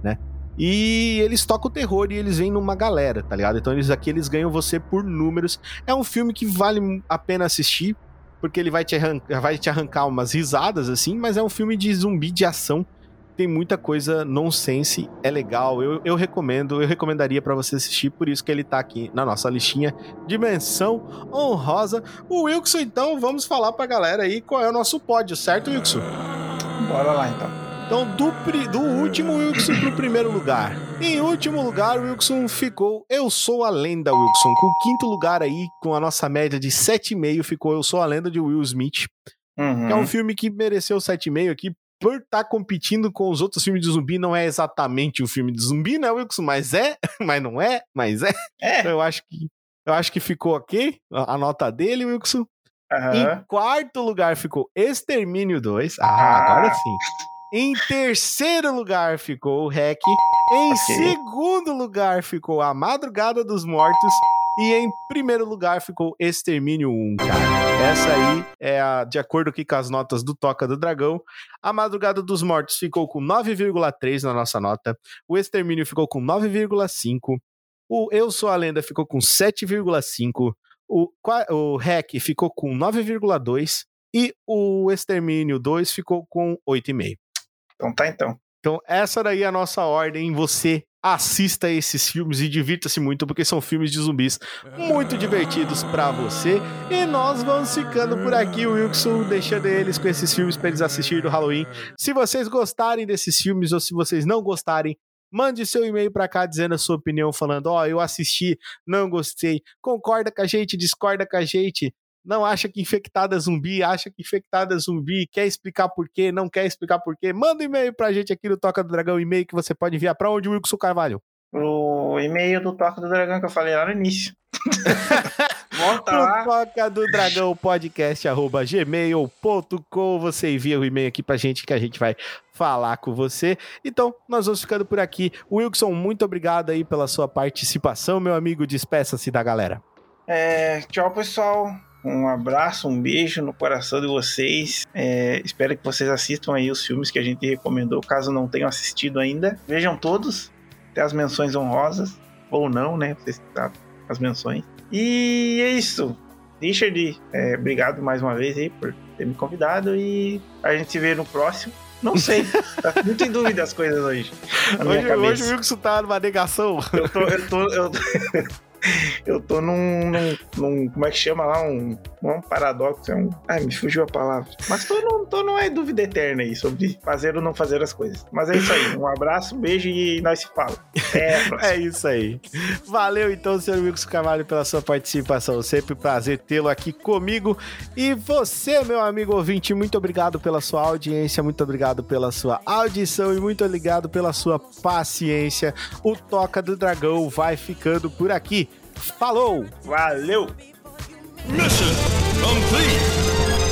né? E eles tocam o terror e eles vêm numa galera, tá ligado? Então eles aqui eles ganham você por números. É um filme que vale a pena assistir, porque ele vai te, vai te arrancar umas risadas, assim, mas é um filme de zumbi de ação tem muita coisa nonsense, é legal, eu, eu recomendo, eu recomendaria pra você assistir, por isso que ele tá aqui na nossa listinha Dimensão Honrosa. O Wilson, então, vamos falar pra galera aí qual é o nosso pódio, certo, Wilson? Bora lá, então. Então, do, do último Wilson pro primeiro lugar. Em último lugar, o Wilson ficou Eu Sou a Lenda, Wilson. Com o quinto lugar aí, com a nossa média de 7,5, ficou Eu Sou a Lenda de Will Smith. Uhum. É um filme que mereceu 7,5 aqui por estar competindo com os outros filmes de zumbi. Não é exatamente um filme de zumbi, né, Wilson? Mas é, <laughs> mas não é, mas é. É. Então eu acho que eu acho que ficou ok a a nota dele, Wilson. Aham. Em quarto lugar ficou Extermínio 2. Ah, Ah. agora sim. Em terceiro lugar ficou o Hack. Em Ok. segundo lugar ficou A Madrugada dos Mortos. E em primeiro lugar ficou Extermínio 1, cara. Essa aí é a, de acordo aqui com as notas do Toca do Dragão. A Madrugada dos Mortos ficou com 9,3 na nossa nota. O Extermínio ficou com 9,5. O Eu Sou a Lenda ficou com 7,5. O, o Hack ficou com 9,2. E o Extermínio 2 ficou com 8,5. Então tá, então. Então, essa daí é a nossa ordem. Você assista esses filmes e divirta-se muito, porque são filmes de zumbis muito divertidos pra você. E nós vamos ficando por aqui, Wilson, deixando eles com esses filmes pra eles assistirem do Halloween. Se vocês gostarem desses filmes ou se vocês não gostarem, mande seu e-mail pra cá dizendo a sua opinião, falando: Ó, eu assisti, não gostei, concorda com a gente, discorda com a gente. Não acha que infectada é zumbi, acha que infectada é zumbi, quer explicar por quê, não quer explicar por quê, manda um e-mail pra gente aqui no Toca do Dragão, e-mail que você pode enviar pra onde, Wilson Carvalho? Pro e-mail do Toca do Dragão que eu falei lá no início. <laughs> Volta Pro lá. Toca do Dragão podcast arroba gmail.com. Você envia o e-mail aqui pra gente que a gente vai falar com você. Então, nós vamos ficando por aqui. Wilson, muito obrigado aí pela sua participação, meu amigo. Despeça-se da galera. É, tchau, pessoal. Um abraço, um beijo no coração de vocês. É, espero que vocês assistam aí os filmes que a gente recomendou, caso não tenham assistido ainda. Vejam todos, até as menções honrosas, ou não, né? Vocês sabem, as menções. E é isso. Richard, é, obrigado mais uma vez aí por ter me convidado e a gente se vê no próximo. Não sei, <laughs> tá muito em dúvida as coisas hoje. Hoje, hoje o Wilson tá numa negação. Eu tô, eu tô, eu tô, <laughs> eu tô num, num, num- Como é que chama lá? Um, um paradoxo, é um. Ai, me fugiu a palavra. Mas tô, num, tô numa dúvida eterna aí sobre fazer ou não fazer as coisas. Mas é isso aí. Um abraço, um beijo e nós se fala. É. É isso aí. Valeu então, senhor Wilson Carvalho, pela sua participação. Sempre prazer tê-lo aqui comigo. E você, meu amigo ouvinte, muito obrigado pela sua audiência, muito obrigado pela sua audição e muito obrigado pela sua paciência. O Toca do Dragão vai ficando por aqui. Falou! Valeu! Mission complete.